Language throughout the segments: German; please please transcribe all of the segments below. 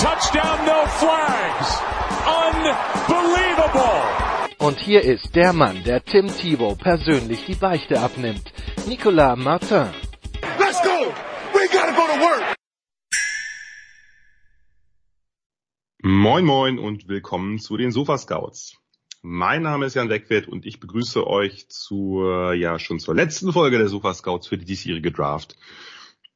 touchdown, no flags. Unbelievable. Und hier ist der Mann, der Tim Thibault persönlich die Beichte abnimmt. Nicolas Martin. Let's go. We gotta go to work. Moin moin und willkommen zu den Sofa Scouts. Mein Name ist Jan Wegwert und ich begrüße euch zur, ja, schon zur letzten Folge der Sofa Scouts für die diesjährige Draft.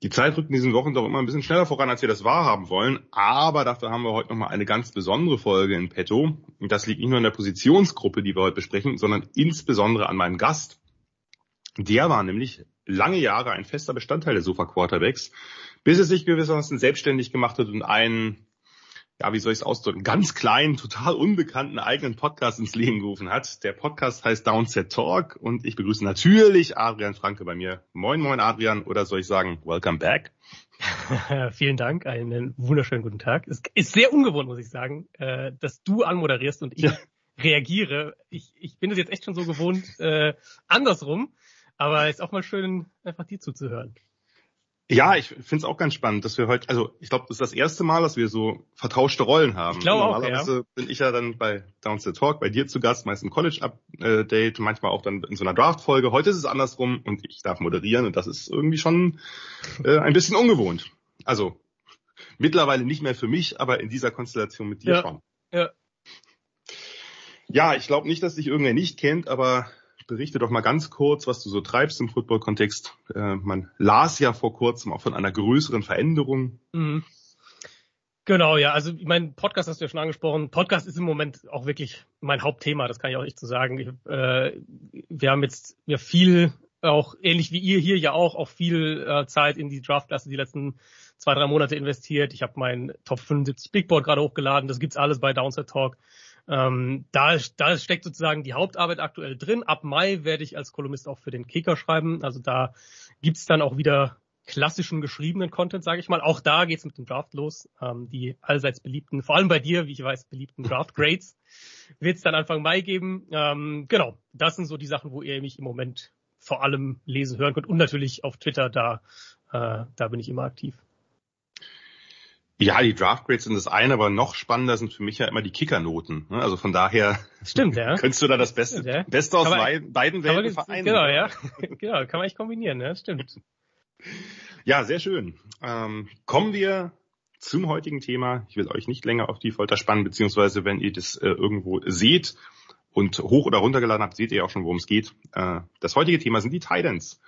Die Zeit rückt in diesen Wochen doch immer ein bisschen schneller voran, als wir das wahrhaben wollen. Aber dafür haben wir heute nochmal eine ganz besondere Folge in petto. Und das liegt nicht nur in der Positionsgruppe, die wir heute besprechen, sondern insbesondere an meinem Gast. Der war nämlich lange Jahre ein fester Bestandteil der Sofa Quarterbacks, bis er sich gewissermaßen selbstständig gemacht hat und einen ja, wie soll ich es ausdrücken, ganz kleinen, total unbekannten eigenen Podcast ins Leben gerufen hat. Der Podcast heißt Downset Talk und ich begrüße natürlich Adrian Franke bei mir. Moin, moin Adrian, oder soll ich sagen, welcome back? Vielen Dank, einen wunderschönen guten Tag. Es ist sehr ungewohnt, muss ich sagen, äh, dass du anmoderierst und ich ja. reagiere. Ich, ich bin es jetzt echt schon so gewohnt, äh, andersrum, aber es ist auch mal schön, einfach dir zuzuhören. Ja, ich finde es auch ganz spannend, dass wir heute, also ich glaube, das ist das erste Mal, dass wir so vertauschte Rollen haben. Ich Normalerweise auch, ja. bin ich ja dann bei Downset Talk, bei dir zu Gast, meist im College-Update, manchmal auch dann in so einer Draft-Folge. Heute ist es andersrum und ich darf moderieren und das ist irgendwie schon äh, ein bisschen ungewohnt. Also mittlerweile nicht mehr für mich, aber in dieser Konstellation mit dir ja. schon. Ja. Ja, ich glaube nicht, dass dich irgendwer nicht kennt, aber berichte doch mal ganz kurz, was du so treibst im Football-Kontext. Äh, man las ja vor kurzem auch von einer größeren Veränderung. Mhm. Genau, ja. Also mein Podcast hast du ja schon angesprochen. Podcast ist im Moment auch wirklich mein Hauptthema, das kann ich auch nicht so sagen. Ich, äh, wir haben jetzt ja viel, auch ähnlich wie ihr hier ja auch, auch viel äh, Zeit in die Draftklasse die letzten zwei, drei Monate investiert. Ich habe mein Top 75 Big Board gerade hochgeladen. Das gibt's alles bei Downside Talk. Ähm, da, da steckt sozusagen die Hauptarbeit aktuell drin. Ab Mai werde ich als Kolumnist auch für den Kicker schreiben. Also da gibt's dann auch wieder klassischen geschriebenen Content, sage ich mal. Auch da geht's mit dem Draft los. Ähm, die allseits beliebten, vor allem bei dir, wie ich weiß, beliebten Draft Grades wird's dann Anfang Mai geben. Ähm, genau, das sind so die Sachen, wo ihr mich im Moment vor allem lesen hören könnt. Und natürlich auf Twitter, da, äh, da bin ich immer aktiv. Ja, die Draft Grades sind das eine, aber noch spannender sind für mich ja immer die Kickernoten. Also von daher Stimmt, ja. könntest du da das Beste, Stimmt, ja. Beste aus man, beiden Welten vereinen. Genau, ja. genau, kann man echt kombinieren, ja, stimmt. Ja, sehr schön. Ähm, kommen wir zum heutigen Thema. Ich will euch nicht länger auf die Folter spannen, beziehungsweise wenn ihr das äh, irgendwo seht und hoch oder runtergeladen habt, seht ihr auch schon, worum es geht. Äh, das heutige Thema sind die Titans.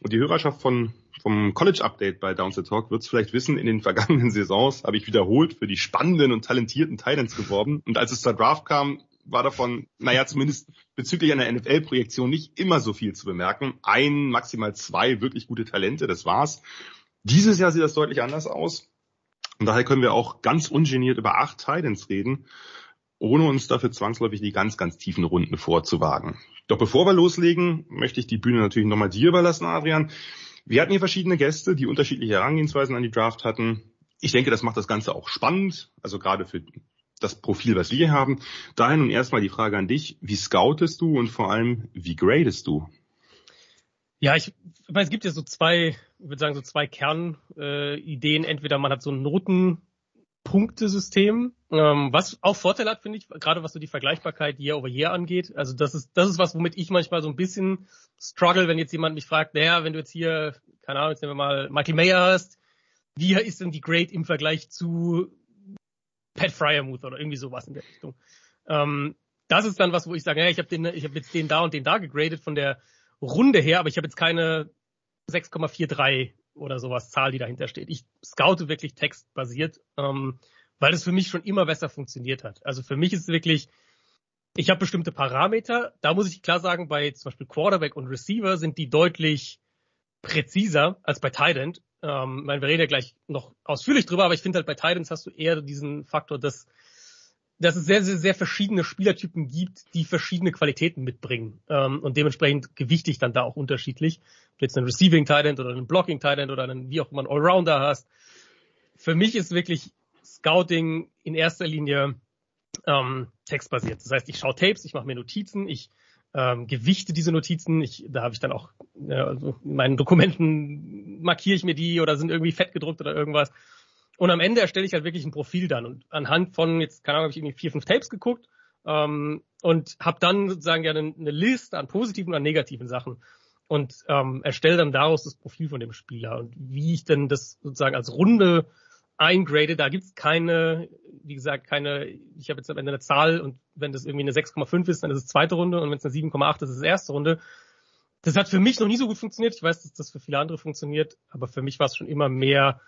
Und die Hörerschaft von, vom College Update bei Downset Talk wird es vielleicht wissen, in den vergangenen Saisons habe ich wiederholt für die spannenden und talentierten Titans geworben. Und als es zur Draft kam, war davon, naja, zumindest bezüglich einer NFL-Projektion nicht immer so viel zu bemerken. Ein, maximal zwei wirklich gute Talente, das war's. Dieses Jahr sieht das deutlich anders aus. Und daher können wir auch ganz ungeniert über acht Titans reden, ohne uns dafür zwangsläufig die ganz, ganz tiefen Runden vorzuwagen. Doch bevor wir loslegen, möchte ich die Bühne natürlich nochmal dir überlassen, Adrian. Wir hatten hier verschiedene Gäste, die unterschiedliche Herangehensweisen an die Draft hatten. Ich denke, das macht das Ganze auch spannend, also gerade für das Profil, was wir haben. Daher nun erstmal die Frage an dich. Wie scoutest du und vor allem, wie gradest du? Ja, ich, ich meine, es gibt ja so zwei, ich würde sagen, so zwei Kernideen. Äh, Entweder man hat so ein Notenpunktesystem, ähm, was auch Vorteile hat, finde ich, gerade was so die Vergleichbarkeit Year over Year angeht. Also das ist, das ist was, womit ich manchmal so ein bisschen struggle, wenn jetzt jemand mich fragt, naja, wenn du jetzt hier, keine Ahnung, jetzt nehmen wir mal Michael Mayer hast, wie ist denn die Grade im Vergleich zu Pat Fryermuth oder irgendwie sowas in der Richtung. Ähm, das ist dann was, wo ich sage, ja, ich habe den, ich habe jetzt den da und den da gegradet von der Runde her, aber ich habe jetzt keine 6,43 oder sowas Zahl, die dahinter steht. Ich scoute wirklich textbasiert, ähm, weil es für mich schon immer besser funktioniert hat. Also für mich ist es wirklich, ich habe bestimmte Parameter. Da muss ich klar sagen, bei zum Beispiel Quarterback und Receiver sind die deutlich präziser als bei Tight End. ähm, ich meine, wir reden ja gleich noch ausführlich drüber, aber ich finde halt bei Titans hast du eher diesen Faktor, dass, dass es sehr, sehr, sehr verschiedene Spielertypen gibt, die verschiedene Qualitäten mitbringen. Ähm, und dementsprechend gewichte ich dann da auch unterschiedlich. Ob du jetzt einen Receiving Titan oder einen Blocking Titan oder einen, wie auch immer, einen Allrounder hast. Für mich ist wirklich Scouting in erster Linie ähm, textbasiert. Das heißt, ich schaue Tapes, ich mache mir Notizen, ich ähm, gewichte diese Notizen. Ich, da habe ich dann auch äh, also in meinen Dokumenten markiere ich mir die oder sind irgendwie fett gedruckt oder irgendwas. Und am Ende erstelle ich halt wirklich ein Profil dann. Und anhand von, jetzt keine Ahnung, habe ich irgendwie vier, fünf Tapes geguckt ähm, und habe dann sozusagen ja eine, eine Liste an positiven und an negativen Sachen und ähm, erstelle dann daraus das Profil von dem Spieler und wie ich denn das sozusagen als Runde eingrade. Da gibt's keine, wie gesagt, keine, ich habe jetzt am Ende eine Zahl und wenn das irgendwie eine 6,5 ist, dann ist es zweite Runde und wenn es eine 7,8 ist, ist es erste Runde. Das hat für mich noch nie so gut funktioniert. Ich weiß, dass das für viele andere funktioniert, aber für mich war es schon immer mehr,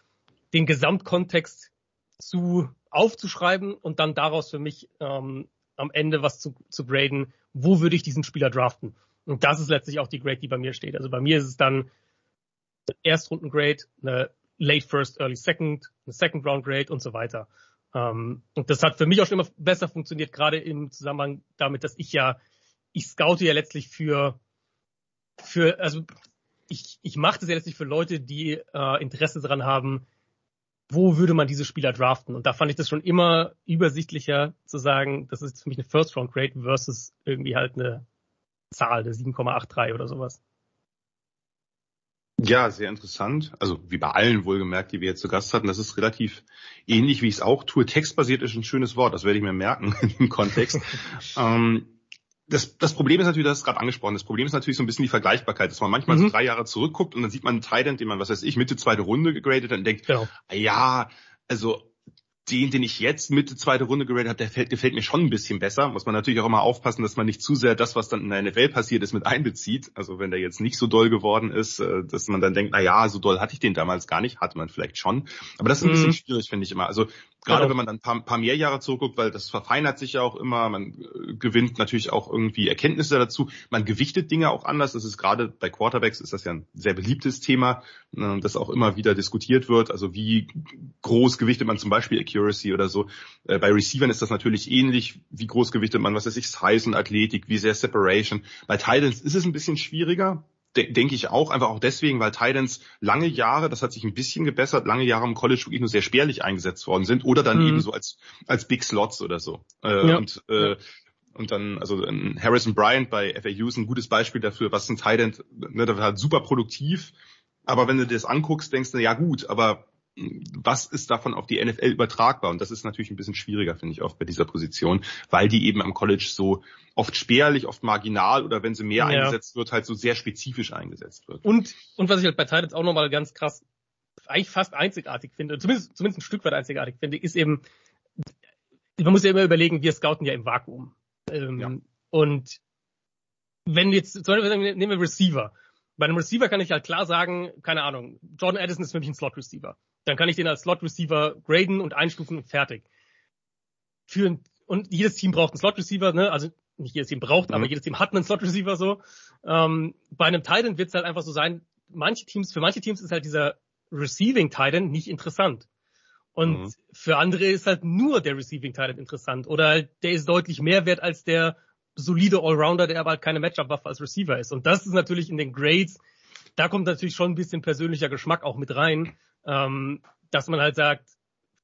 den Gesamtkontext zu aufzuschreiben und dann daraus für mich ähm, am Ende was zu, zu graden, wo würde ich diesen Spieler draften. Und das ist letztlich auch die Grade, die bei mir steht. Also bei mir ist es dann Erstrunden-Grade, eine Late First, Early Second, eine Second Round Grade und so weiter. Ähm, und das hat für mich auch schon immer besser funktioniert, gerade im Zusammenhang damit, dass ich ja, ich scoute ja letztlich für, für, also ich, ich mache das ja letztlich für Leute, die äh, Interesse daran haben, wo würde man diese Spieler draften? Und da fand ich das schon immer übersichtlicher zu sagen, das ist für mich eine First Round Grade versus irgendwie halt eine Zahl, der 7,83 oder sowas. Ja, sehr interessant. Also wie bei allen wohlgemerkt, die wir jetzt zu Gast hatten, das ist relativ ähnlich, wie ich es auch tue. Textbasiert ist ein schönes Wort, das werde ich mir merken im Kontext. ähm, das, das Problem ist natürlich, das ist gerade angesprochen, das Problem ist natürlich so ein bisschen die Vergleichbarkeit, dass man manchmal mhm. so drei Jahre zurückguckt und dann sieht man einen Titan, den man, was weiß ich, Mitte zweite Runde gegradet hat und denkt, genau. ja, also den, den ich jetzt Mitte zweite Runde geratet habe, der gefällt, gefällt mir schon ein bisschen besser. Muss man natürlich auch immer aufpassen, dass man nicht zu sehr das, was dann in der NFL passiert ist, mit einbezieht. Also wenn der jetzt nicht so doll geworden ist, äh, dass man dann denkt, na ja, so doll hatte ich den damals gar nicht, hatte man vielleicht schon. Aber das ist ein mhm. bisschen schwierig, finde ich immer. Also gerade genau. wenn man dann ein paar, paar mehr Jahre zurückguckt, weil das verfeinert sich ja auch immer, man äh, gewinnt natürlich auch irgendwie Erkenntnisse dazu, man gewichtet Dinge auch anders. Das ist gerade bei Quarterbacks ist das ja ein sehr beliebtes Thema, äh, das auch immer wieder diskutiert wird. Also wie groß gewichtet man zum Beispiel Accuracy oder so. Äh, bei Receivern ist das natürlich ähnlich. Wie groß gewichtet man, was weiß ich, Size und Athletik, wie sehr Separation. Bei Titans ist es ein bisschen schwieriger de denke ich auch, einfach auch deswegen, weil Titans lange Jahre, das hat sich ein bisschen gebessert, lange Jahre im College wirklich nur sehr spärlich eingesetzt worden sind oder dann mhm. eben so als, als Big Slots oder so. Äh, ja. Und äh, und dann, also Harrison Bryant bei FAU ist ein gutes Beispiel dafür, was ein Titan, ne, der war halt super produktiv, aber wenn du dir das anguckst, denkst du, ja gut, aber was ist davon auf die NFL übertragbar? Und das ist natürlich ein bisschen schwieriger, finde ich, oft bei dieser Position, weil die eben am College so oft spärlich, oft marginal oder wenn sie mehr ja. eingesetzt wird, halt so sehr spezifisch eingesetzt wird. Und, und was ich halt bei Titans auch nochmal ganz krass, eigentlich fast einzigartig finde, zumindest, zumindest ein Stück weit einzigartig finde, ist eben, man muss ja immer überlegen, wir scouten ja im Vakuum. Ähm, ja. Und wenn jetzt, zum Beispiel nehmen wir Receiver. Bei einem Receiver kann ich halt klar sagen, keine Ahnung, Jordan Addison ist für mich ein Slot-Receiver dann kann ich den als Slot Receiver graden und einstufen und fertig. Für, und jedes Team braucht einen Slot Receiver, ne? Also nicht jedes Team braucht, mhm. aber jedes Team hat einen Slot Receiver so. Ähm, bei einem Titan wird es halt einfach so sein, manche Teams, für manche Teams ist halt dieser Receiving Titan nicht interessant. Und mhm. für andere ist halt nur der Receiving Titan interessant. Oder halt, der ist deutlich mehr wert als der solide Allrounder, der aber halt keine Matchup-Waffe als Receiver ist. Und das ist natürlich in den Grades, da kommt natürlich schon ein bisschen persönlicher Geschmack auch mit rein ähm, dass man halt sagt,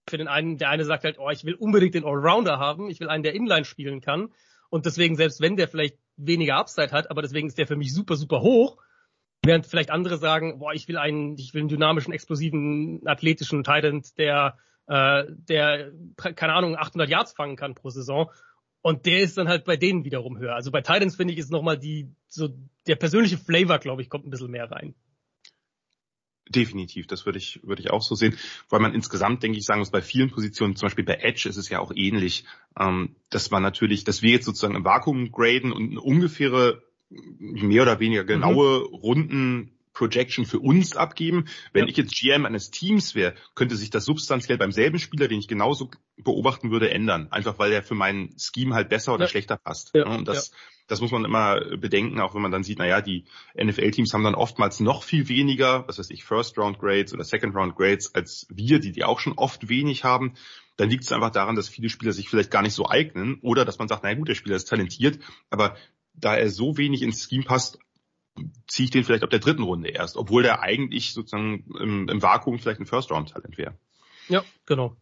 für den einen, der eine sagt halt, oh, ich will unbedingt den Allrounder haben, ich will einen, der Inline spielen kann. Und deswegen, selbst wenn der vielleicht weniger Upside hat, aber deswegen ist der für mich super, super hoch, während vielleicht andere sagen, boah, ich will einen, ich will einen dynamischen, explosiven, athletischen Titan, der, äh, der, keine Ahnung, 800 Yards fangen kann pro Saison. Und der ist dann halt bei denen wiederum höher. Also bei Titans finde ich ist nochmal die, so, der persönliche Flavor, glaube ich, kommt ein bisschen mehr rein. Definitiv, das würde ich, würde ich auch so sehen. Weil man insgesamt, denke ich, sagen muss, bei vielen Positionen, zum Beispiel bei Edge ist es ja auch ähnlich, ähm, dass man natürlich, dass wir jetzt sozusagen im Vakuum graden und eine ungefähre, mehr oder weniger genaue mhm. Runden Projection für uns abgeben. Wenn ja. ich jetzt GM eines Teams wäre, könnte sich das substanziell beim selben Spieler, den ich genauso beobachten würde, ändern. Einfach weil er für mein Scheme halt besser oder ja. schlechter passt. Ja. Und das, das muss man immer bedenken, auch wenn man dann sieht, naja, die NFL-Teams haben dann oftmals noch viel weniger, was weiß ich, First-Round-Grades oder Second-Round-Grades als wir, die die auch schon oft wenig haben. Dann liegt es einfach daran, dass viele Spieler sich vielleicht gar nicht so eignen oder dass man sagt, naja gut, der Spieler ist talentiert, aber da er so wenig ins Scheme passt, ziehe ich den vielleicht ab der dritten Runde erst, obwohl der eigentlich sozusagen im, im Vakuum vielleicht ein First-Round-Talent wäre. Ja, genau.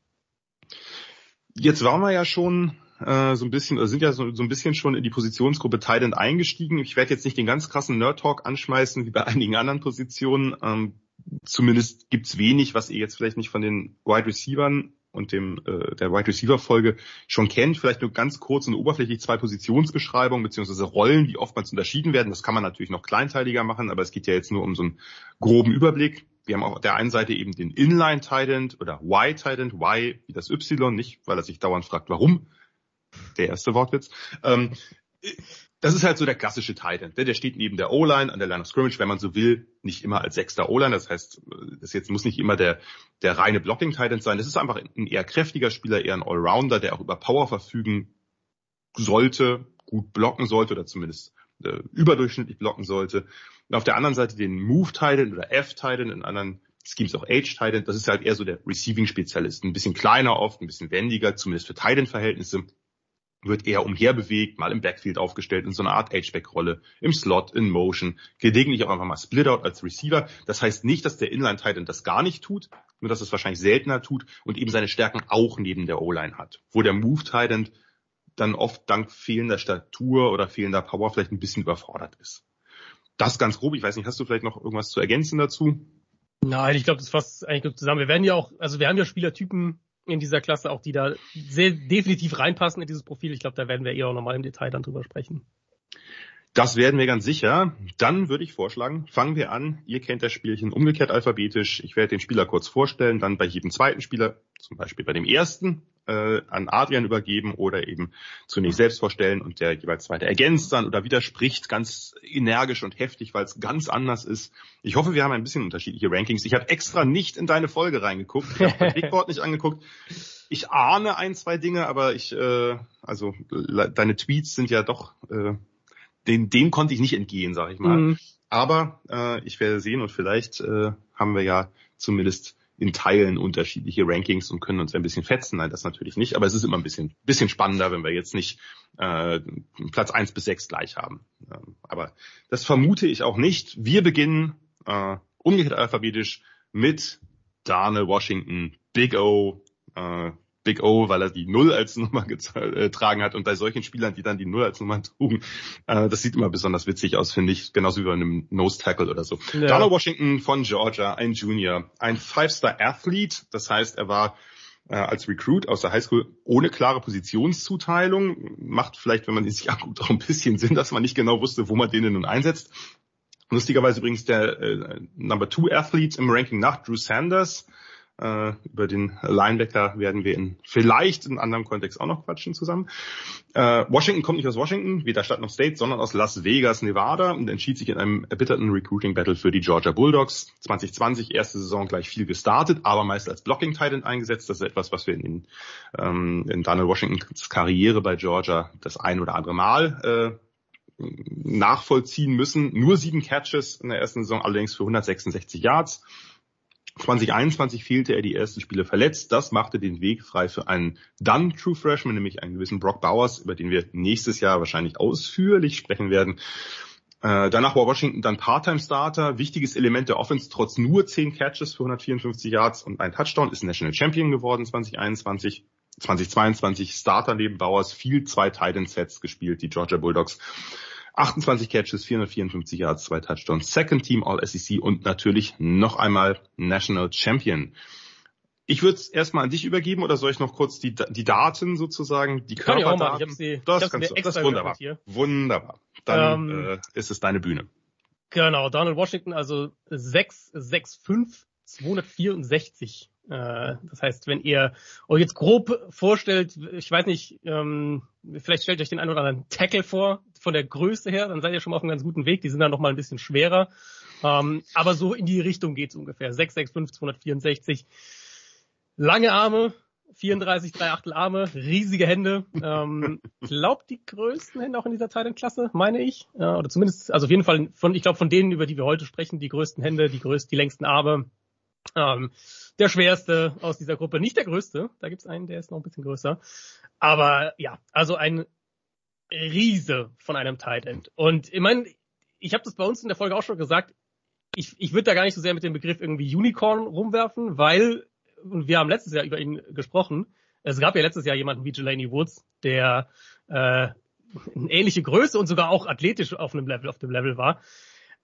Jetzt waren wir ja schon äh, so ein bisschen, oder sind ja so, so ein bisschen schon in die Positionsgruppe Titan eingestiegen. Ich werde jetzt nicht den ganz krassen Nerd-Talk anschmeißen wie bei einigen anderen Positionen. Ähm, zumindest gibt's wenig, was ihr jetzt vielleicht nicht von den Wide Receivern und dem äh, der Wide Receiver Folge schon kennt. Vielleicht nur ganz kurz und oberflächlich zwei Positionsbeschreibungen beziehungsweise Rollen, die oftmals unterschieden werden. Das kann man natürlich noch kleinteiliger machen, aber es geht ja jetzt nur um so einen groben Überblick. Wir haben auf der einen Seite eben den Inline Titan oder Y Titan, Y wie das Y, nicht weil er sich dauernd fragt, warum. Der erste Wortwitz. Ähm, das ist halt so der klassische Titan. Der steht neben der O-Line an der Line of Scrimmage, wenn man so will, nicht immer als sechster O-Line. Das heißt, das jetzt muss nicht immer der, der reine Blocking-Titan sein. Das ist einfach ein eher kräftiger Spieler, eher ein Allrounder, der auch über Power verfügen sollte, gut blocken sollte oder zumindest äh, überdurchschnittlich blocken sollte. Und auf der anderen Seite den Move-Titan oder F-Titan, in anderen Schemes auch Age-Titan. Das ist halt eher so der Receiving-Spezialist. Ein bisschen kleiner oft, ein bisschen wendiger, zumindest für Titan-Verhältnisse wird eher umherbewegt, mal im Backfield aufgestellt, in so einer Art H-Back-Rolle, im Slot, in Motion, gelegentlich auch einfach mal Split-Out als Receiver. Das heißt nicht, dass der Inline-Titan das gar nicht tut, nur dass es wahrscheinlich seltener tut und eben seine Stärken auch neben der O-Line hat. Wo der Move-Titan dann oft dank fehlender Statur oder fehlender Power vielleicht ein bisschen überfordert ist. Das ganz grob. Ich weiß nicht, hast du vielleicht noch irgendwas zu ergänzen dazu? Nein, ich glaube, das fasst eigentlich gut zusammen. Wir werden ja auch, also wir haben ja Spielertypen, in dieser Klasse auch, die da sehr definitiv reinpassen in dieses Profil. Ich glaube, da werden wir eher auch nochmal im Detail dann drüber sprechen. Das werden wir ganz sicher. Dann würde ich vorschlagen, fangen wir an. Ihr kennt das Spielchen umgekehrt alphabetisch. Ich werde den Spieler kurz vorstellen, dann bei jedem zweiten Spieler, zum Beispiel bei dem ersten, äh, an Adrian übergeben oder eben zunächst selbst vorstellen und der jeweils zweite ergänzt dann oder widerspricht ganz energisch und heftig, weil es ganz anders ist. Ich hoffe, wir haben ein bisschen unterschiedliche Rankings. Ich habe extra nicht in deine Folge reingeguckt. Ich habe mein Bigboard nicht angeguckt. Ich ahne ein, zwei Dinge, aber ich, äh, also deine Tweets sind ja doch, äh, den, dem konnte ich nicht entgehen, sag ich mal. Mhm. Aber äh, ich werde sehen und vielleicht äh, haben wir ja zumindest in Teilen unterschiedliche Rankings und können uns ein bisschen fetzen. Nein, das natürlich nicht, aber es ist immer ein bisschen, bisschen spannender, wenn wir jetzt nicht äh, Platz eins bis sechs gleich haben. Ähm, aber das vermute ich auch nicht. Wir beginnen äh, umgekehrt alphabetisch mit Darnell Washington, Big O, äh, Big O, weil er die Null als Nummer getragen äh, hat und bei solchen Spielern, die dann die Null als Nummer trugen, äh, das sieht immer besonders witzig aus, finde ich, genauso wie bei einem Nose Tackle oder so. Ja. Donald Washington von Georgia, ein Junior, ein Five-Star Athlete, das heißt, er war äh, als Recruit aus der Highschool ohne klare Positionszuteilung, macht vielleicht, wenn man ihn sich anguckt, auch ein bisschen Sinn, dass man nicht genau wusste, wo man den nun einsetzt. Lustigerweise übrigens der äh, Number Two Athlete im Ranking nach Drew Sanders, äh, über den Linebacker werden wir in vielleicht in anderem Kontext auch noch quatschen zusammen. Äh, Washington kommt nicht aus Washington, weder Stadt noch State, sondern aus Las Vegas, Nevada und entschied sich in einem erbitterten Recruiting-Battle für die Georgia Bulldogs. 2020, erste Saison gleich viel gestartet, aber meist als Blocking-Titan eingesetzt. Das ist etwas, was wir in, ähm, in Daniel Washingtons Karriere bei Georgia das ein oder andere Mal äh, nachvollziehen müssen. Nur sieben Catches in der ersten Saison, allerdings für 166 Yards. 2021 fehlte er die ersten Spiele verletzt. Das machte den Weg frei für einen dann True Freshman, nämlich einen gewissen Brock Bowers, über den wir nächstes Jahr wahrscheinlich ausführlich sprechen werden. Äh, danach war Washington dann Part-Time-Starter, wichtiges Element der Offense, trotz nur 10 Catches für 154 Yards und ein Touchdown, ist National Champion geworden 2021. 2022 Starter neben Bowers, viel zwei Titan Sets gespielt, die Georgia Bulldogs. 28 Catches, 454 Yards, zwei Touchdowns, Second Team All-SEC und natürlich noch einmal National Champion. Ich würde es erstmal an dich übergeben oder soll ich noch kurz die, die Daten sozusagen, die Kann Körperdaten? Ich sie, das kannst du, das ist wunderbar. Wunderbar. Dann ähm, äh, ist es deine Bühne. Genau, Donald Washington, also 6, 6, 5, 264 äh, das heißt, wenn ihr euch jetzt grob vorstellt, ich weiß nicht, ähm, vielleicht stellt euch den einen oder anderen Tackle vor, von der Größe her, dann seid ihr schon mal auf einem ganz guten Weg. Die sind dann noch mal ein bisschen schwerer. Ähm, aber so in die Richtung geht's ungefähr. 665, 264. Lange Arme, 34 3 Achtel Arme, riesige Hände. Ähm, glaub die größten Hände auch in dieser Titan-Klasse, meine ich. Ja, oder zumindest, also auf jeden Fall von, ich glaube von denen, über die wir heute sprechen, die größten Hände, die größten, die längsten Arme. Ähm, der schwerste aus dieser Gruppe, nicht der größte. Da gibt's einen, der ist noch ein bisschen größer. Aber ja, also ein Riese von einem Tight End. Und ich meine, ich habe das bei uns in der Folge auch schon gesagt. Ich, ich würde da gar nicht so sehr mit dem Begriff irgendwie Unicorn rumwerfen, weil und wir haben letztes Jahr über ihn gesprochen. Es gab ja letztes Jahr jemanden wie Jelani Woods, der äh, eine ähnliche Größe und sogar auch athletisch auf einem Level, auf dem Level war.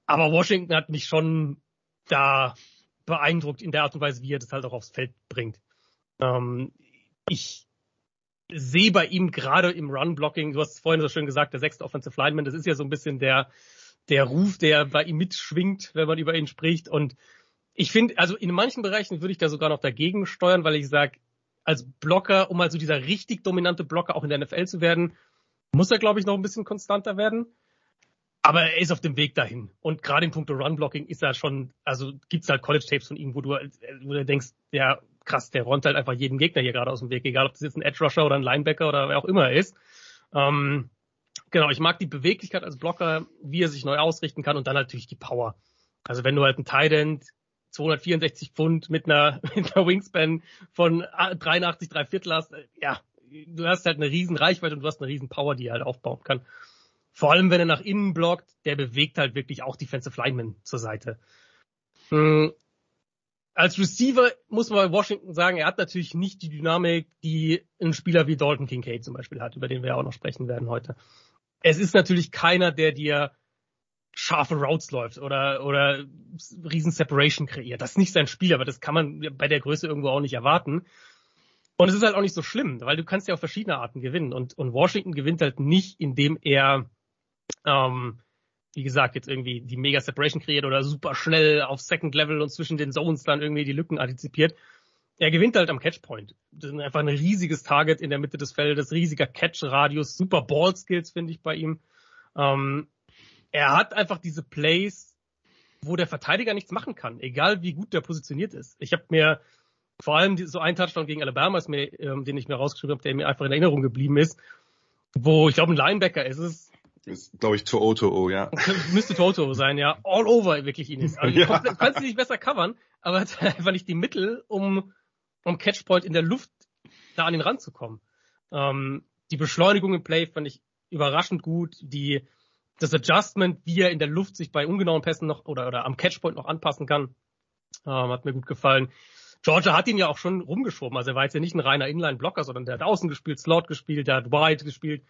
Aber Washington hat mich schon da beeindruckt in der Art und Weise, wie er das halt auch aufs Feld bringt. Ähm, ich sehe bei ihm gerade im Run-Blocking, du hast vorhin so schön gesagt, der sechste Offensive Lineman, das ist ja so ein bisschen der, der Ruf, der bei ihm mitschwingt, wenn man über ihn spricht. Und ich finde, also in manchen Bereichen würde ich da sogar noch dagegen steuern, weil ich sage, als Blocker, um also dieser richtig dominante Blocker auch in der NFL zu werden, muss er, glaube ich, noch ein bisschen konstanter werden. Aber er ist auf dem Weg dahin. Und gerade in puncto Run-Blocking ist er schon, also gibt's halt College-Tapes von ihm, wo du, wo du denkst, ja, krass, der räumt halt einfach jeden Gegner hier gerade aus dem Weg, egal ob das jetzt ein Edge-Rusher oder ein Linebacker oder wer auch immer er ist. Ähm, genau, ich mag die Beweglichkeit als Blocker, wie er sich neu ausrichten kann und dann natürlich die Power. Also wenn du halt ein Tight End 264 Pfund mit einer, mit einer Wingspan von 83, drei Viertel hast, äh, ja, du hast halt eine riesen Reichweite und du hast eine riesen Power, die er halt aufbauen kann. Vor allem, wenn er nach innen blockt, der bewegt halt wirklich auch Defensive Linemen zur Seite. Hm. Als Receiver muss man bei Washington sagen, er hat natürlich nicht die Dynamik, die ein Spieler wie Dalton Kincaid zum Beispiel hat, über den wir auch noch sprechen werden heute. Es ist natürlich keiner, der dir scharfe Routes läuft oder, oder riesen Separation kreiert. Das ist nicht sein Spiel, aber das kann man bei der Größe irgendwo auch nicht erwarten. Und es ist halt auch nicht so schlimm, weil du kannst ja auf verschiedene Arten gewinnen. Und, und Washington gewinnt halt nicht, indem er, ähm, wie gesagt, jetzt irgendwie die Mega Separation kreiert oder super schnell auf Second Level und zwischen den Zones dann irgendwie die Lücken antizipiert. Er gewinnt halt am Catchpoint. Das ist einfach ein riesiges Target in der Mitte des Feldes, riesiger Catch-Radius, super Ball-Skills finde ich bei ihm. Ähm, er hat einfach diese Plays, wo der Verteidiger nichts machen kann, egal wie gut der positioniert ist. Ich habe mir vor allem so einen Touchdown gegen Alabama, ist mir, ähm, den ich mir rausgeschrieben habe, der mir einfach in Erinnerung geblieben ist, wo ich glaube ein Linebacker ist es. Ist, glaube ich, Toto, ja. Müsste Toto sein, ja. All over wirklich ihn ist. Also, ja. Du kannst ihn nicht besser covern, aber hat einfach nicht die Mittel, um, um Catchpoint in der Luft da an ihn ranzukommen. Ähm, die Beschleunigung im Play fand ich überraschend gut. Die, das Adjustment, wie er in der Luft sich bei ungenauen Pässen noch oder, oder am Catchpoint noch anpassen kann, ähm, hat mir gut gefallen. Georgia hat ihn ja auch schon rumgeschoben. Also er war jetzt ja nicht ein reiner Inline-Blocker, sondern der hat außen gespielt, Slot gespielt, der hat Wide gespielt.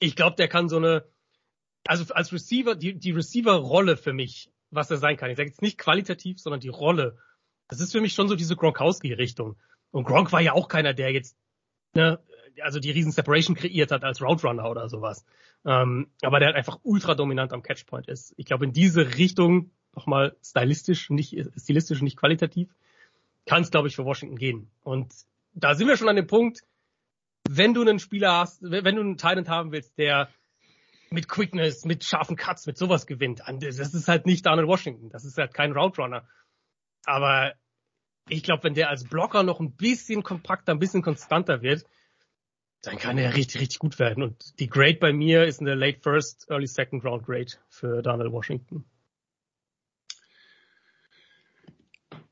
Ich glaube, der kann so eine, also als Receiver, die, die Receiver-Rolle für mich, was er sein kann. Ich sage jetzt nicht qualitativ, sondern die Rolle. Das ist für mich schon so diese Gronkowski-Richtung. Und Gronk war ja auch keiner, der jetzt, ne, also die riesen Separation kreiert hat als Route Runner oder sowas. Ähm, aber der halt einfach ultra dominant am Catchpoint ist. Ich glaube, in diese Richtung, nochmal stylistisch, nicht, stilistisch, nicht qualitativ, kann es, glaube ich, für Washington gehen. Und da sind wir schon an dem Punkt, wenn du einen Spieler hast, wenn du einen Talent haben willst, der mit Quickness, mit scharfen Cuts, mit sowas gewinnt, das ist halt nicht Donald Washington. Das ist halt kein Route Runner. Aber ich glaube, wenn der als Blocker noch ein bisschen kompakter, ein bisschen konstanter wird, dann kann er richtig, richtig gut werden. Und die Grade bei mir ist eine Late First, Early Second Round Grade für Donald Washington.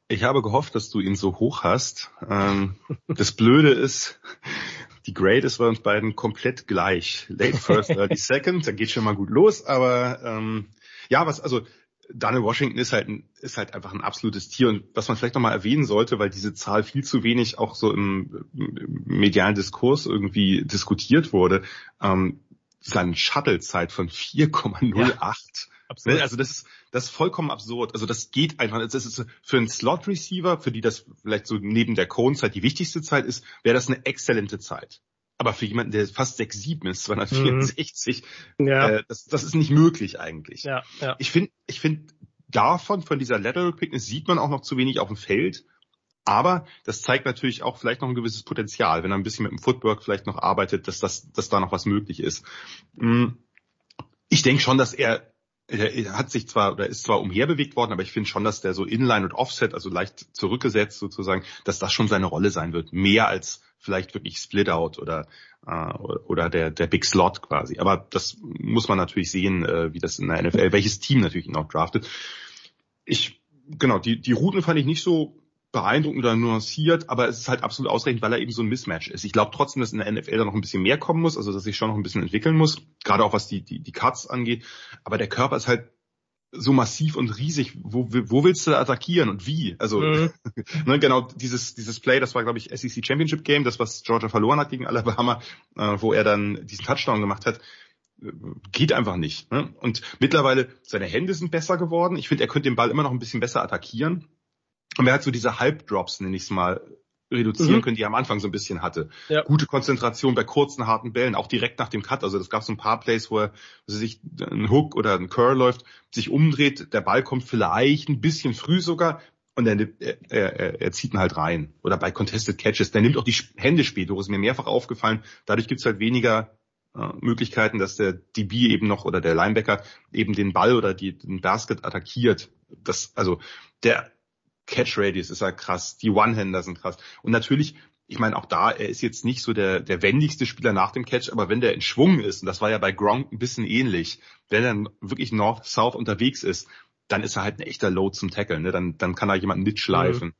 Ich habe gehofft, dass du ihn so hoch hast. Ähm, das Blöde ist, die Grade ist bei uns beiden komplett gleich. Late First, Early Second, da geht schon mal gut los, aber ähm, ja, was, also Daniel Washington ist halt, ein, ist halt einfach ein absolutes Tier und was man vielleicht nochmal erwähnen sollte, weil diese Zahl viel zu wenig auch so im, im medialen Diskurs irgendwie diskutiert wurde, ähm, seine Shuttle-Zeit von 4,08. Ja, absolut. Also das ist, das ist vollkommen absurd. Also das geht einfach. Das ist für einen Slot-Receiver, für die das vielleicht so neben der Cone-Zeit die wichtigste Zeit ist, wäre das eine exzellente Zeit. Aber für jemanden, der fast 6'7 ist, 264, mhm. ja. äh, das, das ist nicht möglich eigentlich. Ja, ja. Ich finde, ich finde davon, von dieser Lateral Quickness sieht man auch noch zu wenig auf dem Feld. Aber das zeigt natürlich auch vielleicht noch ein gewisses Potenzial, wenn er ein bisschen mit dem Footwork vielleicht noch arbeitet, dass das, dass da noch was möglich ist. Mm, ich denke schon, dass er er hat sich zwar oder ist zwar umherbewegt worden, aber ich finde schon, dass der so Inline und Offset, also leicht zurückgesetzt sozusagen, dass das schon seine Rolle sein wird. Mehr als vielleicht wirklich Split Out oder äh, oder der der Big Slot quasi. Aber das muss man natürlich sehen, äh, wie das in der NFL, welches Team natürlich ihn auch draftet. Ich genau die die Routen fand ich nicht so beeindruckend oder nuanciert, aber es ist halt absolut ausreichend, weil er eben so ein Mismatch ist. Ich glaube trotzdem, dass in der NFL da noch ein bisschen mehr kommen muss, also dass sich schon noch ein bisschen entwickeln muss, gerade auch was die, die, die Cuts angeht. Aber der Körper ist halt so massiv und riesig. Wo, wo willst du attackieren und wie? Also mhm. ne, genau dieses dieses Play, das war glaube ich SEC Championship Game, das was Georgia verloren hat gegen Alabama, äh, wo er dann diesen Touchdown gemacht hat geht einfach nicht. Ne? Und mittlerweile, seine Hände sind besser geworden. Ich finde, er könnte den Ball immer noch ein bisschen besser attackieren. Und er hat so diese Halbdrops, nenne ich es mal, reduzieren mhm. können, die er am Anfang so ein bisschen hatte. Ja. Gute Konzentration bei kurzen, harten Bällen, auch direkt nach dem Cut. Also das gab so ein paar Plays, wo er sich ein Hook oder ein Curl läuft, sich umdreht, der Ball kommt vielleicht ein bisschen früh sogar und er, er, er, er zieht ihn halt rein. Oder bei Contested Catches, der nimmt auch die Hände später, ist mir mehrfach aufgefallen. Dadurch gibt's halt weniger äh, Möglichkeiten, dass der DB eben noch oder der Linebacker eben den Ball oder die, den Basket attackiert. Das, also der Catch Radius ist halt krass, die One-Hander sind krass. Und natürlich, ich meine auch da, er ist jetzt nicht so der, der wendigste Spieler nach dem Catch, aber wenn der in Schwung ist, und das war ja bei Gronk ein bisschen ähnlich, wenn er wirklich North-South unterwegs ist, dann ist er halt ein echter Load zum Tackeln, ne? dann, dann kann er jemanden mitschleifen. Mhm.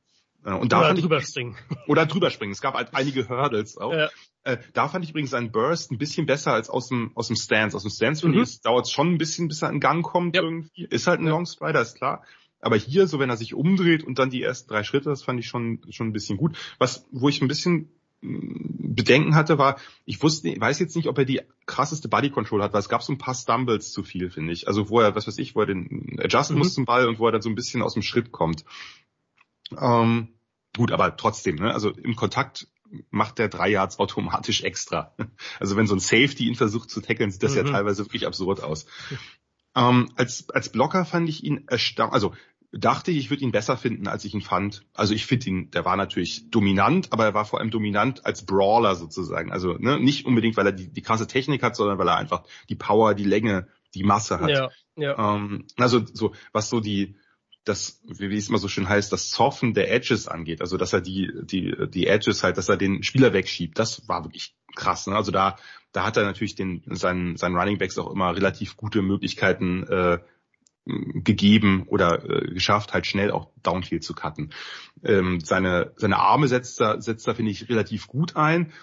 Und da oder drüber ich, springen. Oder drüber springen. Es gab halt einige Hurdles auch. Ja. Äh, da fand ich übrigens seinen Burst ein bisschen besser als aus dem, aus dem Stance. Aus dem Stance finde mhm. ich, dauert es schon ein bisschen, bis er in Gang kommt ja. irgendwie. Ist halt ein ja. Long Strider, ist klar. Aber hier, so wenn er sich umdreht und dann die ersten drei Schritte, das fand ich schon, schon ein bisschen gut. Was, wo ich ein bisschen mm, Bedenken hatte, war, ich wusste, ich weiß jetzt nicht, ob er die krasseste Body Control hat, weil es gab so ein paar Stumbles zu viel, finde ich. Also wo er, was weiß ich, wo er den adjusten mhm. muss zum Ball und wo er dann so ein bisschen aus dem Schritt kommt. Ähm, gut, aber trotzdem, ne? also im Kontakt macht der drei Yards automatisch extra. Also wenn so ein Safety ihn versucht zu tackeln, sieht das mhm. ja teilweise wirklich absurd aus. Ähm, als, als Blocker fand ich ihn erstaunlich, also dachte ich, ich würde ihn besser finden, als ich ihn fand. Also ich finde ihn, der war natürlich dominant, aber er war vor allem dominant als Brawler sozusagen. Also ne, nicht unbedingt, weil er die, die krasse Technik hat, sondern weil er einfach die Power, die Länge, die Masse hat. Ja, ja. Ähm, also so, was so die, das, wie es immer so schön heißt, das Soften der Edges angeht, also dass er die, die, die Edges halt, dass er den Spieler wegschiebt, das war wirklich krass. Ne? Also da, da hat er natürlich den, seinen, seinen Running Backs auch immer relativ gute Möglichkeiten äh, gegeben oder äh, geschafft, halt schnell auch Downfield zu cutten. Ähm, seine, seine Arme setzt er, setzt er, finde ich, relativ gut ein.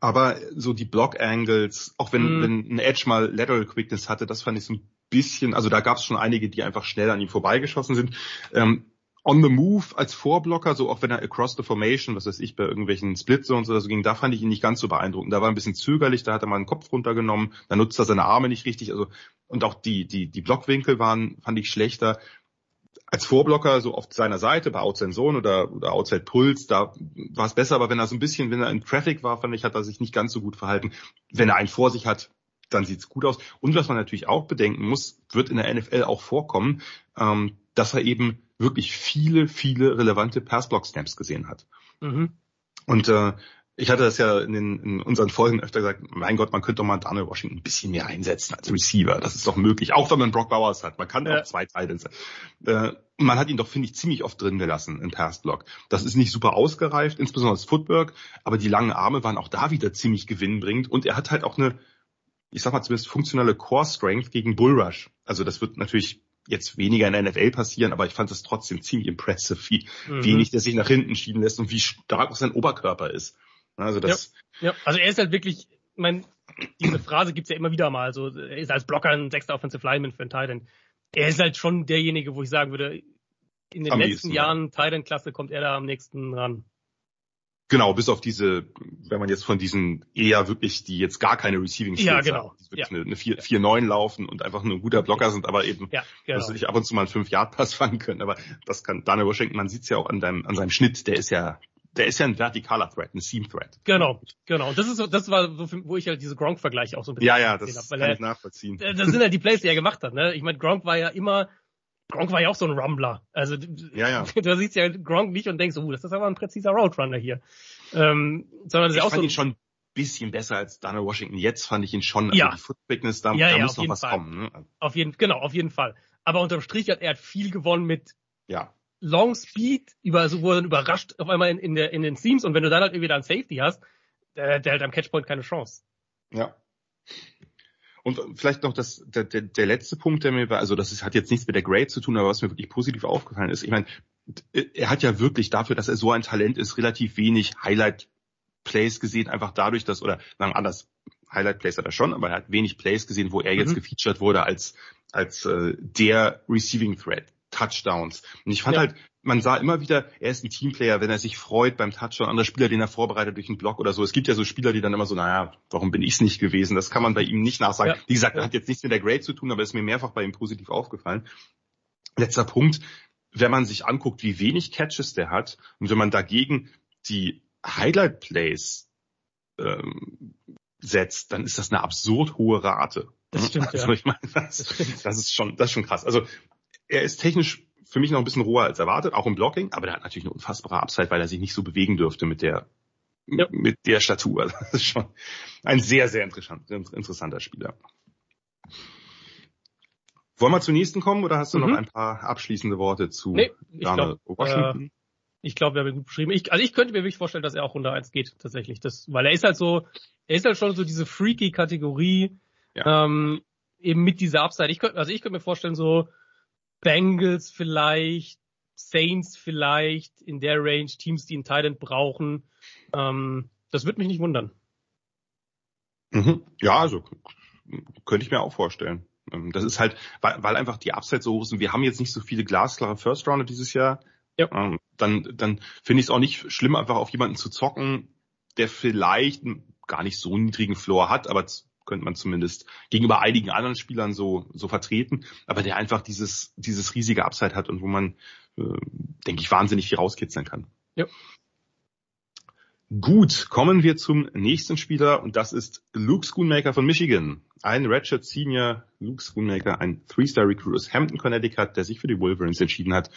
Aber so die Block Angles, auch wenn, mm. wenn ein Edge mal Lateral Quickness hatte, das fand ich so ein bisschen, also da gab es schon einige, die einfach schnell an ihm vorbeigeschossen sind. Ähm, on the move als Vorblocker, so auch wenn er across the formation, was weiß ich, bei irgendwelchen Split Zones oder so ging, da fand ich ihn nicht ganz so beeindruckend. Da war ein bisschen zögerlich, da hat er mal den Kopf runtergenommen, da nutzt er seine Arme nicht richtig, also und auch die die die Blockwinkel waren fand ich schlechter. Als Vorblocker so auf seiner Seite bei Outside Zone oder, oder Outside Pulse, da war es besser, aber wenn er so ein bisschen, wenn er in Traffic war, fand ich, hat er sich nicht ganz so gut verhalten. Wenn er einen vor sich hat, dann sieht's gut aus. Und was man natürlich auch bedenken muss, wird in der NFL auch vorkommen, ähm, dass er eben wirklich viele, viele relevante Passblock-Snaps gesehen hat. Mhm. Und äh, ich hatte das ja in, den, in unseren Folgen öfter gesagt, mein Gott, man könnte doch mal Daniel Washington ein bisschen mehr einsetzen als Receiver. Das ist doch möglich, auch wenn man Brock Bowers hat. Man kann ja. auch zwei Titans. Äh, man hat ihn doch, finde ich, ziemlich oft drin gelassen im Passblock. Das ist nicht super ausgereift, insbesondere das Footwork, aber die langen Arme waren auch da wieder ziemlich gewinnbringend und er hat halt auch eine, ich sag mal zumindest funktionelle Core Strength gegen Bullrush. Also das wird natürlich jetzt weniger in der NFL passieren, aber ich fand es trotzdem ziemlich impressive, wie mhm. wenig der sich nach hinten schieben lässt und wie stark auch sein Oberkörper ist. Also das. Ja, ja. also er ist halt wirklich, ich mein, diese Phrase gibt's ja immer wieder mal. Also er ist als Blocker ein sechster Offensive Lineman für einen Titan. Er ist halt schon derjenige, wo ich sagen würde, in den am letzten Jahren Titan-Klasse kommt er da am nächsten ran. Genau, bis auf diese, wenn man jetzt von diesen eher wirklich, die jetzt gar keine Receiving Skills ja, genau. haben, die wirklich ja. eine, eine 4-9 laufen und einfach nur ein guter Blocker sind, aber eben, ja, genau. dass ich ab und zu mal einen 5-Yard-Pass fangen können. Aber das kann Daniel Washington, man sieht's ja auch an deinem, an seinem Schnitt, der ist ja, der ist ja ein vertikaler Threat, ein Seam-Threat. Genau, genau. Und das ist so, das war so, wo ich halt diese Gronk-Vergleiche auch so ein bisschen Ja, ja, das hab, kann er, ich nachvollziehen. Das sind halt die Plays, die er gemacht hat. Ne? Ich meine, Gronk war ja immer Gronk war ja auch so ein Rumbler. Also ja, ja. du siehst ja Gronk nicht und denkst, oh, das ist aber ein präziser Roadrunner hier. Ähm, sondern das ist ich auch fand so ihn schon bisschen besser als Daniel Washington. Jetzt fand ich ihn schon, ja. also die Footquickness, da, ja, da ja, muss noch was Fall. kommen. Ne? Auf jeden, genau, auf jeden Fall. Aber unterm Strich hat er hat viel gewonnen mit ja. Long Speed, über, also wo er dann überrascht auf einmal in, in, der, in den Seams und wenn du dann halt irgendwie da einen Safety hast, der, der hat am Catchpoint keine Chance. Ja. Und vielleicht noch das, der, der, der letzte Punkt, der mir war, also das ist, hat jetzt nichts mit der Grade zu tun, aber was mir wirklich positiv aufgefallen ist, ich meine, er hat ja wirklich dafür, dass er so ein Talent ist, relativ wenig Highlight-Plays gesehen, einfach dadurch, dass, oder sagen anders, Highlight-Plays hat er schon, aber er hat wenig Plays gesehen, wo er jetzt Mhm. gefeatured wurde als, als äh, der Receiving Threat. Touchdowns. Und ich fand Ja. halt, man sah immer wieder, er ist ein Teamplayer, wenn er sich freut beim Touchdown, andere Spieler, den er vorbereitet durch einen Block oder so. Es gibt ja so Spieler, die dann immer so, naja, warum bin ich's nicht gewesen? Das kann man bei ihm nicht nachsagen. Ja. Wie gesagt, Ja. hat jetzt nichts mit der Grade zu tun, aber ist mir mehrfach bei ihm positiv aufgefallen. Letzter Punkt, wenn man sich anguckt, wie wenig Catches der hat und wenn man dagegen die Highlight Plays ähm, setzt, dann ist das eine absurd hohe Rate. Das stimmt, also ja. ich meine, das, Das stimmt. das ist schon, das ist schon krass. Also er ist technisch für mich noch ein bisschen roher als erwartet, auch im Blocking, aber der hat natürlich eine unfassbare Upside, weil er sich nicht so bewegen dürfte mit der Ja. mit der Statur. Das ist schon ein sehr, sehr interessant, interessanter Spieler. Wollen wir zum nächsten kommen oder hast du Mhm. noch ein paar abschließende Worte zu Nee, ich Daniel glaube, Washington? ich glaube, wir haben ihn gut beschrieben. Ich, also ich könnte mir wirklich vorstellen, dass er auch Runde 1 geht, tatsächlich. Das, weil er ist halt so, er ist halt schon so diese freaky Kategorie, ähm, eben mit dieser Upside. Ich könnte, also ich könnte mir vorstellen, so Bengals vielleicht, Saints vielleicht, in der Range, Teams, die einen Titan brauchen. Ähm, das würde mich nicht wundern. Mhm. Ja, also könnte ich mir auch vorstellen. Ähm, Das ist halt, weil, weil einfach die Upside so hoch ist und wir haben jetzt nicht so viele glasklare First Rounder dieses Jahr. Ja. Ähm, Dann, dann finde ich es auch nicht schlimm, einfach auf jemanden zu zocken, der vielleicht gar nicht so niedrigen Floor hat, aber könnte man zumindest gegenüber einigen anderen Spielern so, so vertreten, aber der einfach dieses, dieses riesige Upside hat und wo man, äh, denke ich, wahnsinnig viel rauskitzeln kann. Ja. Gut, kommen wir zum nächsten Spieler und das ist Luke Schoonmaker von Michigan. Ein Redshirt Senior Luke Schoonmaker, ein Three-Star Recruit aus Hampton, Connecticut, der sich für die Wolverines entschieden hat.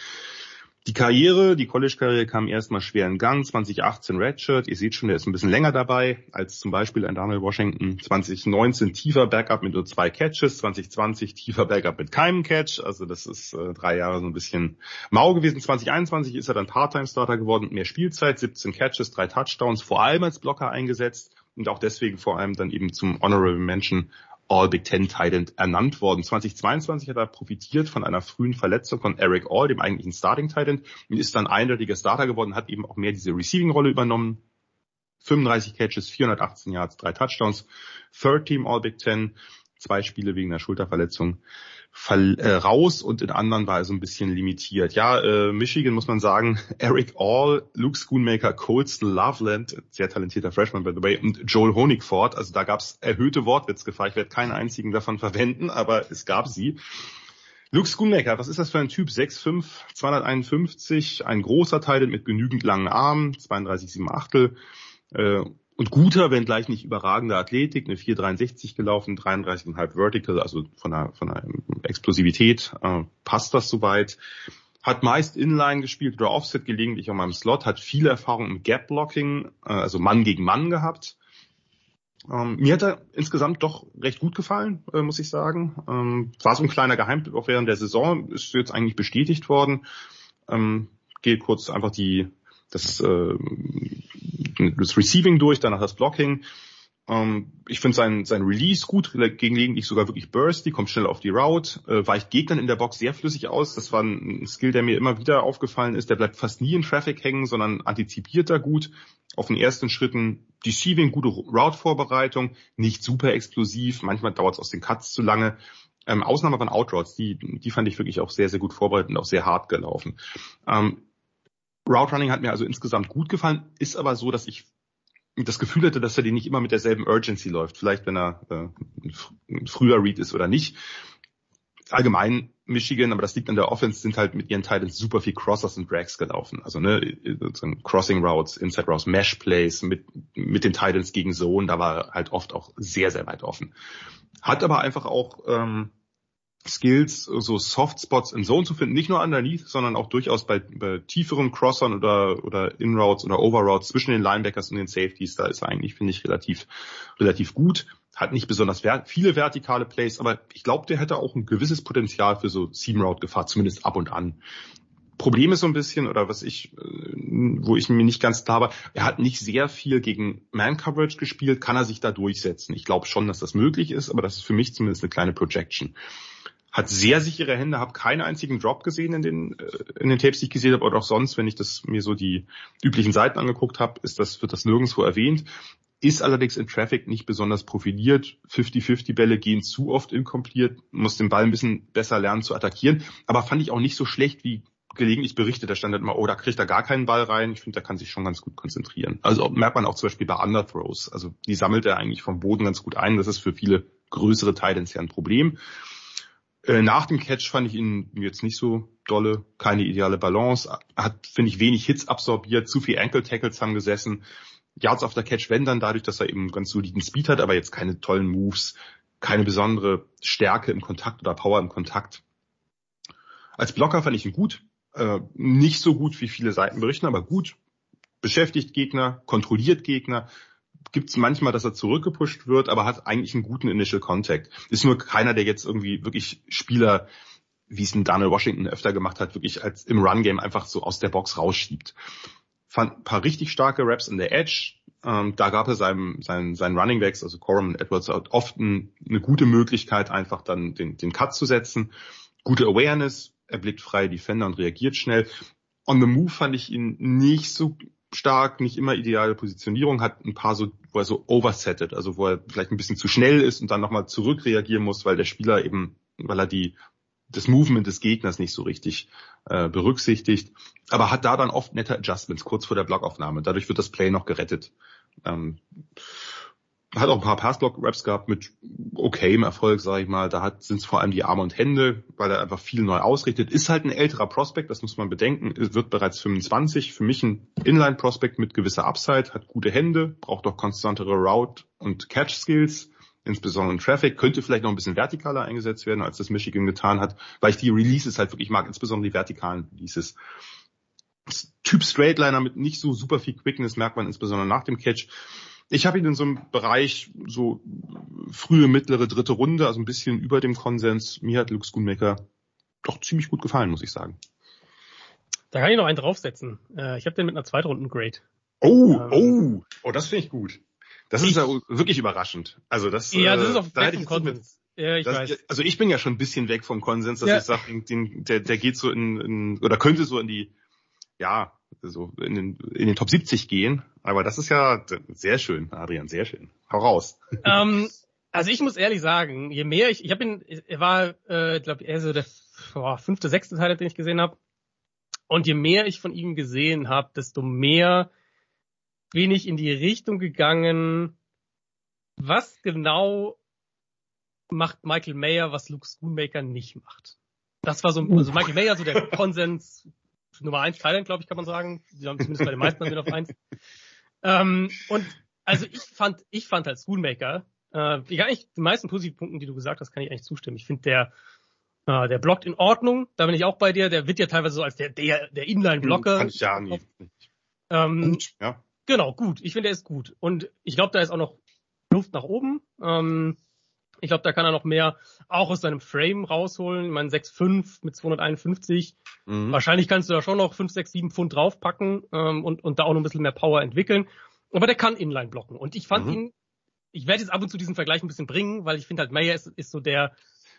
Die Karriere, die College-Karriere kam erstmal schwer in Gang. 2018 Redshirt. Ihr seht schon, der ist ein bisschen länger dabei als zum Beispiel ein Daniel Washington. 2019 tiefer Backup mit nur zwei Catches. 2020 tiefer Backup mit keinem Catch. Also das ist äh, drei Jahre so ein bisschen mau gewesen. 2021 ist er dann Part-Time-Starter geworden mehr Spielzeit. 17 Catches, drei Touchdowns, vor allem als Blocker eingesetzt. Und auch deswegen vor allem dann eben zum Honorable Mention All Big Ten Titan ernannt worden. 2022 hat er profitiert von einer frühen Verletzung von Eric All, dem eigentlichen Starting Titan, und ist dann eindeutiger Starter geworden, hat eben auch mehr diese Receiving-Rolle übernommen. 35 Catches, 418 Yards, drei Touchdowns, Third Team All Big Ten, zwei Spiele wegen einer Schulterverletzung äh, raus und in anderen war er so ein bisschen limitiert. Ja, äh, Michigan muss man sagen, Eric All, Luke Schoonmaker, Colston Loveland, sehr talentierter Freshman by the way, und Joel Honigford, also da gab es erhöhte Wortwitzgefahr. Ich werde keinen einzigen davon verwenden, aber es gab sie. Luke Schoonmaker, was ist das für ein Typ? 6'5", 251, ein großer Teil mit genügend langen Armen, 32, 7 Achtel, äh, und guter, wenn gleich nicht überragender Athletik, eine 4,63 gelaufen, 33,5 Vertical, also von der, von der Explosivität äh, passt das soweit. Hat meist Inline gespielt oder Offset, gelegentlich auch mal im Slot, hat viele Erfahrung im Gap-Blocking, äh, also Mann gegen Mann gehabt. Ähm, mir hat er insgesamt doch recht gut gefallen, äh, muss ich sagen. Ähm, war so ein kleiner Geheimtipp auch während der Saison, ist jetzt eigentlich bestätigt worden. Ähm, gehe kurz einfach die das, äh, das Receiving durch, danach das Blocking. Ähm, ich finde sein, sein Release gut, gelegentlich sogar wirklich bursty, kommt schnell auf die Route, äh, weicht Gegnern in der Box sehr flüssig aus. Das war ein Skill, der mir immer wieder aufgefallen ist. Der bleibt fast nie in Traffic hängen, sondern antizipiert da gut. Auf den ersten Schritten Deceiving, gute Route-Vorbereitung, nicht super explosiv, manchmal dauert es aus den Cuts zu lange. Ähm, Ausnahme waren Outroutes, die, die fand ich wirklich auch sehr, sehr gut vorbereitet und auch sehr hart gelaufen. Ähm, Route Running hat mir also insgesamt gut gefallen, ist aber so, dass ich das Gefühl hatte, dass er die nicht immer mit derselben Urgency läuft. Vielleicht, wenn er äh, ein früher Read ist oder nicht. Allgemein Michigan, aber das liegt an der Offense, sind halt mit ihren Titans super viel Crossers und Drags gelaufen. Also ne, sozusagen Crossing Routes, Inside Routes, Mesh Plays mit, mit den Titans gegen Zone, da war halt oft auch sehr, sehr weit offen. Hat aber einfach auch ähm, Skills, so Softspots in Zone zu finden, nicht nur underneath, sondern auch durchaus bei, bei tieferen Crossern oder, oder In-Routes oder Over-Routes zwischen den Linebackers und den Safeties, da ist er eigentlich, finde ich, relativ, relativ gut. Hat nicht besonders viele vertikale Plays, aber ich glaube, der hätte auch ein gewisses Potenzial für so Seam-Route-Gefahr, zumindest ab und an. Problem ist so ein bisschen, oder was ich, äh, wo ich mir nicht ganz klar war, er hat nicht sehr viel gegen Man-Coverage gespielt, kann er sich da durchsetzen. Ich glaube schon, dass das möglich ist, aber das ist für mich zumindest eine kleine Projection hat sehr sichere Hände, habe keinen einzigen Drop gesehen in den äh, in den Tapes, die ich gesehen habe, oder auch sonst, wenn ich das mir so die üblichen Seiten angeguckt habe, ist das wird das nirgendwo erwähnt. Ist allerdings in Traffic nicht besonders profiliert. 50-50 Bälle gehen zu oft incomplete, muss den Ball ein bisschen besser lernen zu attackieren. Aber fand ich auch nicht so schlecht wie gelegentlich berichtet. Da stand halt immer, oh, da kriegt er gar keinen Ball rein. Ich finde, da kann sich schon ganz gut konzentrieren. Also merkt man auch zum Beispiel bei Underthrows. Also die sammelt er eigentlich vom Boden ganz gut ein. Das ist für viele größere Titans ja ein Problem. Äh, nach dem Catch fand ich ihn jetzt nicht so dolle, keine ideale Balance, hat, finde ich, wenig Hits absorbiert, zu viel Ankle Tackles haben gesessen. Yards auf der Catch, wenn dann dadurch, dass er eben ganz soliden Speed hat, aber jetzt keine tollen Moves, keine besondere Stärke im Kontakt oder Power im Kontakt. Als Blocker fand ich ihn gut, äh, nicht so gut wie viele Seiten berichten, aber gut. Beschäftigt Gegner, kontrolliert Gegner, gibt es manchmal, dass er zurückgepusht wird, aber hat eigentlich einen guten Initial Contact. Ist nur keiner, der jetzt irgendwie wirklich Spieler, wie es ein Daniel Washington öfter gemacht hat, wirklich als im Run-Game einfach so aus der Box rausschiebt. Fand ein paar richtig starke Raps in der Edge. Ähm, da gab es seinem, seinen, seinen Running Backs, also Corum und Edwards, oft ein, eine gute Möglichkeit, einfach dann den, den Cut zu setzen. Gute Awareness, er blickt freie Defender und reagiert schnell. On the Move fand ich ihn nicht so stark, nicht immer ideale Positionierung, hat ein paar so, wo er so oversettet, also wo er vielleicht ein bisschen zu schnell ist und dann nochmal zurückreagieren muss, weil der Spieler eben, weil er die das Movement des Gegners nicht so richtig äh, berücksichtigt, aber hat da dann oft nette Adjustments kurz vor der Blockaufnahme. Dadurch wird das Play noch gerettet. Ähm, hat auch ein paar Passblock-Raps gehabt mit okayem Erfolg, sage ich mal. Da sind es vor allem die Arme und Hände, weil er einfach viel neu ausrichtet. Ist halt ein älterer Prospect, das muss man bedenken. Wird bereits 25. Für mich ein Inline-Prospect mit gewisser Upside, hat gute Hände, braucht auch konstantere Route- und Catch-Skills, insbesondere in Traffic. Könnte vielleicht noch ein bisschen vertikaler eingesetzt werden, als das Michigan getan hat, weil ich die Releases halt wirklich mag, insbesondere die vertikalen Releases. Typ Straightliner mit nicht so super viel Quickness merkt man insbesondere nach dem Catch. Ich habe ihn in so einem Bereich so frühe, mittlere, dritte Runde, also ein bisschen über dem Konsens. Mir hat Luke Schoonmaker doch ziemlich gut gefallen, muss ich sagen. Da kann ich noch einen draufsetzen. Äh, ich habe den mit einer Zweitrunden-Grade. Oh, ähm, oh, oh, das finde ich gut. Das ich, ist ja wirklich überraschend. Also das, ja, das ist auch da vom Konsens. Ja, ich das, weiß. Also ich bin ja schon ein bisschen weg vom Konsens, dass ja. ich sage, der, der geht so in, in, oder könnte so in die, ja, so in den, in den Top 70 gehen. Aber das ist ja sehr schön, Adrian, sehr schön. Hau raus. Ähm, also ich muss ehrlich sagen, je mehr ich, ich habe ihn, er war, äh, glaube ich, eher so der boah, fünfte, sechste Teil, den ich gesehen habe. Und je mehr ich von ihm gesehen habe, desto mehr bin ich in die Richtung gegangen, was genau macht Michael Mayer, was Luke Schoonmaker nicht macht. Das war so, also Michael Mayer, so der Konsens Nummer eins Thailand, glaube ich, kann man sagen. Die haben zumindest bei den meisten sind auf eins. Ähm, und also ich fand, ich fand als Schoolmaker, äh, ich eigentlich die meisten positiven Punkten, die du gesagt hast, kann ich eigentlich zustimmen. Ich finde der, äh, der blockt in Ordnung, da bin ich auch bei dir. Der wird ja teilweise so als der, der, der Inline-Blocker. Kann ich ja nie. Ähm, gut, ja. Genau, gut. Ich finde, er ist gut. Und ich glaube, da ist auch noch Luft nach oben. Ähm, ich glaube, da kann er noch mehr auch aus seinem Frame rausholen. Ich meine, 6,5 mit 251. Mhm. Wahrscheinlich kannst du da schon noch 5, 6, 7 Pfund draufpacken ähm, und, und da auch noch ein bisschen mehr Power entwickeln. Aber der kann Inline blocken. Und ich fand mhm. ihn, ich werde jetzt ab und zu diesen Vergleich ein bisschen bringen, weil ich finde halt, Mayer ist, ist so der,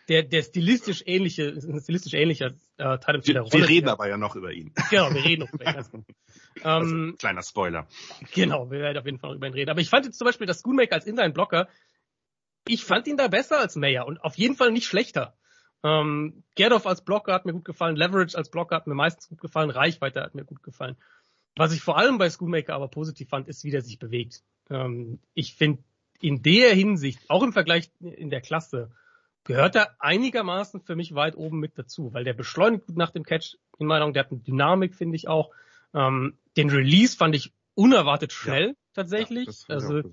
der, der stilistisch ähnliche, ist ein stilistisch ähnlicher äh, Teil der Rolle. Wir reden aber ja noch über ihn. Genau, wir reden noch über ihn. Also, ähm, kleiner Spoiler. Genau, wir werden auf jeden Fall noch über ihn reden. Aber ich fand jetzt zum Beispiel, dass Schoonmaker als Inline-Blocker ich fand ihn da besser als Mayer und auf jeden Fall nicht schlechter. Ähm, Gerdoff als Blocker hat mir gut gefallen, Leverage als Blocker hat mir meistens gut gefallen, Reichweite hat mir gut gefallen. Was ich vor allem bei Schoolmaker aber positiv fand, ist, wie der sich bewegt. Ähm, ich finde, in der Hinsicht, auch im Vergleich in der Klasse, gehört er einigermaßen für mich weit oben mit dazu, weil der beschleunigt gut nach dem Catch, in meiner Meinung, der hat eine Dynamik, finde ich auch. Ähm, den Release fand ich unerwartet schnell, ja. tatsächlich. Ja, also,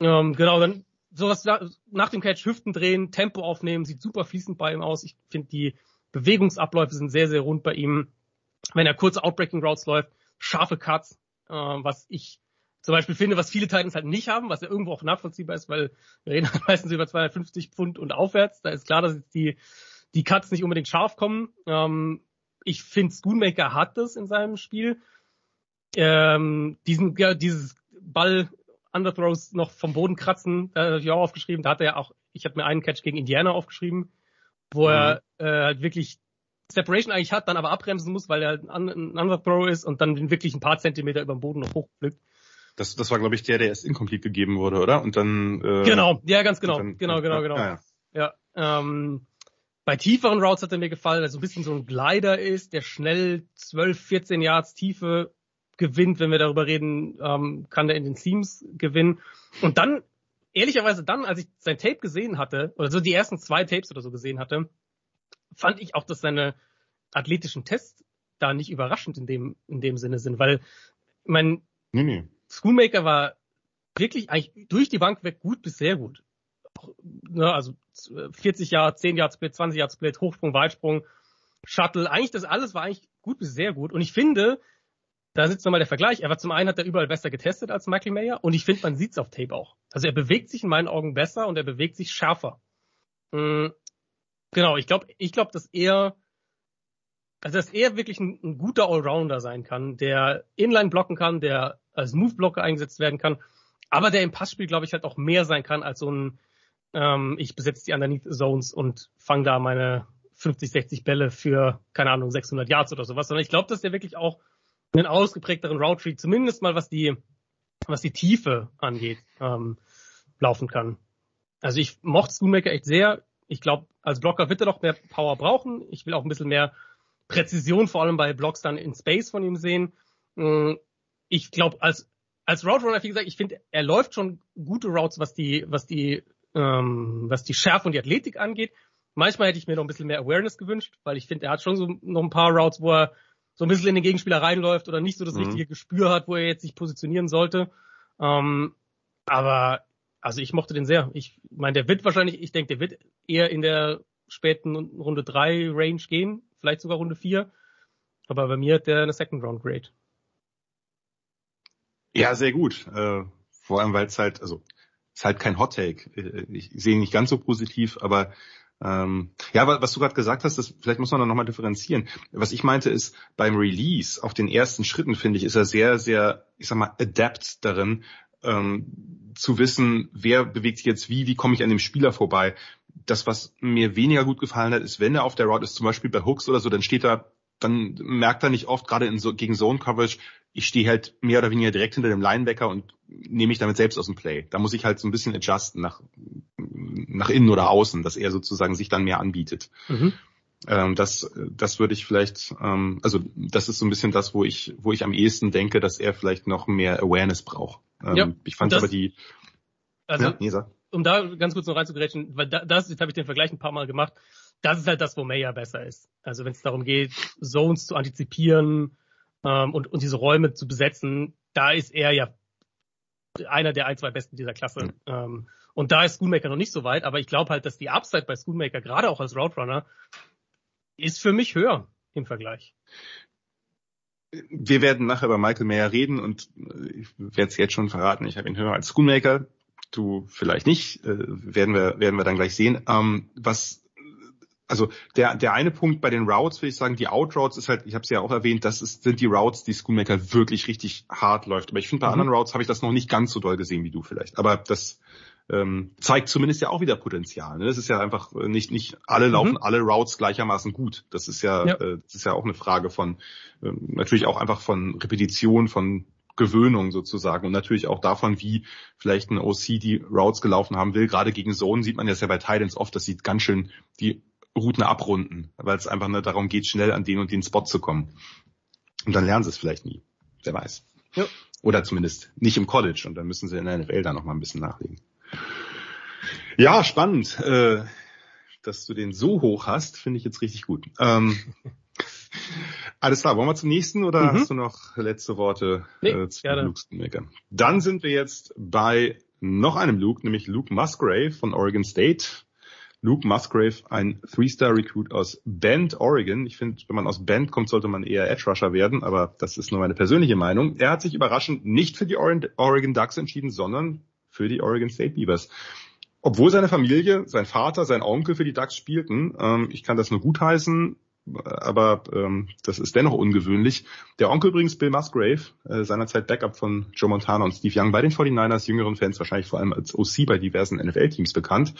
ähm, genau, dann sowas nach dem Catch Hüften drehen, Tempo aufnehmen, sieht super fließend bei ihm aus. Ich finde die Bewegungsabläufe sind sehr, sehr rund bei ihm. Wenn er kurze Outbreaking Routes läuft, scharfe Cuts, äh, was ich zum Beispiel finde, was viele Titans halt nicht haben, was ja irgendwo auch nachvollziehbar ist, weil wir reden halt meistens über 250 Pfund und aufwärts. Da ist klar, dass jetzt die, die Cuts nicht unbedingt scharf kommen. Ähm, ich finde, Schoonmaker hat das in seinem Spiel. Ähm, diesen, ja, dieses Ball Underthrows noch vom Boden kratzen, da habe ich auch aufgeschrieben. Da hat er ja auch, ich habe mir einen Catch gegen Indiana aufgeschrieben, wo mhm. er äh, halt wirklich Separation eigentlich hat, dann aber abbremsen muss, weil er ein, ein Underthrow ist und dann wirklich ein paar Zentimeter über dem Boden noch hochpflückt. Das, das war, glaube ich, der, der erst incomplete gegeben wurde, oder? Und dann äh, Genau, ja, ganz genau. Dann, genau, genau, genau. Ja, ja. ja ähm, bei tieferen Routes hat er mir gefallen, weil so ein bisschen so ein Glider ist, der schnell 12, 14 Yards Tiefe gewinnt, wenn wir darüber reden, ähm, kann der in den Teams gewinnen. Und dann, ehrlicherweise dann, als ich sein Tape gesehen hatte, oder so die ersten zwei Tapes oder so gesehen hatte, fand ich auch, dass seine athletischen Tests da nicht überraschend in dem, in dem Sinne sind, weil, mein, nee, nee. Schoolmaker war wirklich eigentlich durch die Bank weg gut bis sehr gut. Ne, also 40 Jahre, 10 Jahre Split, 20 Jahre Split, Hochsprung, Weitsprung, Shuttle, eigentlich das alles war eigentlich gut bis sehr gut. Und ich finde, da sitzt nochmal der Vergleich. Er war zum einen hat er überall besser getestet als Michael Mayer und ich finde, man sieht's auf Tape auch. Also er bewegt sich in meinen Augen besser und er bewegt sich schärfer. Mhm. Genau, ich glaube, ich glaube, dass er, also dass er wirklich ein, ein guter Allrounder sein kann, der Inline blocken kann, der als Move-Blocker eingesetzt werden kann, aber der im Passspiel, glaube ich, halt auch mehr sein kann als so ein, ähm, ich besetze die Underneath Zones und fange da meine 50, 60 Bälle für, keine Ahnung, 600 Yards oder sowas, sondern ich glaube, dass der wirklich auch einen ausgeprägteren Route zumindest mal was die, was die Tiefe angeht, ähm, laufen kann. Also ich mochte Schoonmaker echt sehr. Ich glaube, als Blocker wird er noch mehr Power brauchen. Ich will auch ein bisschen mehr Präzision, vor allem bei Blocks dann in Space von ihm sehen. Mm, ich glaube, als, als Route Runner, wie gesagt, ich finde, er läuft schon gute Routes, was die, was die, ähm, was die Schärfe und die Athletik angeht. Manchmal hätte ich mir noch ein bisschen mehr Awareness gewünscht, weil ich finde, er hat schon so noch ein paar Routes, wo er so ein bisschen in den Gegenspieler reinläuft oder nicht so das mhm. richtige Gespür hat, wo er jetzt sich positionieren sollte. Ähm, aber also ich mochte den sehr. Ich meine, der wird wahrscheinlich, ich denke, der wird eher in der späten Runde 3 Range gehen, vielleicht sogar Runde 4. Aber bei mir hat der eine Second Round Grade. Ja, sehr gut. Äh, vor allem, weil es halt, also ist halt kein Hot Take. Äh, ich sehe ihn nicht ganz so positiv, aber ähm, ja, was du gerade gesagt hast, das, vielleicht muss man da nochmal differenzieren. Was ich meinte ist, beim Release, auf den ersten Schritten, finde ich, ist er sehr, sehr, ich sag mal, adept darin, ähm, zu wissen, wer bewegt sich jetzt wie, wie komme ich an dem Spieler vorbei. Das, was mir weniger gut gefallen hat, ist, wenn er auf der Route ist, zum Beispiel bei Hooks oder so, dann steht er dann merkt er nicht oft, gerade in so, gegen Zone Coverage, ich stehe halt mehr oder weniger direkt hinter dem Linebacker und nehme mich damit selbst aus dem Play. Da muss ich halt so ein bisschen adjusten nach, nach innen oder außen, dass er sozusagen sich dann mehr anbietet. Mhm. Ähm, das, das würde ich vielleicht, ähm, also das ist so ein bisschen das, wo ich, wo ich am ehesten denke, dass er vielleicht noch mehr Awareness braucht. Ähm, ja, ich fand das, aber die, also, ja, nee, um da ganz kurz noch reinzugrätschen, weil da, das, jetzt habe ich den Vergleich ein paar Mal gemacht, das ist halt das, wo Mayer besser ist. Also wenn es darum geht, Zones zu antizipieren ähm, und, und diese Räume zu besetzen, da ist er ja einer der ein, zwei Besten dieser Klasse. Mhm. Ähm, und da ist Schoonmaker noch nicht so weit, aber ich glaube halt, dass die Upside bei Schoonmaker, gerade auch als Route Runner, ist für mich höher im Vergleich. Wir werden nachher über Michael Mayer reden und ich werde es jetzt schon verraten, ich habe ihn höher als Schoonmaker. Du vielleicht nicht, äh, werden wir werden wir dann gleich sehen. Ähm, was also der, der eine Punkt bei den Routes, würde ich sagen, die Outroutes ist halt, ich habe es ja auch erwähnt, das ist, sind die Routes, die Schoolmaker wirklich richtig hart läuft. Aber ich finde, bei mhm. anderen Routes habe ich das noch nicht ganz so doll gesehen wie du vielleicht. Aber das ähm, zeigt zumindest ja auch wieder Potenzial. Ne? Das ist ja einfach äh, nicht, nicht alle mhm. laufen alle Routes gleichermaßen gut. Das ist ja, ja. Äh, das ist ja auch eine Frage von, äh, natürlich auch einfach von Repetition, von Gewöhnung sozusagen und natürlich auch davon, wie vielleicht ein OC die Routes gelaufen haben will. Gerade gegen Zonen sieht man ja bei Titans oft, das sieht ganz schön die Routen abrunden, weil es einfach nur darum geht, schnell an den und den Spot zu kommen. Und dann lernen sie es vielleicht nie. Wer weiß. Ja. Oder zumindest nicht im College und dann müssen sie in der NFL da noch mal ein bisschen nachlegen. Ja, spannend. Äh, dass du den so hoch hast, finde ich jetzt richtig gut. Ähm, alles klar, wollen wir zum nächsten oder mhm. hast du noch letzte Worte nee, äh, zu Luke Dann sind wir jetzt bei noch einem Luke, nämlich Luke Musgrave von Oregon State. Luke Musgrave, ein Three-Star-Recruit aus Bend, Oregon. Ich finde, wenn man aus Bend kommt, sollte man eher Edge-Rusher werden, aber das ist nur meine persönliche Meinung. Er hat sich überraschend nicht für die Oregon Ducks entschieden, sondern für die Oregon State Beavers. Obwohl seine Familie, sein Vater, sein Onkel für die Ducks spielten, ähm, ich kann das nur gutheißen, aber ähm, das ist dennoch ungewöhnlich. Der Onkel übrigens Bill Musgrave, äh, seinerzeit Backup von Joe Montana und Steve Young bei den 49ers, jüngeren Fans wahrscheinlich vor allem als OC bei diversen NFL-Teams bekannt.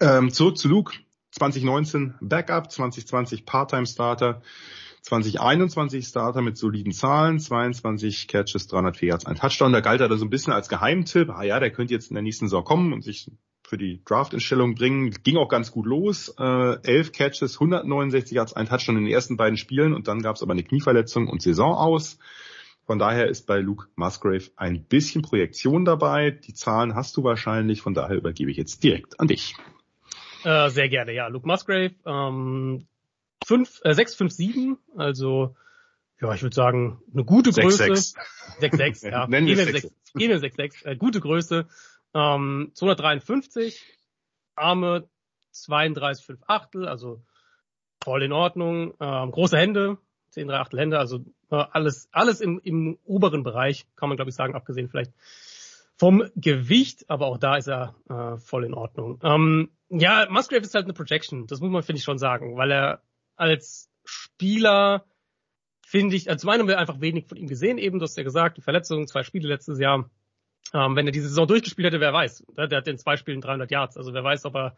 Ähm, zurück zu Luke. 2019 Backup, 2020 Part-Time-Starter, 2021 Starter mit soliden Zahlen, 22 Catches, 304 Yards, ein Touchdown. Da galt er da so ein bisschen als Geheimtipp. Ah ja, der könnte jetzt in der nächsten Saison kommen und sich für die Draft-Instellung bringen. Ging auch ganz gut los. Äh, 11 Catches, 169 Yards, ein Touchdown in den ersten beiden Spielen und dann gab es aber eine Knieverletzung und Saison aus. Von daher ist bei Luke Musgrave ein bisschen Projektion dabei. Die Zahlen hast du wahrscheinlich, von daher übergebe ich jetzt direkt an dich. Äh, sehr gerne, ja. Luke Musgrave, ähm, 5, äh, 6, 5, 7, also ja, ich würde sagen, eine gute Größe. 6-6, ja. Nennen wir 6, 6, äh, gute Größe. Ähm, 253, Arme 32, 5 Achtel, also voll in Ordnung. Ähm, große Hände, 10, 3 Achtel Hände, also äh, alles, alles im, im oberen Bereich, kann man glaube ich sagen, abgesehen vielleicht vom Gewicht, aber auch da ist er äh, voll in Ordnung. Ähm, ja, Musgrave ist halt eine Projection, das muss man, finde ich, schon sagen, weil er als Spieler, finde ich, also zum einen haben wir einfach wenig von ihm gesehen, eben, du hast ja gesagt, die Verletzung, zwei Spiele letztes Jahr. Ähm, wenn er diese Saison durchgespielt hätte, wer weiß. Der hat in zwei Spielen 300 Yards, also wer weiß, ob er,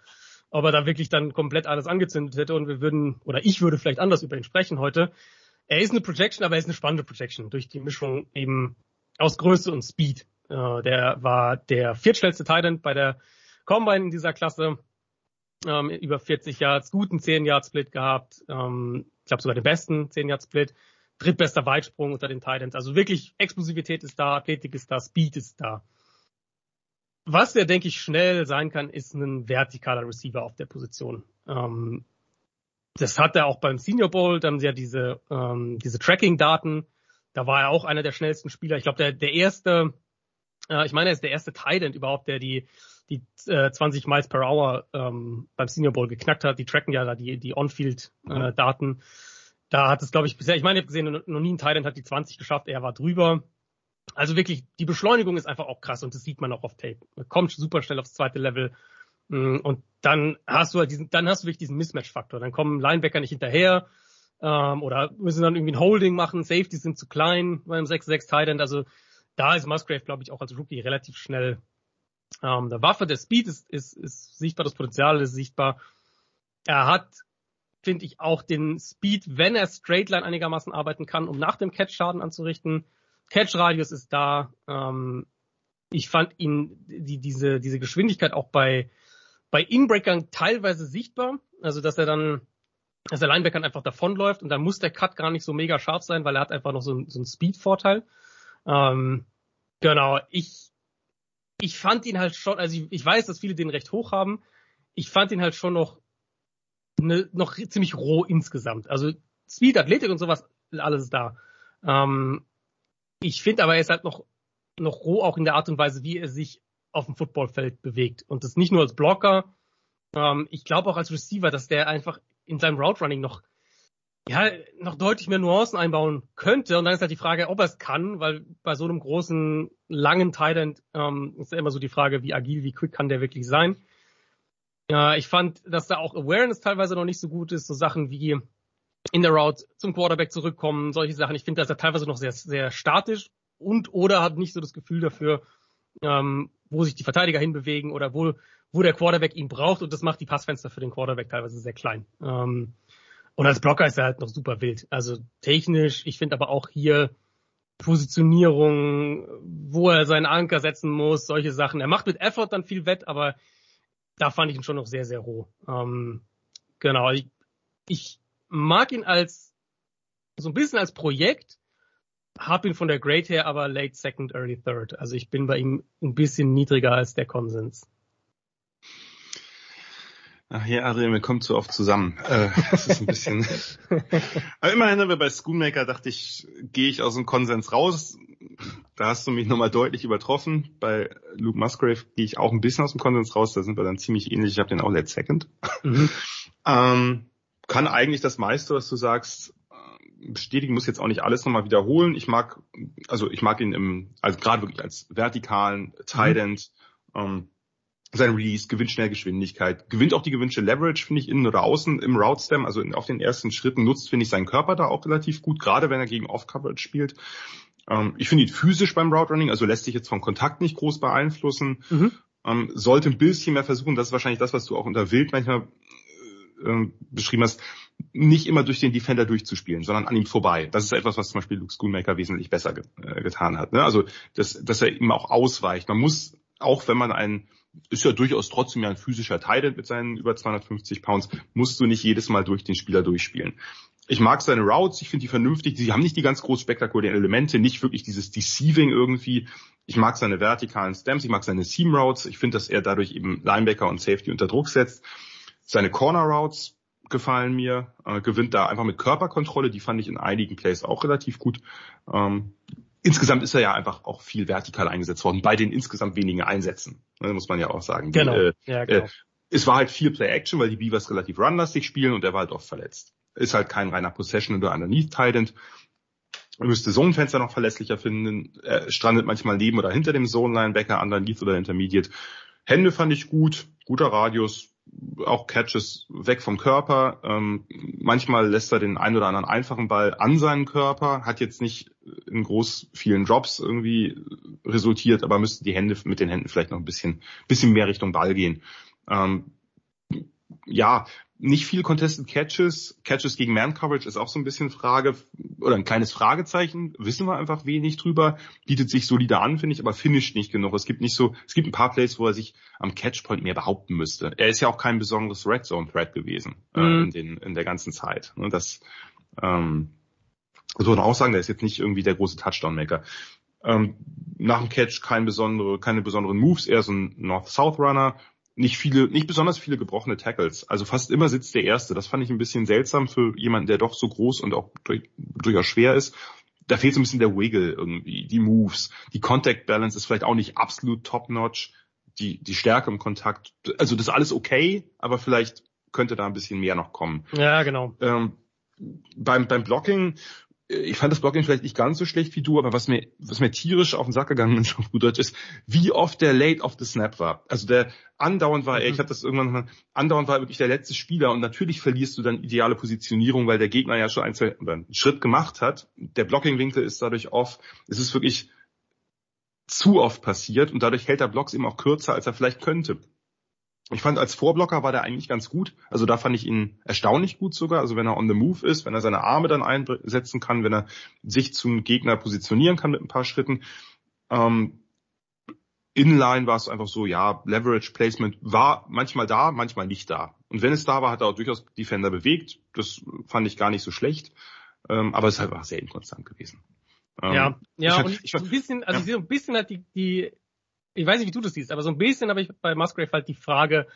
ob er da wirklich dann komplett alles angezündet hätte und wir würden, oder ich würde vielleicht anders über ihn sprechen heute. Er ist eine Projection, aber er ist eine spannende Projection durch die Mischung eben aus Größe und Speed. Äh, der war der viertschnellste Titan bei der Combine in dieser Klasse ähm, über 40 Yards, guten 10 Yard Split gehabt, ähm, ich glaube sogar den besten 10 Yard Split, drittbester Weitsprung unter den Titans. Also wirklich Explosivität ist da, Athletik ist da, Speed ist da. Was der, denke ich, schnell sein kann, ist ein vertikaler Receiver auf der Position. Ähm, das hat er auch beim Senior Bowl, da haben sie ja diese, ähm, diese Tracking-Daten. Da war er auch einer der schnellsten Spieler. Ich glaube, der, der erste, äh, ich meine, er ist der erste Titan überhaupt, der die die äh, 20 Miles per Hour ähm, beim Senior Bowl geknackt hat. Die tracken ja da die, die On-Field-Daten. Äh, da hat es, glaube ich, bisher, ich meine, ich habe gesehen, noch nie ein Thailand hat die 20 geschafft, er war drüber. Also wirklich, die Beschleunigung ist einfach auch krass und das sieht man auch auf Tape. Kommt super schnell aufs zweite Level. Mm, und dann hast du halt diesen, dann hast du wirklich diesen Mismatch-Faktor. Dann kommen Linebacker nicht hinterher, ähm, oder müssen dann irgendwie ein Holding machen, Safeties sind zu klein beim 6-6 Tight Also da ist Musgrave, glaube ich, auch als Rookie relativ schnell ähm, der Waffe, der Speed ist, ist, ist sichtbar, das Potenzial ist sichtbar. Er hat, finde ich, auch den Speed, wenn er Straightline einigermaßen arbeiten kann, um nach dem Catch Schaden anzurichten. Catch-Radius ist da. Ähm, ich fand ihn, die, diese, diese Geschwindigkeit auch bei, bei Inbreakern teilweise sichtbar. Also, dass er dann, dass der Linebacker einfach davonläuft und dann muss der Cut gar nicht so mega scharf sein, weil er hat einfach noch so, so einen Speed-Vorteil. Ähm, genau, ich, ich fand ihn halt schon, also ich, ich weiß, dass viele den recht hoch haben. Ich fand ihn halt schon noch, ne, noch ziemlich roh insgesamt. Also Speed, Athletik und sowas, alles da. Ähm, ich finde aber, er ist halt noch, noch roh auch in der Art und Weise, wie er sich auf dem Footballfeld bewegt. Und das nicht nur als Blocker. Ähm, ich glaube auch als Receiver, dass der einfach in seinem Route Running noch ja, noch deutlich mehr Nuancen einbauen könnte. Und dann ist halt die Frage, ob er es kann, weil bei so einem großen, langen Tight ähm, ist ja immer so die Frage, wie agil, wie quick kann der wirklich sein. Ja, ich fand, dass da auch Awareness teilweise noch nicht so gut ist, so Sachen wie in der Route zum Quarterback zurückkommen, solche Sachen. Ich finde, dass er teilweise noch sehr, sehr statisch und oder hat nicht so das Gefühl dafür, ähm, wo sich die Verteidiger hinbewegen oder wo, wo der Quarterback ihn braucht und das macht die Passfenster für den Quarterback teilweise sehr klein. Ähm, und als Blocker ist er halt noch super wild. Also technisch, ich finde aber auch hier Positionierung, wo er seinen Anker setzen muss, solche Sachen. Er macht mit Effort dann viel wett, aber da fand ich ihn schon noch sehr, sehr roh. Ähm, genau, ich, ich mag ihn als so ein bisschen als Projekt, habe ihn von der Grade her aber late second, early third. Also ich bin bei ihm ein bisschen niedriger als der Konsens. Ach ja, Adrian, wir kommen zu oft zusammen. Äh, das ist ein bisschen. Aber immerhin, aber bei Schoonmaker dachte ich, gehe ich aus dem Konsens raus. Da hast du mich nochmal deutlich übertroffen. Bei Luke Musgrave gehe ich auch ein bisschen aus dem Konsens raus. Da sind wir dann ziemlich ähnlich. Ich habe den auch Let's Second. Mhm. ähm, kann eigentlich das meiste, was du sagst, bestätigen, muss jetzt auch nicht alles nochmal wiederholen. Ich mag, also ich mag ihn im, also gerade wirklich als vertikalen Tight End. Mhm. Ähm, sein Release, gewinnt schnell Geschwindigkeit, gewinnt auch die gewünschte Leverage, finde ich, innen oder außen im Route Stem, also auf den ersten Schritten nutzt, finde ich, seinen Körper da auch relativ gut, gerade wenn er gegen Off-Coverage spielt. Ähm, ich finde ihn physisch beim Route Running, also lässt sich jetzt vom Kontakt nicht groß beeinflussen. Mhm. Ähm, sollte ein bisschen mehr versuchen, das ist wahrscheinlich das, was du auch unter Wild manchmal äh, beschrieben hast, nicht immer durch den Defender durchzuspielen, sondern an ihm vorbei. Das ist etwas, was zum Beispiel Luke Schoonmaker wesentlich besser ge äh, getan hat. Ne? Also, dass, dass er ihm auch ausweicht. Man muss, auch wenn man einen ist ja durchaus trotzdem ja ein physischer Teil mit seinen über 250 Pounds, musst du nicht jedes Mal durch den Spieler durchspielen. Ich mag seine Routes, ich finde die vernünftig, sie haben nicht die ganz groß spektakulären Elemente, nicht wirklich dieses Deceiving irgendwie. Ich mag seine vertikalen Stamps, ich mag seine Seam Routes, ich finde, dass er dadurch eben Linebacker und Safety unter Druck setzt. Seine Corner Routes gefallen mir, äh, gewinnt da einfach mit Körperkontrolle, die fand ich in einigen Plays auch relativ gut. Ähm, insgesamt ist er ja einfach auch viel vertikal eingesetzt worden, bei den insgesamt wenigen Einsätzen, ne, muss man ja auch sagen. Genau. Die, äh, ja, genau. Äh, es war halt viel Play-Action, weil die Beavers relativ runlastig spielen und er war halt oft verletzt. Ist halt kein reiner Possession oder underneath. Man müsste Zonenfenster noch verlässlicher finden. Er strandet manchmal neben oder hinter dem Zone-Linebacker, underneath oder intermediate. Hände fand ich gut, guter Radius, auch Catches weg vom Körper. Ähm, manchmal lässt er den einen oder anderen einfachen Ball an seinen Körper, hat jetzt nicht in groß vielen Drops irgendwie resultiert, aber müsste die Hände mit den Händen vielleicht noch ein bisschen, bisschen mehr Richtung Ball gehen. Ähm, ja, nicht viel Contested Catches. Catches gegen Man Coverage ist auch so ein bisschen Frage oder ein kleines Fragezeichen. Wissen wir einfach wenig drüber. Bietet sich solide an, finde ich, aber finisht nicht genug. Es gibt nicht so, es gibt ein paar Plays, wo er sich am Catchpoint mehr behaupten müsste. Er ist ja auch kein besonderes Red Zone Threat gewesen äh, mhm. in, den, in der ganzen Zeit. Und das, ähm, das muss man auch sagen, der ist jetzt nicht irgendwie der große Touchdown-Maker. Ähm, nach dem Catch kein besondere, keine besonderen Moves, eher so ein North-South-Runner, nicht viele, nicht besonders viele gebrochene Tackles. Also fast immer sitzt der Erste. Das fand ich ein bisschen seltsam für jemanden, der doch so groß und auch durch, durchaus schwer ist. Da fehlt so ein bisschen der Wiggle irgendwie, die Moves, die Contact Balance ist vielleicht auch nicht absolut top-notch, die, die Stärke im Kontakt. Also das ist alles okay, aber vielleicht könnte da ein bisschen mehr noch kommen. Ja, genau. Ähm, beim, beim Blocking ich fand das Blocking vielleicht nicht ganz so schlecht wie du, aber was mir, was mir tierisch auf den Sack gegangen ist, auf gut Deutsch, ist, wie oft der late of the snap war. Also der andauernd war, mhm. ich habe das irgendwann mal, andauernd war wirklich der letzte Spieler und natürlich verlierst du dann ideale Positionierung, weil der Gegner ja schon ein, zwei, einen Schritt gemacht hat. Der Blocking-Winkel ist dadurch off. Es ist wirklich zu oft passiert und dadurch hält der Blocks eben auch kürzer, als er vielleicht könnte. Ich fand, als Vorblocker war der eigentlich ganz gut. Also da fand ich ihn erstaunlich gut sogar. Also wenn er on the move ist, wenn er seine Arme dann einsetzen kann, wenn er sich zum Gegner positionieren kann mit ein paar Schritten. Ähm, Inline war es einfach so, ja, Leverage Placement war manchmal da, manchmal nicht da. Und wenn es da war, hat er auch durchaus Defender bewegt. Das fand ich gar nicht so schlecht. Ähm, aber es ist halt auch sehr inkonstant gewesen. Ähm, ja, ja, ich, und ich, ein bisschen, also ja. ich sehe ein bisschen hat die, die ich weiß nicht, wie du das siehst, aber so ein bisschen habe ich bei Musgrave halt die Frage,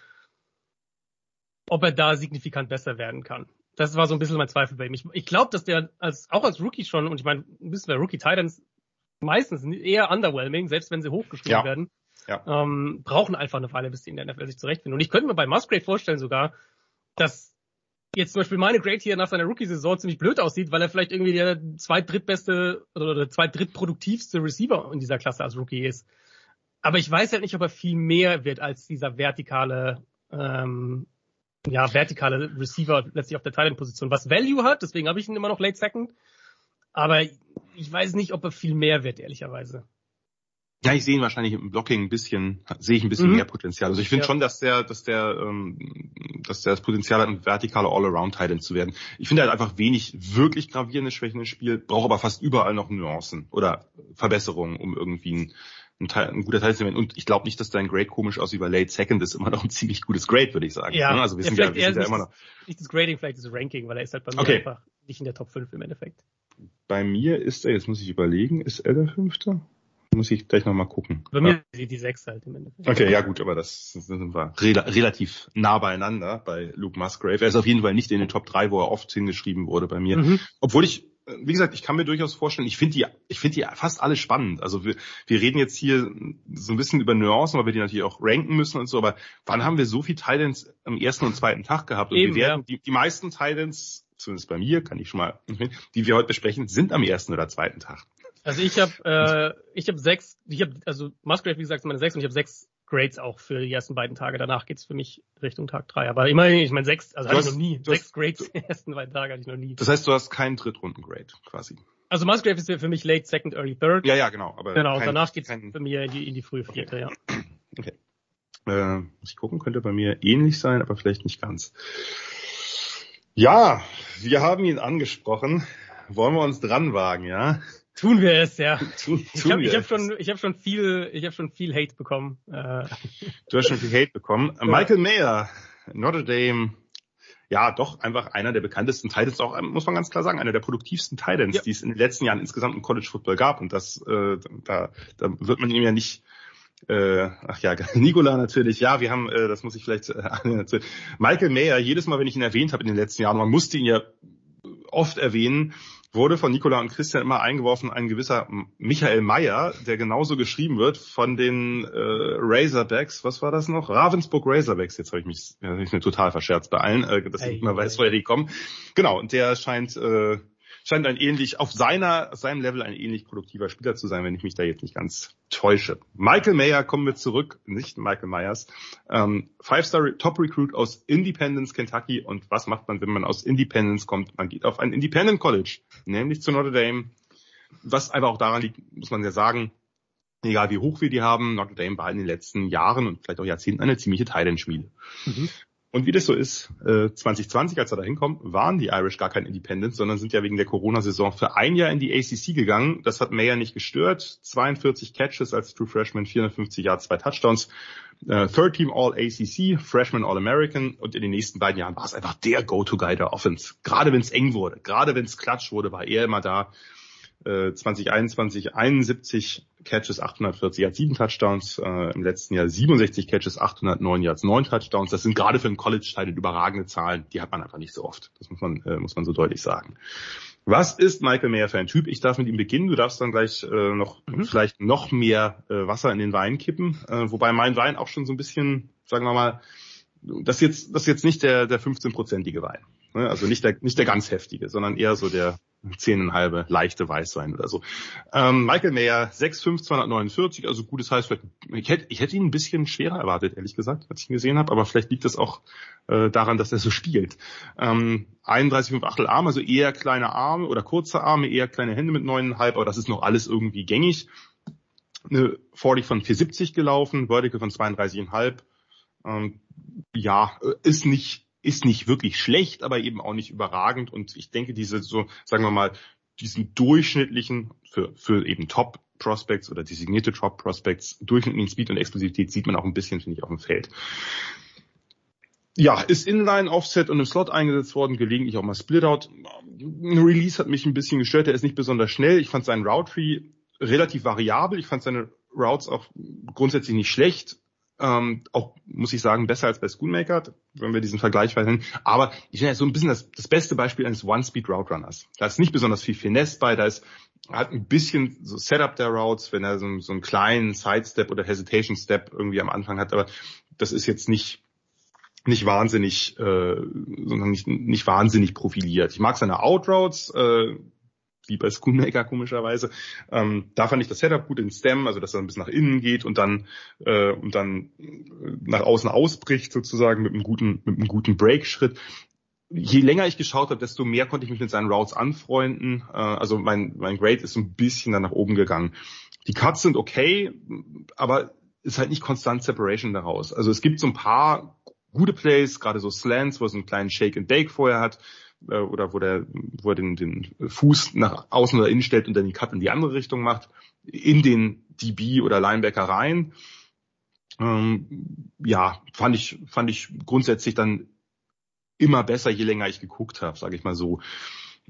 ob er da signifikant besser werden kann. Das war so ein bisschen mein Zweifel bei ihm. Ich, ich glaube, dass der als auch als Rookie schon, und ich meine, ein bisschen bei Rookie Titans meistens eher underwhelming, selbst wenn sie hochgespielt ja. werden, ja. Ähm, brauchen einfach eine Weile, bis die in der NFL sich zurechtfinden. Und ich könnte mir bei Musgrave vorstellen sogar, dass jetzt zum Beispiel meine Grade hier nach seiner Rookie-Saison ziemlich blöd aussieht, weil er vielleicht irgendwie der zweit drittbeste oder der zweit drittproduktivste Receiver in dieser Klasse als Rookie ist. Aber ich weiß halt nicht, ob er viel mehr wird als dieser vertikale, ähm, ja, vertikale Receiver letztlich auf der Titan-Position, was Value hat, deswegen habe ich ihn immer noch Late Second. Aber ich weiß nicht, ob er viel mehr wird, ehrlicherweise. Ja, ich sehe ihn wahrscheinlich im Blocking ein bisschen, sehe ich ein bisschen mhm. mehr Potenzial. Also ich finde ja. schon, dass der, dass der, ähm, dass der das Potenzial hat, ein vertikaler All-Around-Titan zu werden. Ich finde halt einfach wenig wirklich gravierende Schwächen im Spiel, brauche aber fast überall noch Nuancen oder Verbesserungen, um irgendwie ein ein, Teil, ein guter Teil zu werden. Und ich glaube nicht, dass dein Grade komisch aussieht, weil Late Second ist immer noch ein ziemlich gutes Grade, würde ich sagen. Ja, ne? also wir sind ja, wir sind ja immer noch. Nicht das Grading, vielleicht das Ranking, weil er ist halt bei mir okay. einfach nicht in der Top 5 im Endeffekt. Bei mir ist er, jetzt muss ich überlegen, ist er der Fünfte? Muss ich gleich nochmal gucken. Bei mir ja. die sechs halt im Endeffekt. Okay, ja gut, aber das sind wir rel relativ nah beieinander bei Luke Musgrave. Er ist auf jeden Fall nicht in den Top 3, wo er oft hingeschrieben wurde bei mir. Mhm. Obwohl ich wie gesagt, ich kann mir durchaus vorstellen, ich finde die, ich finde die fast alle spannend. Also wir, wir reden jetzt hier so ein bisschen über Nuancen, weil wir die natürlich auch ranken müssen und so, aber wann haben wir so viel Titans am ersten und zweiten Tag gehabt? Und Eben, wir werden, ja. die, die meisten Titans, zumindest bei mir, kann ich schon mal, die wir heute besprechen, sind am ersten oder zweiten Tag. Also ich habe äh, ich habe sechs, ich habe also Musgrave wie gesagt meine sechs und ich habe sechs Grades auch für die ersten beiden Tage. Danach geht's für mich Richtung Tag drei. Aber immerhin, ich meine sechs, also hatte ich noch nie. Sechs hast, Grades die ersten beiden Tage hatte ich noch nie. Das heißt, du hast keinen Drittrunden-Grade quasi. Also Musgrave ist für mich Late Second, Early Third. Ja, ja, genau. Aber genau, kein, danach geht's kein... für mich in die, in die frühe Vierte, okay. ja. Okay. Äh, muss ich gucken, könnte bei mir ähnlich sein, aber vielleicht nicht ganz. Ja, wir haben ihn angesprochen. Wollen wir uns dran wagen, ja? Tun wir es, ja. Tun, ich habe hab schon, ich habe schon viel, ich habe schon viel Hate bekommen. Äh. Du hast schon viel Hate bekommen. Michael Mayer, Notre Dame, ja, doch einfach einer der bekanntesten Titans, auch muss man ganz klar sagen, einer der produktivsten Titans, ja. die es in den letzten Jahren insgesamt im College Football gab. Und das, äh, da, da wird man ihm ja nicht äh, ach ja, Nikola natürlich, ja, wir haben, äh, das muss ich vielleicht, äh, Michael Mayer, jedes Mal, wenn ich ihn erwähnt habe in den letzten Jahren, man musste ihn ja oft erwähnen, wurde von Nicola und Christian immer eingeworfen ein gewisser Michael Meyer, der genauso geschrieben wird von den äh, Razorbacks. Was war das noch? Ravensburg Razorbacks. Jetzt habe ich mich, ja, hab ich mir total verscherzt bei allen, äh, dass ich nicht mehr weiß, woher die kommen. Genau, und der scheint äh, scheint ein ähnlich, auf seiner, seinem Level ein ähnlich produktiver Spieler zu sein, wenn ich mich da jetzt nicht ganz täusche. Michael Mayer, kommen wir zurück, nicht Michael Myers. Ähm, Five-Star Top Recruit aus Independence, Kentucky. Und was macht man, wenn man aus Independence kommt? Man geht auf ein Independent College, nämlich zu Notre Dame. Was einfach auch daran liegt, muss man ja sagen, egal wie hoch wir die haben, Notre Dame war in den letzten Jahren und vielleicht auch Jahrzehnten eine ziemliche Thailand-Schmiede. Mhm. Und wie das so ist, äh, 2020, als er da hinkommt, waren die Irish gar kein Independent, sondern sind ja wegen der Corona-Saison für ein Jahr in die ACC gegangen. Das hat Mayer nicht gestört. 42 Catches als True Freshman, 450 Yards, zwei Touchdowns. Äh, Third Team All ACC, Freshman All American und in den nächsten beiden Jahren war es einfach der Go-To-Guy der Offense. Gerade wenn es eng wurde, gerade wenn es klatsch wurde, war er immer da 2021 71 Catches, 840 Yards, 7 Touchdowns, äh, im letzten Jahr 67 Catches, 809 Yards, 9 Touchdowns. Das sind gerade für einen College-Teil überragende Zahlen, die hat man einfach nicht so oft. Das muss man, äh, muss man so deutlich sagen. Was ist Michael Mayer für ein Typ? Ich darf mit ihm beginnen. Du darfst dann gleich äh, noch mhm. vielleicht noch mehr äh, Wasser in den Wein kippen. Äh, wobei mein Wein auch schon so ein bisschen, sagen wir mal, das ist jetzt, das ist jetzt nicht der, der 15-prozentige Wein. Ne? Also nicht der, nicht der ganz heftige, sondern eher so der zehneinhalbe leichte Weißwein oder so. Ähm, Michael Mayer, 6'5", 249, also gutes heißt, ich hätte, ich hätte ihn ein bisschen schwerer erwartet, ehrlich gesagt, als ich ihn gesehen habe, aber vielleicht liegt das auch äh, daran, dass er so spielt. Ähm, 31,5 Achtel Arm, also eher kleine Arme oder kurze Arme, eher kleine Hände mit 9,5, aber das ist noch alles irgendwie gängig. Eine 40 von 470 gelaufen, Vertical von 32,5. Ähm, ja, ist nicht ist nicht wirklich schlecht, aber eben auch nicht überragend. Und ich denke, diese so, sagen wir mal, diesen durchschnittlichen für, für eben Top Prospects oder designierte Top Prospects, durchschnittlichen Speed und Explosivität sieht man auch ein bisschen, finde ich, auf dem Feld. Ja, ist Inline, Offset und im Slot eingesetzt worden, gelegentlich auch mal Splitout. Ein Release hat mich ein bisschen gestört, der ist nicht besonders schnell. Ich fand seinen Route Tree relativ variabel. Ich fand seine Routes auch grundsätzlich nicht schlecht. Ähm, auch, muss ich sagen, besser als bei Schoolmaker, wenn wir diesen Vergleich weiterhin. Aber ich finde so ein bisschen das, das beste Beispiel eines One-Speed-Route-Runners. Da ist nicht besonders viel Finesse bei, da ist hat ein bisschen so Setup der Routes, wenn er so, so einen kleinen Sidestep oder Hesitation Step irgendwie am Anfang hat, aber das ist jetzt nicht nicht wahnsinnig, äh, sondern nicht, nicht wahnsinnig profiliert. Ich mag seine Outroutes, äh, wie bei Schoonmaker komischerweise. Ähm, da fand ich das Setup gut in Stem, also dass er ein bisschen nach innen geht und dann äh, und dann nach außen ausbricht sozusagen mit einem guten mit einem guten Break-Schritt. Je länger ich geschaut habe, desto mehr konnte ich mich mit seinen Routes anfreunden. Äh, also mein mein Grade ist so ein bisschen dann nach oben gegangen. Die Cuts sind okay, aber ist halt nicht konstant Separation daraus. Also es gibt so ein paar gute Plays, gerade so Slants, wo es einen kleinen Shake and Bake vorher hat, äh, oder wo der, wo er den, den Fuß nach außen oder innen stellt und dann die Cut in die andere Richtung macht, in den DB oder Linebacker rein. Ähm, ja, fand ich, fand ich grundsätzlich dann immer besser, je länger ich geguckt habe, sage ich mal so.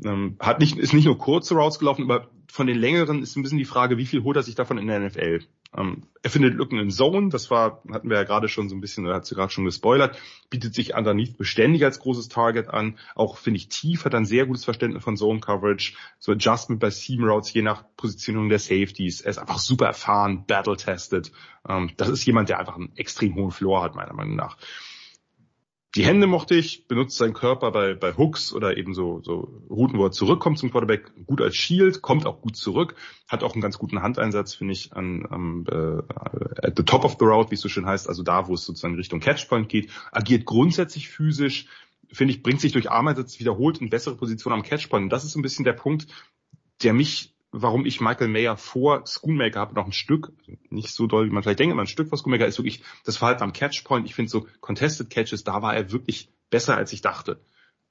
Ähm, hat nicht, ist nicht nur kurze Routes gelaufen, aber von den längeren ist ein bisschen die Frage, wie viel holt er sich davon in der NFL? Ähm, er findet Lücken in Zone, das war, hatten wir ja gerade schon so ein bisschen, oder hat sie gerade schon gespoilert, bietet sich underneath beständig als großes Target an. Auch finde ich tief, hat ein sehr gutes Verständnis von Zone Coverage, so Adjustment bei Seam Routes, je nach Positionierung der Safeties. Er ist einfach super erfahren, battle tested. Ähm, das ist jemand, der einfach einen extrem hohen Floor hat, meiner Meinung nach. Die Hände mochte ich, benutzt seinen Körper bei, bei Hooks oder eben so, so Routen, wo er zurückkommt zum Quarterback, gut als Shield, kommt auch gut zurück, hat auch einen ganz guten Handeinsatz, finde ich, an, um, äh, at the top of the route, wie es so schön heißt, also da, wo es sozusagen Richtung Catchpoint geht, agiert grundsätzlich physisch, finde ich, bringt sich durch Armeinsatz wiederholt in bessere Position am Catchpoint. Und das ist so ein bisschen der Punkt, der mich warum ich Michael Mayer vor Schoonmaker habe, noch ein Stück, nicht so doll, wie man vielleicht denkt, aber ein Stück vor Schoonmaker ist wirklich das Verhalten am Catchpoint. Ich finde so Contested Catches, da war er wirklich besser, als ich dachte.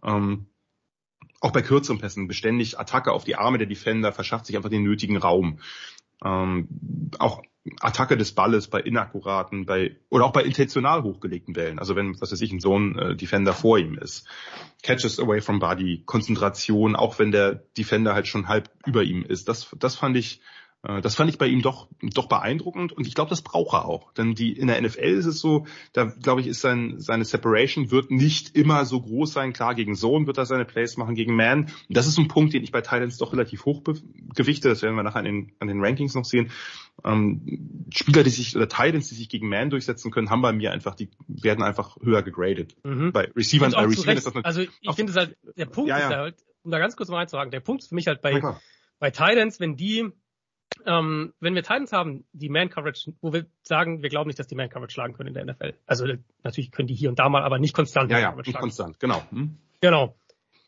Ähm, auch bei kürzeren Pässen beständig Attacke auf die Arme der Defender, verschafft sich einfach den nötigen Raum. Ähm, auch Attacke des Balles bei inakkuraten, bei oder auch bei intentional hochgelegten Bällen. Also wenn, was weiß ich, ein Zone äh, Defender vor ihm ist. Catches away from body, Konzentration, auch wenn der Defender halt schon halb über ihm ist. Das, das fand ich das fand ich bei ihm doch, doch beeindruckend und ich glaube, das braucht er auch. Denn die, in der NFL ist es so, da glaube ich, ist sein, seine Separation wird nicht immer so groß sein. Klar, gegen Zone wird er seine Plays machen, gegen Man. Das ist ein Punkt, den ich bei Titans doch relativ hoch gewichte. Das werden wir nachher an den, an den Rankings noch sehen. Ähm, Spieler, die sich, oder Titans, die sich gegen Man durchsetzen können, haben bei mir einfach, die werden einfach höher gegradet. Mhm. Bei Receivern, bei Receivern ist das Also ich finde es halt, der Punkt ja, ja. ist halt, um da ganz kurz mal einzuhaken, der Punkt ist für mich halt bei, bei Titans, wenn die ähm, wenn wir Titans haben, die Man-Coverage, wo wir sagen, wir glauben nicht, dass die Man-Coverage schlagen können in der NFL. Also natürlich können die hier und da mal, aber nicht konstant. Ja, ja, nicht konstant, genau. Hm. Genau.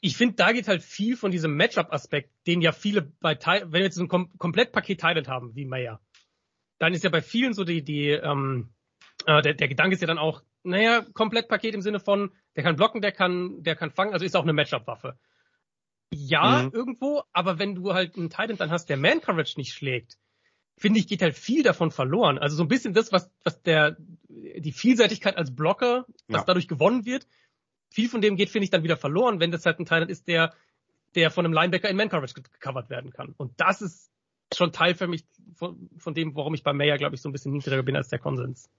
Ich finde, da geht halt viel von diesem Matchup-Aspekt, den ja viele bei, wenn wir jetzt so ein Kom Komplettpaket Titan haben, wie Meyer, dann ist ja bei vielen so die, die ähm, äh, der, der Gedanke ist ja dann auch, naja, Komplettpaket im Sinne von, der kann blocken, der kann, der kann fangen, also ist auch eine Matchup-Waffe. Ja, mhm. irgendwo, aber wenn du halt einen Titan dann hast, der Man-Coverage nicht schlägt, finde ich, geht halt viel davon verloren. Also so ein bisschen das, was, was der, die Vielseitigkeit als Blocker, was ja. dadurch gewonnen wird, viel von dem geht, finde ich, dann wieder verloren, wenn das halt ein Titan ist, der, der von einem Linebacker in Man-Coverage gecovert werden kann. Und das ist schon Teil für mich von, von dem, warum ich bei Mayer, glaube ich, so ein bisschen niedriger bin als der Konsens.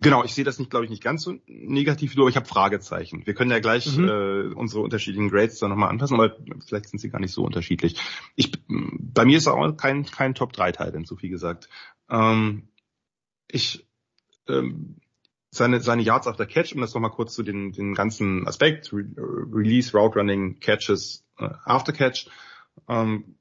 Genau, ich sehe das nicht, glaube ich, nicht ganz so negativ, nur ich habe Fragezeichen. Wir können ja gleich mhm. äh, unsere unterschiedlichen Grades dann nochmal anpassen, aber vielleicht sind sie gar nicht so unterschiedlich. Ich, bei mir ist auch kein, kein Top-3-Teil, denn so viel gesagt. Ähm, ich ähm, seine, seine Yards after Catch, um das nochmal kurz zu den, den ganzen Aspekt, Re Release, Route Running, Catches, äh, After Catch, ähm,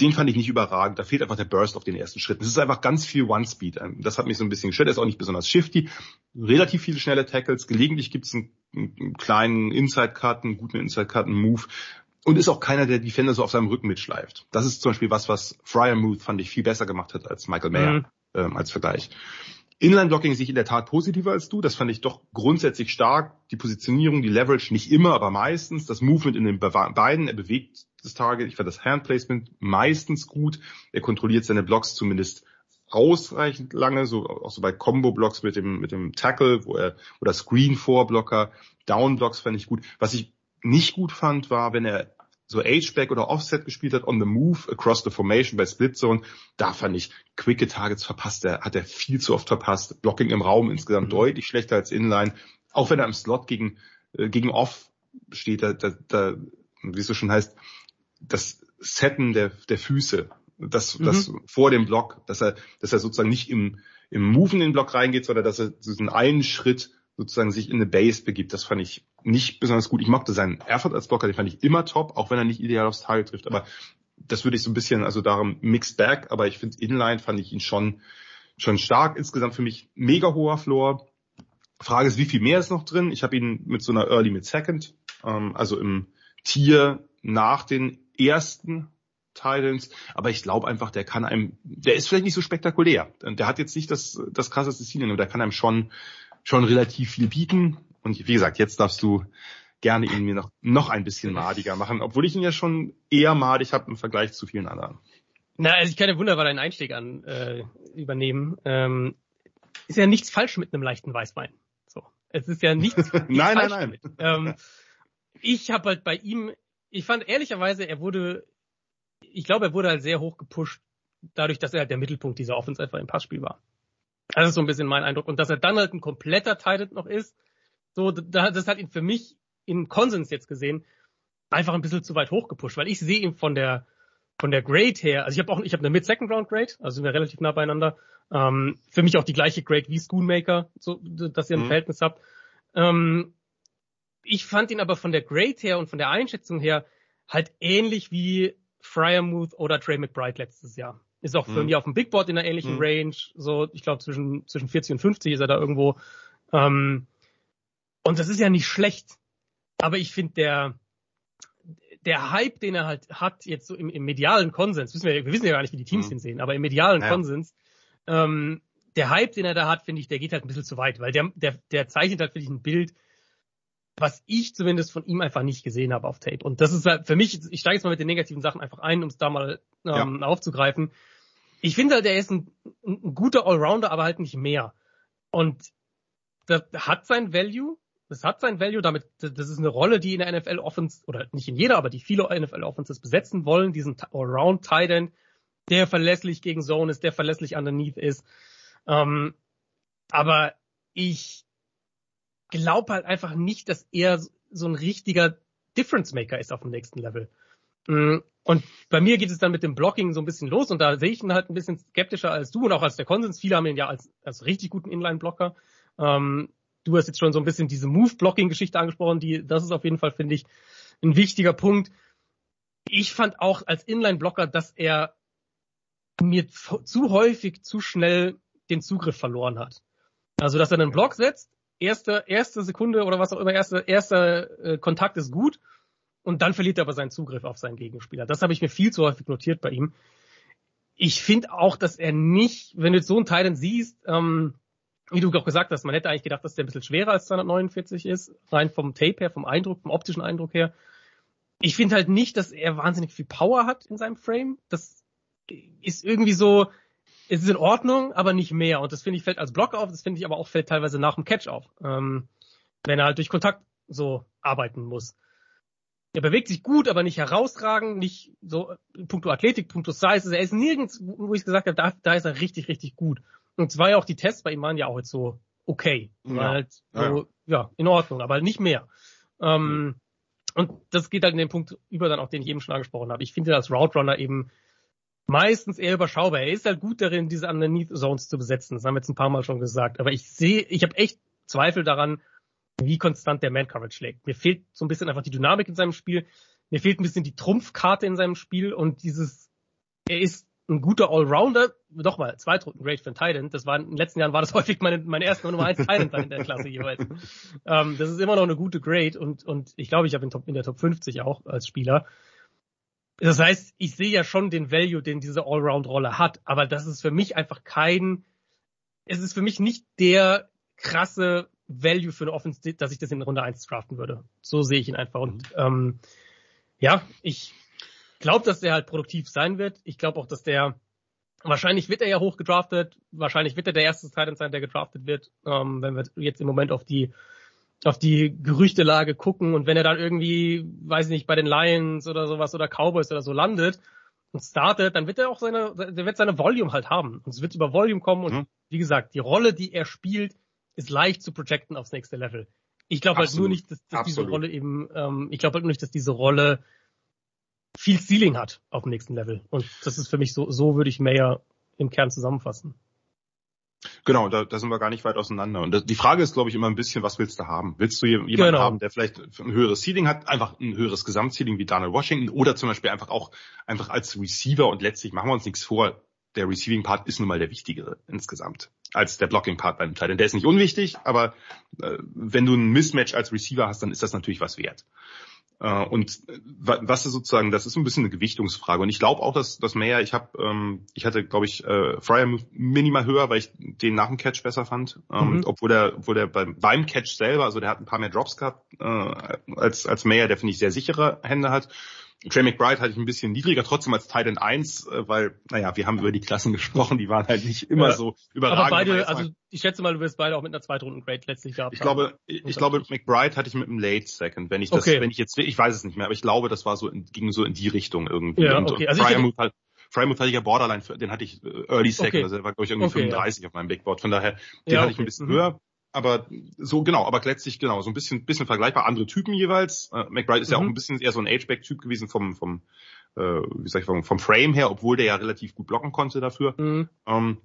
den fand ich nicht überragend. Da fehlt einfach der Burst auf den ersten Schritten. Es ist einfach ganz viel One-Speed. Ähm, das hat mich so ein bisschen gestört. Er ist auch nicht besonders shifty. Relativ viele schnelle Tackles. Gelegentlich gibt es einen, einen, kleinen Inside-Cut, einen guten Inside-Cut, einen Move. Und ist auch keiner, der Defender so auf seinem Rücken mitschleift. Das ist zum Beispiel was, was Fryer Muth fand ich viel besser gemacht hat als Michael Mayer mhm. ähm, als Vergleich. Inline-Blocking sehe ich in der Tat positiver als du. Das fand ich doch grundsätzlich stark. Die Positionierung, die Leverage nicht immer, aber meistens. Das Movement in den beiden. Er bewegt das Target. Ich fand das Handplacement meistens gut. Er kontrolliert seine Blocks zumindest ausreichend lange, so auch so bei Combo-Blocks mit dem mit dem Tackle, wo er oder Screen-Vorblocker, Down-Blocks fand ich gut. Was ich nicht gut fand, war, wenn er so H-Back oder Offset gespielt hat, on the move, across the formation bei Split Zone, da fand ich quicke Targets verpasst, er hat er viel zu oft verpasst, Blocking im Raum insgesamt mhm. deutlich schlechter als Inline, auch wenn er im Slot gegen, äh, gegen Off steht, da, da, da wie es so schon heißt, das Setten der, der Füße, das, mhm. das vor dem Block, dass er, dass er sozusagen nicht im, im Move in den Block reingeht, sondern dass er diesen einen Schritt sozusagen sich in eine Base begibt. Das fand ich nicht besonders gut. Ich mochte seinen Erfurt als Blocker, den fand ich immer top, auch wenn er nicht ideal aufs Target trifft. Aber das würde ich so ein bisschen, also darum mixed back, aber ich finde Inline fand ich ihn schon, schon stark. Insgesamt für mich mega hoher Floor. Frage ist, wie viel mehr ist noch drin? Ich habe ihn mit so einer Early mit Second, ähm, also im Tier nach den ersten Titans, aber ich glaube einfach, der kann einem, der ist vielleicht nicht so spektakulär. Der hat jetzt nicht das, das krasseste Ceiling, aber der kann einem schon, schon relativ viel bieten. Und wie gesagt, jetzt darfst du gerne ihn mir noch, noch ein bisschen madiger machen, obwohl ich ihn ja schon eher madig habe im Vergleich zu vielen anderen. Na, also ich kann ja wunderbar deinen Einstieg an äh, übernehmen. Ähm, ist ja nichts falsch mit einem leichten Weißwein. So, es ist ja nichts. nichts nein, nein, nein, ähm, ich habe halt bei ihm ich fand ehrlicherweise, er wurde, ich glaube, er wurde halt sehr hoch gepusht, dadurch, dass er halt der Mittelpunkt dieser Offense einfach im Passspiel war. Das ist so ein bisschen mein Eindruck. Und dass er dann halt ein kompletter Titan noch ist, so, das hat ihn für mich im Konsens jetzt gesehen einfach ein bisschen zu weit hochgepusht, weil ich sehe ihn von der von der Grade her, also ich habe auch ich habe eine Mid-Second Round Grade, also sind wir relativ nah beieinander. Ähm, für mich auch die gleiche Grade wie Schoonmaker, so dass ihr ein mhm. Verhältnis habt. Ähm, ich fand ihn aber von der Grade her und von der Einschätzung her halt ähnlich wie Fryermuth oder Trey McBride letztes Jahr. Ist auch für mhm. mich auf dem Big Board in einer ähnlichen mhm. Range, so ich glaube zwischen zwischen 40 und 50 ist er da irgendwo. Ähm, und das ist ja nicht schlecht, aber ich finde der der Hype, den er halt hat, jetzt so im, im medialen Konsens, wissen wir, wir wissen ja gar nicht, wie die Teams mhm. den sehen, aber im medialen ja. Konsens, ähm, der Hype, den er da hat, finde ich, der geht halt ein bisschen zu weit, weil der, der, der zeichnet halt, finde ich, ein Bild, was ich zumindest von ihm einfach nicht gesehen habe auf Tape. Und das ist halt für mich, ich steige jetzt mal mit den negativen Sachen einfach ein, um es da mal ähm, ja. aufzugreifen. Ich finde halt, er ist ein, ein guter Allrounder, aber halt nicht mehr. Und das hat sein Value, das hat sein Value, damit, das ist eine Rolle, die in der NFL Offense, oder nicht in jeder, aber die viele NFL Offenses besetzen wollen, diesen Allround Tight End, der verlässlich gegen Zone ist, der verlässlich underneath ist. Ähm, aber ich glaube halt einfach nicht, dass er so ein richtiger Difference Maker ist auf dem nächsten Level. Mm, und bei mir geht es dann mit dem Blocking so ein bisschen los und da sehe ich ihn halt ein bisschen skeptischer als du und auch als der Konsens. Viele haben ihn ja als, als richtig guten Inline-Blocker. Ähm, du hast jetzt schon so ein bisschen diese Move-Blocking-Geschichte angesprochen, die, das ist auf jeden Fall, finde ich, ein wichtiger Punkt. Ich fand auch als Inline-Blocker, dass er mir zu häufig zu schnell den Zugriff verloren hat. Also, dass er einen Block setzt, erste, erste Sekunde oder was auch immer, erste, erster äh, Kontakt ist gut und dann verliert er aber seinen Zugriff auf seinen Gegenspieler. Das habe ich mir viel zu häufig notiert bei ihm. Ich finde auch, dass er nicht, wenn du jetzt so einen Teil siehst, ähm, wie du auch gesagt hast, man hätte eigentlich gedacht, dass der ein bisschen schwerer als 249 ist, rein vom Tape her, vom Eindruck, vom optischen Eindruck her. Ich finde halt nicht, dass er wahnsinnig viel Power hat in seinem Frame. Das ist irgendwie so, es ist in Ordnung, aber nicht mehr. Und das finde ich fällt als Block auf, das finde ich aber auch fällt teilweise nach dem Catch auf, ähm, wenn er halt durch Kontakt so arbeiten muss. Er bewegt sich gut, aber nicht herausragend, nicht so punkto Athletik, punkto Size. Er ist nirgends, wo ich gesagt habe, da, da ist er richtig, richtig gut. Und zwar ja auch die Tests bei ihm waren ja auch jetzt so okay. Ja. Halt so, ja. ja, in Ordnung, aber nicht mehr. Ähm, und das geht halt in den Punkt über dann auch, den ich eben schon angesprochen habe. Ich finde als Route Runner eben meistens eher überschaubar. Er ist halt gut darin, diese Underneath Zones zu besetzen. Das haben wir jetzt ein paar Mal schon gesagt. Aber ich sehe, ich habe echt Zweifel daran, wie konstant der Man Coverage schlägt. Mir fehlt so ein bisschen einfach die Dynamik in seinem Spiel. Mir fehlt ein bisschen die Trumpfkarte in seinem Spiel und dieses, er ist ein guter Allrounder, doch mal, Zweitrunden Great für einen Titan. Das war in den letzten Jahren war das häufig meine, meine erste Nummer 1 Titan in der Klasse jeweils. ähm, das ist immer noch eine gute Grade und, und ich glaube, ich habe in, in der Top 50 auch als Spieler. Das heißt, ich sehe ja schon den Value, den diese Allround-Rolle hat, aber das ist für mich einfach kein, es ist für mich nicht der krasse Value für eine Offense, dass ich das in Runde 1 draften würde. So sehe ich ihn einfach. Und ähm, ja, ich glaube, dass der halt produktiv sein wird. Ich glaube auch, dass der wahrscheinlich wird er ja hoch gedraftet. Wahrscheinlich wird er der erste Titan sein, der gedraftet wird. Ähm, wenn wir jetzt im Moment auf die auf die Gerüchtelage gucken und wenn er dann irgendwie, weiß ich nicht, bei den Lions oder sowas oder Cowboys oder so landet und startet, dann wird er auch seine, der wird seine Volume halt haben. Und es wird über Volume kommen und mhm. wie gesagt, die Rolle, die er spielt, ist leicht zu projecten aufs nächste Level. Ich glaube halt nur nicht, dass, dass diese Rolle eben, ähm, ich glaube halt nur nicht, dass diese Rolle viel Ceiling hat auf dem nächsten Level. Und das ist für mich so, so würde ich Mayer im Kern zusammenfassen. Genau, da, da sind wir gar nicht weit auseinander. Und das, die Frage ist, glaube ich, immer ein bisschen, was willst du haben? Willst du jemanden genau. haben, der vielleicht ein höheres Ceiling hat, einfach ein höheres Gesamtceiling wie Daniel Washington oder zum Beispiel einfach auch einfach als Receiver und letztlich machen wir uns nichts vor, der Receiving Part ist nun mal der wichtigere insgesamt als der Blocking Part beim Teil. Der ist nicht unwichtig, aber äh, wenn du ein Mismatch als Receiver hast, dann ist das natürlich was wert. Äh, und was ist sozusagen, das ist ein bisschen eine Gewichtungsfrage. Und ich glaube auch, dass, dass Mayer, ich habe, ähm, ich hatte, glaube ich, äh, Fryer minimal höher, weil ich den nach dem Catch besser fand. Ähm, mhm. Obwohl der, obwohl der beim, beim Catch selber, also der hat ein paar mehr Drops gehabt, äh, als, als Mayer, der finde ich sehr sichere Hände hat. Trey McBride hatte ich ein bisschen niedriger, trotzdem als Titan 1, äh, weil, naja, wir haben über die Klassen gesprochen, die waren halt nicht immer ja. so überragend. Aber beide, also ich schätze mal, du wirst beide auch mit einer Zweitrunden-Grade letztlich gehabt Ich glaube, ich, ich glaube, McBride hatte ich mit einem Late Second, wenn ich das, okay. wenn ich jetzt, ich weiß es nicht mehr, aber ich glaube, das war so, in, ging so in die Richtung irgendwie. Ja, okay. Und also Fryermuth halt, Fryermuth hatte ich ja Borderline, den hatte ich äh, Early Second, okay. also der war glaube ich irgendwie okay, 35 ja. auf meinem Big Board, von daher, den ja, hatte ich ein bisschen mhm. höher aber so genau, aber letztlich genau, so ein bisschen bisschen vergleichbar, andere Typen jeweils. Äh, McBride ist mhm. ja auch mhm. ein bisschen eher so ein H-Back-Typ gewesen vom vom äh, wie sag ich vom, vom Frame her, obwohl der ja relativ gut blocken konnte dafür. Mhm. Ähm,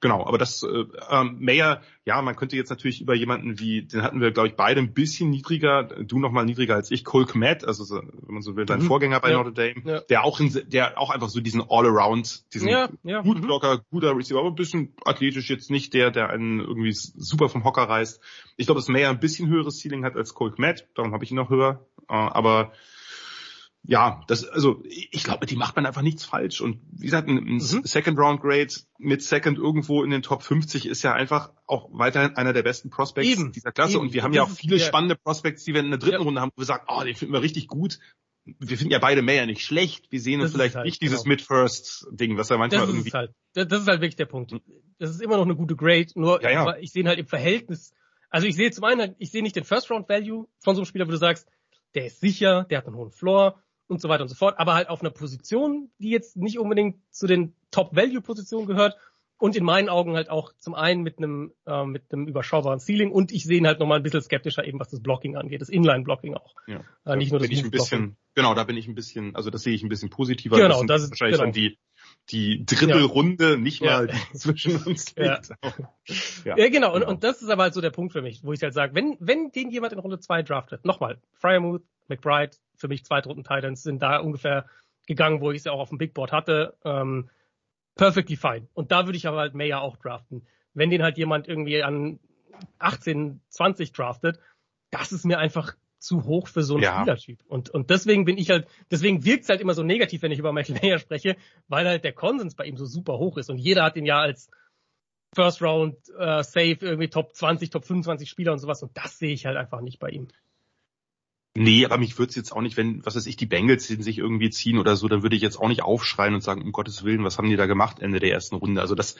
Genau, aber das äh, ähm, Mayer, ja, man könnte jetzt natürlich über jemanden wie, den hatten wir, glaube ich, beide ein bisschen niedriger, du noch mal niedriger als ich, Cole Kmet, also so, wenn man so will, dein mhm. Vorgänger bei ja. Notre Dame, ja. der auch in, der auch einfach so diesen All-Around, diesen ja, ja. gut mhm. Blocker, guter Receiver, aber ein bisschen athletisch jetzt nicht der, der einen irgendwie super vom Hocker reißt. Ich glaube, dass Mayer ein bisschen höheres Ceiling hat als Cole Kmet, darum habe ich ihn noch höher, äh, aber ja, das, also ich glaube, die macht man einfach nichts falsch. Und wie gesagt, ein, mhm. Second Round Grade mit Second irgendwo in den Top 50 ist ja einfach auch weiterhin einer der besten Prospects eben, dieser Klasse. Eben. Und wir haben das ja auch viele ist, spannende Prospects, die wir in der dritten ja. Runde haben, wo wir sagen, oh, den finden wir richtig gut. Wir finden ja beide mehr nicht schlecht. Wir sehen uns vielleicht halt, nicht dieses genau. Mid-First-Ding, was ja manchmal das irgendwie. Halt, das ist halt wirklich der Punkt. Das ist immer noch eine gute Grade, nur ja, ja. ich sehe halt im Verhältnis, also ich sehe zum einen, ich sehe nicht den First-Round-Value von so einem Spieler, wo du sagst, der ist sicher, der hat einen hohen Floor, und so weiter und so fort, aber halt auf einer Position, die jetzt nicht unbedingt zu den Top-Value-Positionen gehört und in meinen Augen halt auch zum einen mit einem äh, mit einem überschaubaren Ceiling und ich sehe ihn halt nochmal ein bisschen skeptischer eben was das Blocking angeht, das Inline-Blocking auch. Ja. Äh, nicht nur das bin ich ein bisschen, genau, da bin ich ein bisschen, also das sehe ich ein bisschen positiver. Genau, das, ist wahrscheinlich genau. dann die die Drittelrunde, ja. nicht mal ja. zwischen uns liegt. Ja, ja genau. Und, genau. und das ist aber halt so der Punkt für mich, wo ich halt sage, wenn, wenn den jemand in Runde 2 draftet, nochmal, Fryermuth, McBride, für mich Zweitrunden Titans sind da ungefähr gegangen, wo ich es ja auch auf dem Big Board hatte. Ähm, perfectly fine. Und da würde ich aber halt Mayer auch draften. Wenn den halt jemand irgendwie an 18, 20 draftet, das ist mir einfach zu hoch für so einen ja. Spielertyp. Und, und deswegen bin ich halt, deswegen wirkt es halt immer so negativ, wenn ich über Michael Mayer spreche, weil halt der Konsens bei ihm so super hoch ist. Und jeder hat ihn ja als First Round äh, Safe irgendwie Top 20, Top 25 Spieler und sowas. Und das sehe ich halt einfach nicht bei ihm. Nee, aber mich würde es jetzt auch nicht, wenn, was weiß ich, die Bengals sich irgendwie ziehen oder so, dann würde ich jetzt auch nicht aufschreien und sagen, um Gottes Willen, was haben die da gemacht Ende der ersten Runde? Also das,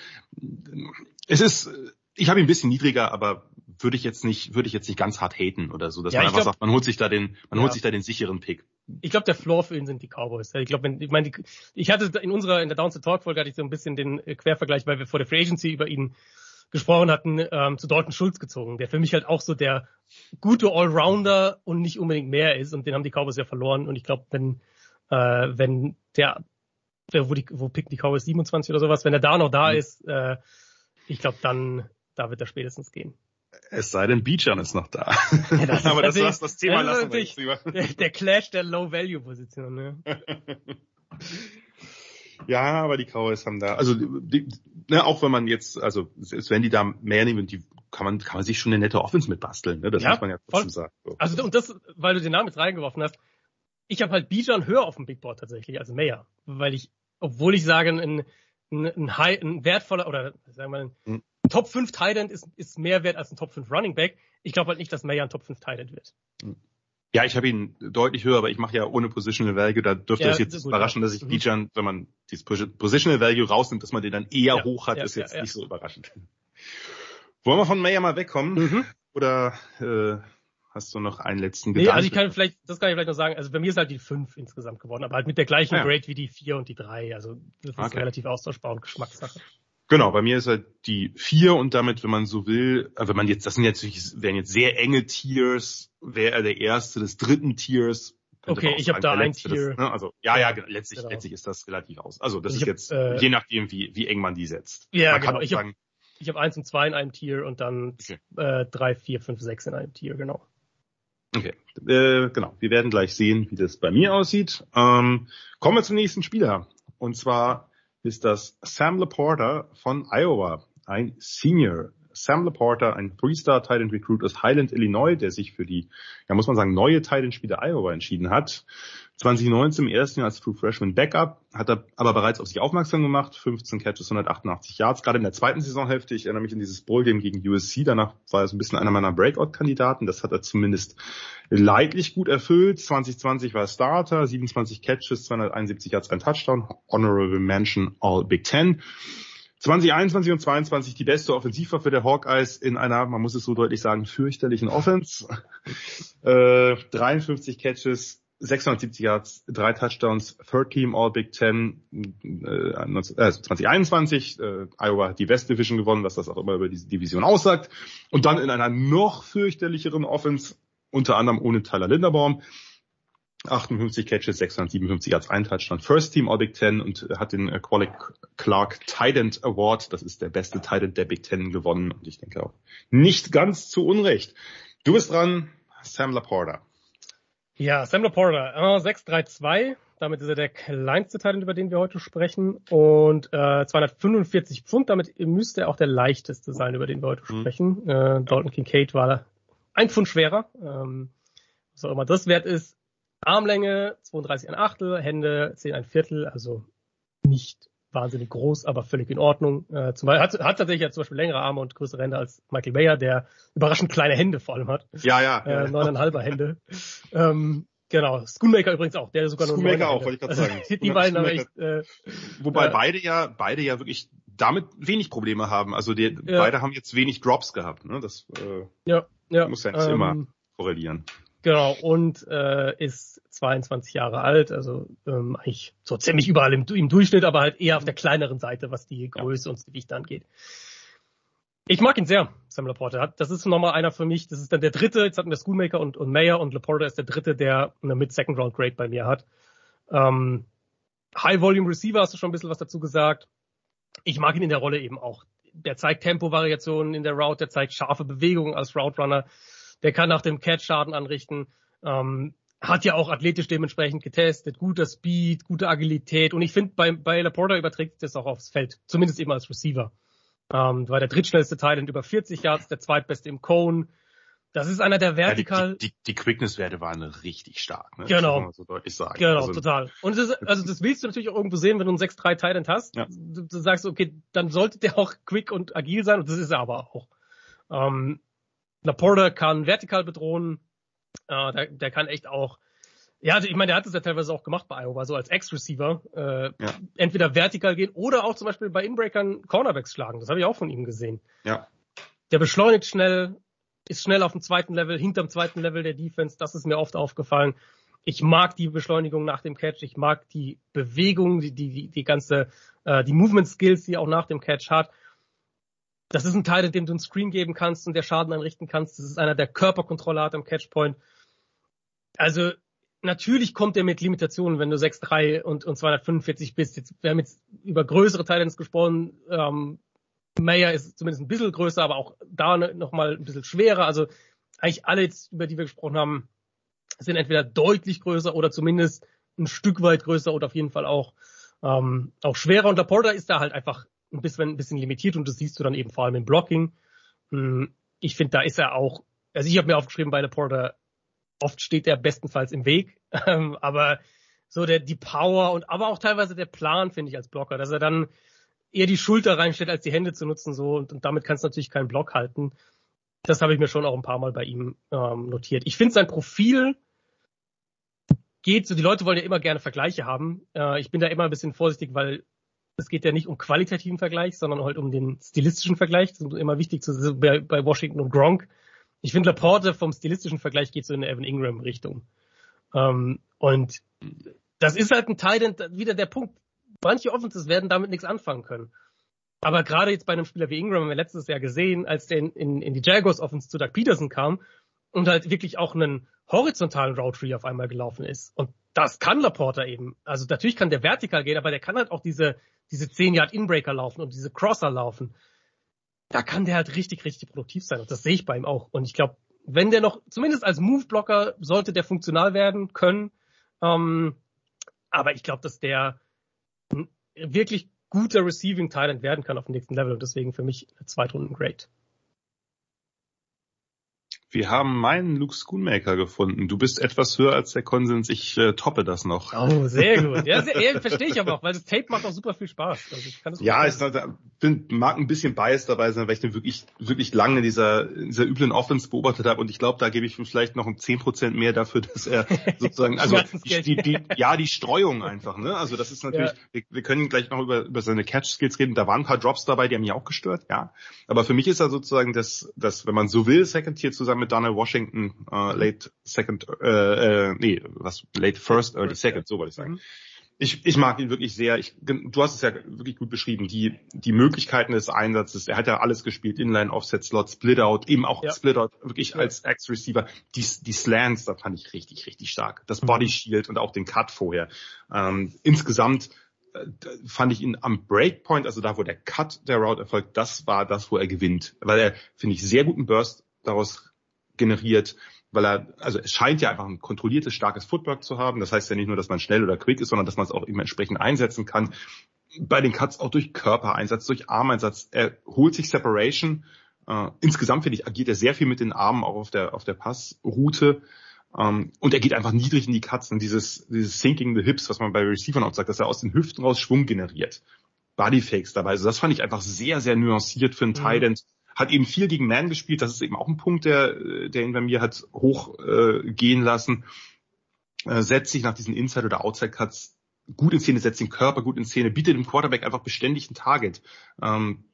es ist, ich habe ihn ein bisschen niedriger, aber würde ich jetzt nicht, würde ich jetzt nicht ganz hart haten oder so, dass ja, man einfach glaub, sagt, man holt sich da den, man ja. holt sich da den sicheren Pick. Ich glaube, der Floor für ihn sind die Cowboys. Ich glaube, ich meine, ich hatte in unserer, in der Down to Talk Folge hatte ich so ein bisschen den äh, Quervergleich, weil wir vor der Free Agency über ihn gesprochen hatten, ähm, zu Dalton Schulz gezogen, der für mich halt auch so der gute Allrounder und nicht unbedingt mehr ist und den haben die Cowboys ja verloren und ich glaube, wenn äh, wenn der, der wo die wo picken die Cowboys 27 oder sowas, wenn er da noch da mhm. ist, äh, ich glaube dann da wird er spätestens gehen. Es sei denn, Beachan ist noch da. Ja, das Aber das, das, das Thema lassen wir jetzt lieber. Der, der Clash der Low-Value-Position. Ne? Ja, aber die Cowboys haben da, also die, ne, auch wenn man jetzt, also selbst wenn die da mehr nehmen, die kann man, kann man sich schon eine nette Offense mitbasteln, ne? Das ja, muss man ja trotzdem sagen. So. Also und das, weil du den Namen jetzt reingeworfen hast, ich habe halt Bijan höher auf dem Big Board tatsächlich als Mayer, weil ich, obwohl ich sage, ein, ein, ein, high, ein wertvoller oder sagen wir mal, ein hm. Top 5 Tight End ist, ist mehr wert als ein Top 5 Running Back. Ich glaube halt nicht, dass Mayer ein Top 5 Tight End wird. Hm. Ja, ich habe ihn deutlich höher, aber ich mache ja ohne Positional Value. Da dürfte ja, es jetzt gut, überraschen, dass ich mhm. Bijan, wenn man dieses Positional Value rausnimmt, dass man den dann eher ja, hoch hat, ja, ist jetzt nicht so überraschend. Wollen wir von Mayer mal wegkommen? Mhm. Oder äh, hast du noch einen letzten Gedanken? Nee, also ich kann vielleicht, das kann ich vielleicht noch sagen, also bei mir ist halt die 5 insgesamt geworden, aber halt mit der gleichen Grade wie die 4 und die 3. Also das ist okay. relativ austauschbar und Geschmackssache. Genau, bei mir ist halt die vier und damit, wenn man so will, äh, wenn man jetzt, das sind jetzt, wären jetzt sehr enge Tiers, wäre er der erste des dritten Tiers. Okay, ich habe da ein Tier. Des, ne? Also ja, ja, letztlich, genau. letztlich ist das relativ aus. Also das also ist hab, jetzt äh, je nachdem, wie wie eng man die setzt. Ja, man genau. Ich habe ich hab eins und zwei in einem Tier und dann okay. äh, drei, vier, fünf, sechs in einem Tier, genau. Okay, äh, genau. Wir werden gleich sehen, wie das bei mir aussieht. Ähm, kommen wir zum nächsten Spieler. Und zwar ist das Sam Laporta von Iowa, ein Senior. Sam Laporta, ein Three-Star Titan Recruit aus Highland, Illinois, der sich für die, ja muss man sagen, neue Titan Spiele Iowa entschieden hat. 2019 im ersten Jahr als True Freshman Backup, hat er aber bereits auf sich aufmerksam gemacht, 15 Catches, 188 Yards, gerade in der zweiten Saisonhälfte. Ich erinnere mich an dieses Bowl-Game gegen USC, danach war er so ein bisschen einer meiner Breakout-Kandidaten. Das hat er zumindest leidlich gut erfüllt. 2020 war er Starter, 27 Catches, 271 Yards, ein Touchdown, Honorable Mention All Big Ten. 2021 und 22 die beste Offensivwaffe der Hawkeyes in einer, man muss es so deutlich sagen, fürchterlichen Offense. äh, 53 Catches, 670 Yards, drei Touchdowns, Third Team All Big Ten äh, 2021. Äh, Iowa hat die West Division gewonnen, was das auch immer über diese Division aussagt. Und dann in einer noch fürchterlicheren Offense, unter anderem ohne Tyler Linderbaum. 58 Catches, 657 Yards, ein Touchdown, First Team All Big Ten und hat den äh, Qualic Clark Tident Award, das ist der beste Tident der Big Ten gewonnen und ich denke auch nicht ganz zu Unrecht. Du bist dran, Sam Laporta. Ja, Sam Laporta, äh, 632, damit ist er der kleinste Tident, über den wir heute sprechen und äh, 245 Pfund, damit müsste er auch der leichteste sein, über den wir heute mhm. sprechen. Äh, Dalton Kincaid war ein Pfund schwerer, ähm, was auch immer das wert ist. Armlänge 32 ein Achtel, Hände 10 ein Viertel, also nicht wahnsinnig groß, aber völlig in Ordnung. Äh, zum Beispiel hat, hat tatsächlich ja zum Beispiel längere Arme und größere Hände als Michael Mayer, der überraschend kleine Hände vor allem hat. Ja, ja. Äh, neuneinhalber Hände. Ähm, genau. Schoonmaker übrigens auch, der sogar Schoonmaker auch, wollte ich gerade sagen. Also, die beiden haben echt. Äh, Wobei äh, beide ja, beide ja wirklich damit wenig Probleme haben. Also die, ja. beide haben jetzt wenig Drops gehabt. Ne? Das äh, ja, ja, muss ja nicht ähm, immer korrelieren. Genau, und äh, ist 22 Jahre alt, also ähm, eigentlich so ziemlich überall im, im Durchschnitt, aber halt eher auf der kleineren Seite, was die Größe ja. und das Gewicht angeht. Ich mag ihn sehr, Sam Laporte. Das ist nochmal einer für mich, das ist dann der dritte, jetzt hatten wir Schoolmaker und, und Mayer und Laporte ist der dritte, der eine Mid-Second-Round-Grade bei mir hat. Ähm, High-Volume-Receiver hast du schon ein bisschen was dazu gesagt. Ich mag ihn in der Rolle eben auch. Der zeigt Tempo-Variationen in der Route, der zeigt scharfe Bewegungen als Route-Runner der kann nach dem Catch Schaden anrichten. Ähm, hat ja auch athletisch dementsprechend getestet, guter Speed, gute Agilität und ich finde bei, bei Laporta überträgt das auch aufs Feld, zumindest eben als Receiver. Ähm, war der drittschnellste Teil in über 40 Yards, der zweitbeste im Cone. Das ist einer der vertikal. Ja, die, die, die Quickness-Werte waren richtig stark, ne? Genau. so deutlich sagen. Genau, also, total. Und das, also das willst du natürlich auch irgendwo sehen, wenn du einen 6-3 Titan hast. Ja. Du, du, sagst, okay, dann sollte der auch quick und agil sein und das ist er aber auch. Ähm, Laporta kann vertikal bedrohen, äh, der, der kann echt auch, ja, ich meine, der hat es ja teilweise auch gemacht bei Iowa, so als Ex-Receiver, äh, ja. entweder vertikal gehen oder auch zum Beispiel bei Inbreakern Cornerbacks schlagen. Das habe ich auch von ihm gesehen. Ja. Der beschleunigt schnell, ist schnell auf dem zweiten Level, hinterm zweiten Level der Defense. Das ist mir oft aufgefallen. Ich mag die Beschleunigung nach dem Catch. Ich mag die Bewegung, die, die, die ganze, äh, die Movement Skills, die er auch nach dem Catch hat. Das ist ein Teil, in dem du einen Screen geben kannst und der Schaden anrichten kannst. Das ist einer, der Körperkontrolle hat am Catchpoint. Also natürlich kommt er mit Limitationen, wenn du 6'3 und, und 245 bist. Jetzt, wir haben jetzt über größere Teile gesprochen. Ähm, Mayer ist zumindest ein bisschen größer, aber auch da nochmal ein bisschen schwerer. Also eigentlich alle, jetzt, über die wir gesprochen haben, sind entweder deutlich größer oder zumindest ein Stück weit größer oder auf jeden Fall auch, ähm, auch schwerer. Und Laporta ist da halt einfach ein bisschen, ein bisschen limitiert und das siehst du dann eben vor allem im Blocking. Hm, ich finde, da ist er auch, also ich habe mir aufgeschrieben bei Laporta, oft steht er bestenfalls im Weg, ähm, aber so der die Power und aber auch teilweise der Plan finde ich als Blocker, dass er dann eher die Schulter reinstellt, als die Hände zu nutzen so und, und damit kannst du natürlich keinen Block halten. Das habe ich mir schon auch ein paar Mal bei ihm ähm, notiert. Ich finde sein Profil geht so, die Leute wollen ja immer gerne Vergleiche haben. Äh, ich bin da immer ein bisschen vorsichtig, weil es geht ja nicht um qualitativen Vergleich, sondern halt um den stilistischen Vergleich. Das ist immer wichtig zu bei, bei Washington und Gronk. Ich finde, Laporte vom stilistischen Vergleich geht so in eine Evan Ingram Richtung. Ähm, und das ist halt ein Teil, wieder der Punkt. Manche Offenses werden damit nichts anfangen können. Aber gerade jetzt bei einem Spieler wie Ingram haben wir letztes Jahr gesehen, als der in, in, in die Jaguars Offense zu Doug Peterson kam und halt wirklich auch einen horizontalen Route Tree auf einmal gelaufen ist. Und das kann Laporta eben. Also natürlich kann der vertikal gehen, aber der kann halt auch diese, diese 10 Yard Inbreaker laufen und diese Crosser laufen. Da kann der halt richtig, richtig produktiv sein. Und das sehe ich bei ihm auch. Und ich glaube, wenn der noch, zumindest als Move-Blocker, sollte der funktional werden können. Ähm, aber ich glaube, dass der ein wirklich guter Receiving Talent werden kann auf dem nächsten Level und deswegen für mich eine Zweitrunden Great. Wir haben meinen Luke Schoonmaker gefunden. Du bist etwas höher als der Konsens. Ich äh, toppe das noch. Oh, sehr gut. Ja, sehr, ja, verstehe ich aber auch, weil das Tape macht auch super viel Spaß. Also ich ja, ich bin, mag ein bisschen Bias dabei sein, weil ich den wirklich, wirklich lange dieser, dieser üblen Offense beobachtet habe und ich glaube, da gebe ich vielleicht noch um zehn Prozent mehr dafür, dass er sozusagen, also die, die, die, ja, die Streuung einfach, ne? Also das ist natürlich, ja. wir, wir können gleich noch über, über seine Catch-Skills reden. Da waren ein paar Drops dabei, die haben mich auch gestört, ja. Aber für mich ist er sozusagen das, das, wenn man so will, Second Tier zusammen mit Donald Washington, äh, late second, äh, äh, nee, was, late first, early second, so wollte ich sagen. Mhm. Ich, ich mag ihn wirklich sehr. Ich, du hast es ja wirklich gut beschrieben. Die, die Möglichkeiten des Einsatzes. Er hat ja alles gespielt. Inline, Offset, Slot, Split Out, eben auch ja. Split Out, wirklich ja. als Ex-Receiver. Die, die Slants, da fand ich richtig, richtig stark. Das mhm. Body Shield und auch den Cut vorher. Ähm, insgesamt äh, fand ich ihn am Breakpoint, also da, wo der Cut der Route erfolgt, das war das, wo er gewinnt. Weil er, finde ich, sehr guten Burst daraus generiert, weil er, also es scheint ja einfach ein kontrolliertes, starkes Footwork zu haben. Das heißt ja nicht nur, dass man schnell oder quick ist, sondern dass man es auch eben entsprechend einsetzen kann. Bei den Cuts auch durch Körpereinsatz, durch Armeinsatz. Er holt sich Separation. Äh, insgesamt finde ich, agiert er sehr viel mit den Armen auch auf der, auf der Passroute. Um, ähm, und er geht einfach niedrig in die Cuts und dieses, dieses Sinking the Hips, was man bei Receivern auch sagt, dass er aus den Hüften raus Schwung generiert. Bodyfakes dabei. Also das fand ich einfach sehr, sehr nuanciert für einen mhm. Tight hat eben viel gegen Man gespielt. Das ist eben auch ein Punkt, der, der ihn bei mir hat hochgehen äh, lassen. Äh, setzt sich nach diesen Inside- oder Outside-Cuts gut in Szene, setzt den Körper gut in Szene, bietet dem Quarterback einfach beständig ein Target. Ähm,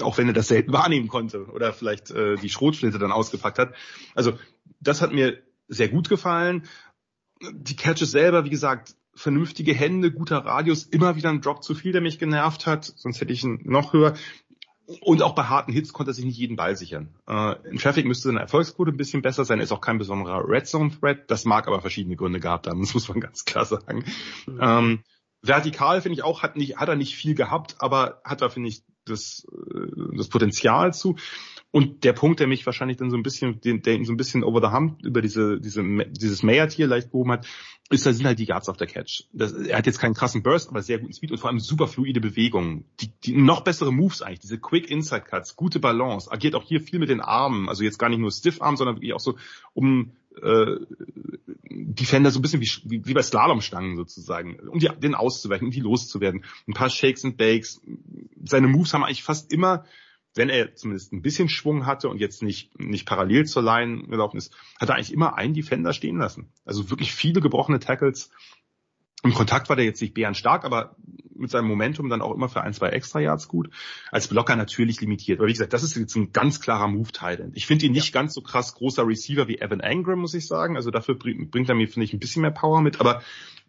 auch wenn er das selten wahrnehmen konnte oder vielleicht äh, die Schrotflinte dann ausgepackt hat. Also das hat mir sehr gut gefallen. Die Catches selber, wie gesagt, vernünftige Hände, guter Radius, immer wieder ein Drop zu viel, der mich genervt hat, sonst hätte ich ihn noch höher. Und auch bei harten Hits konnte er sich nicht jeden Ball sichern. Äh, in Traffic müsste seine Erfolgsquote ein bisschen besser sein. Er ist auch kein besonderer Red Zone Threat. Das mag aber verschiedene Gründe gehabt haben. Das muss man ganz klar sagen. Mhm. Ähm, vertikal finde ich auch hat nicht hat er nicht viel gehabt, aber hat da finde ich das äh, das Potenzial zu. Und der Punkt, der mich wahrscheinlich dann so ein bisschen, der ihn so ein bisschen over the hump über diese, diese, dieses Mayer-Tier leicht gehoben hat, ist, da sind halt die Yards auf der Catch. Das, er hat jetzt keinen krassen Burst, aber sehr guten Speed und vor allem super fluide Bewegungen. Die, die noch bessere Moves eigentlich, diese Quick Inside Cuts, gute Balance, agiert auch hier viel mit den Armen, also jetzt gar nicht nur Stiff Arm, sondern wirklich auch so, um äh, Defender so ein bisschen wie, wie bei Slalomstangen sozusagen, um die, den auszuweichen, um die loszuwerden. Ein paar Shakes and Bakes. Seine Moves haben eigentlich fast immer wenn er zumindest ein bisschen Schwung hatte und jetzt nicht, nicht parallel zur Line gelaufen ist, hat er eigentlich immer einen Defender stehen lassen. Also wirklich viele gebrochene Tackles. Im Kontakt war der jetzt nicht bärenstark, aber mit seinem Momentum dann auch immer für ein, zwei extra Yards gut. Als Blocker natürlich limitiert. Aber wie gesagt, das ist jetzt ein ganz klarer Move-Titan. Ich finde ihn nicht ja. ganz so krass großer Receiver wie Evan Engram, muss ich sagen. Also dafür bringt er mir, finde ich, ein bisschen mehr Power mit. Aber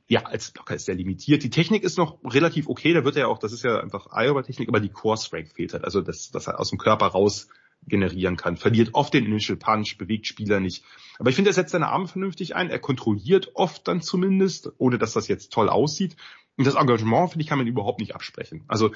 ja, als Blocker ist er limitiert. Die Technik ist noch relativ okay, da wird er auch, das ist ja einfach Iowa-Technik, aber die Core-Strength fehlt halt. Also, dass, dass er aus dem Körper raus generieren kann. Verliert oft den Initial Punch, bewegt Spieler nicht. Aber ich finde, er setzt seine Arme vernünftig ein. Er kontrolliert oft dann zumindest, ohne dass das jetzt toll aussieht. Und das Engagement, finde ich, kann man überhaupt nicht absprechen. Also,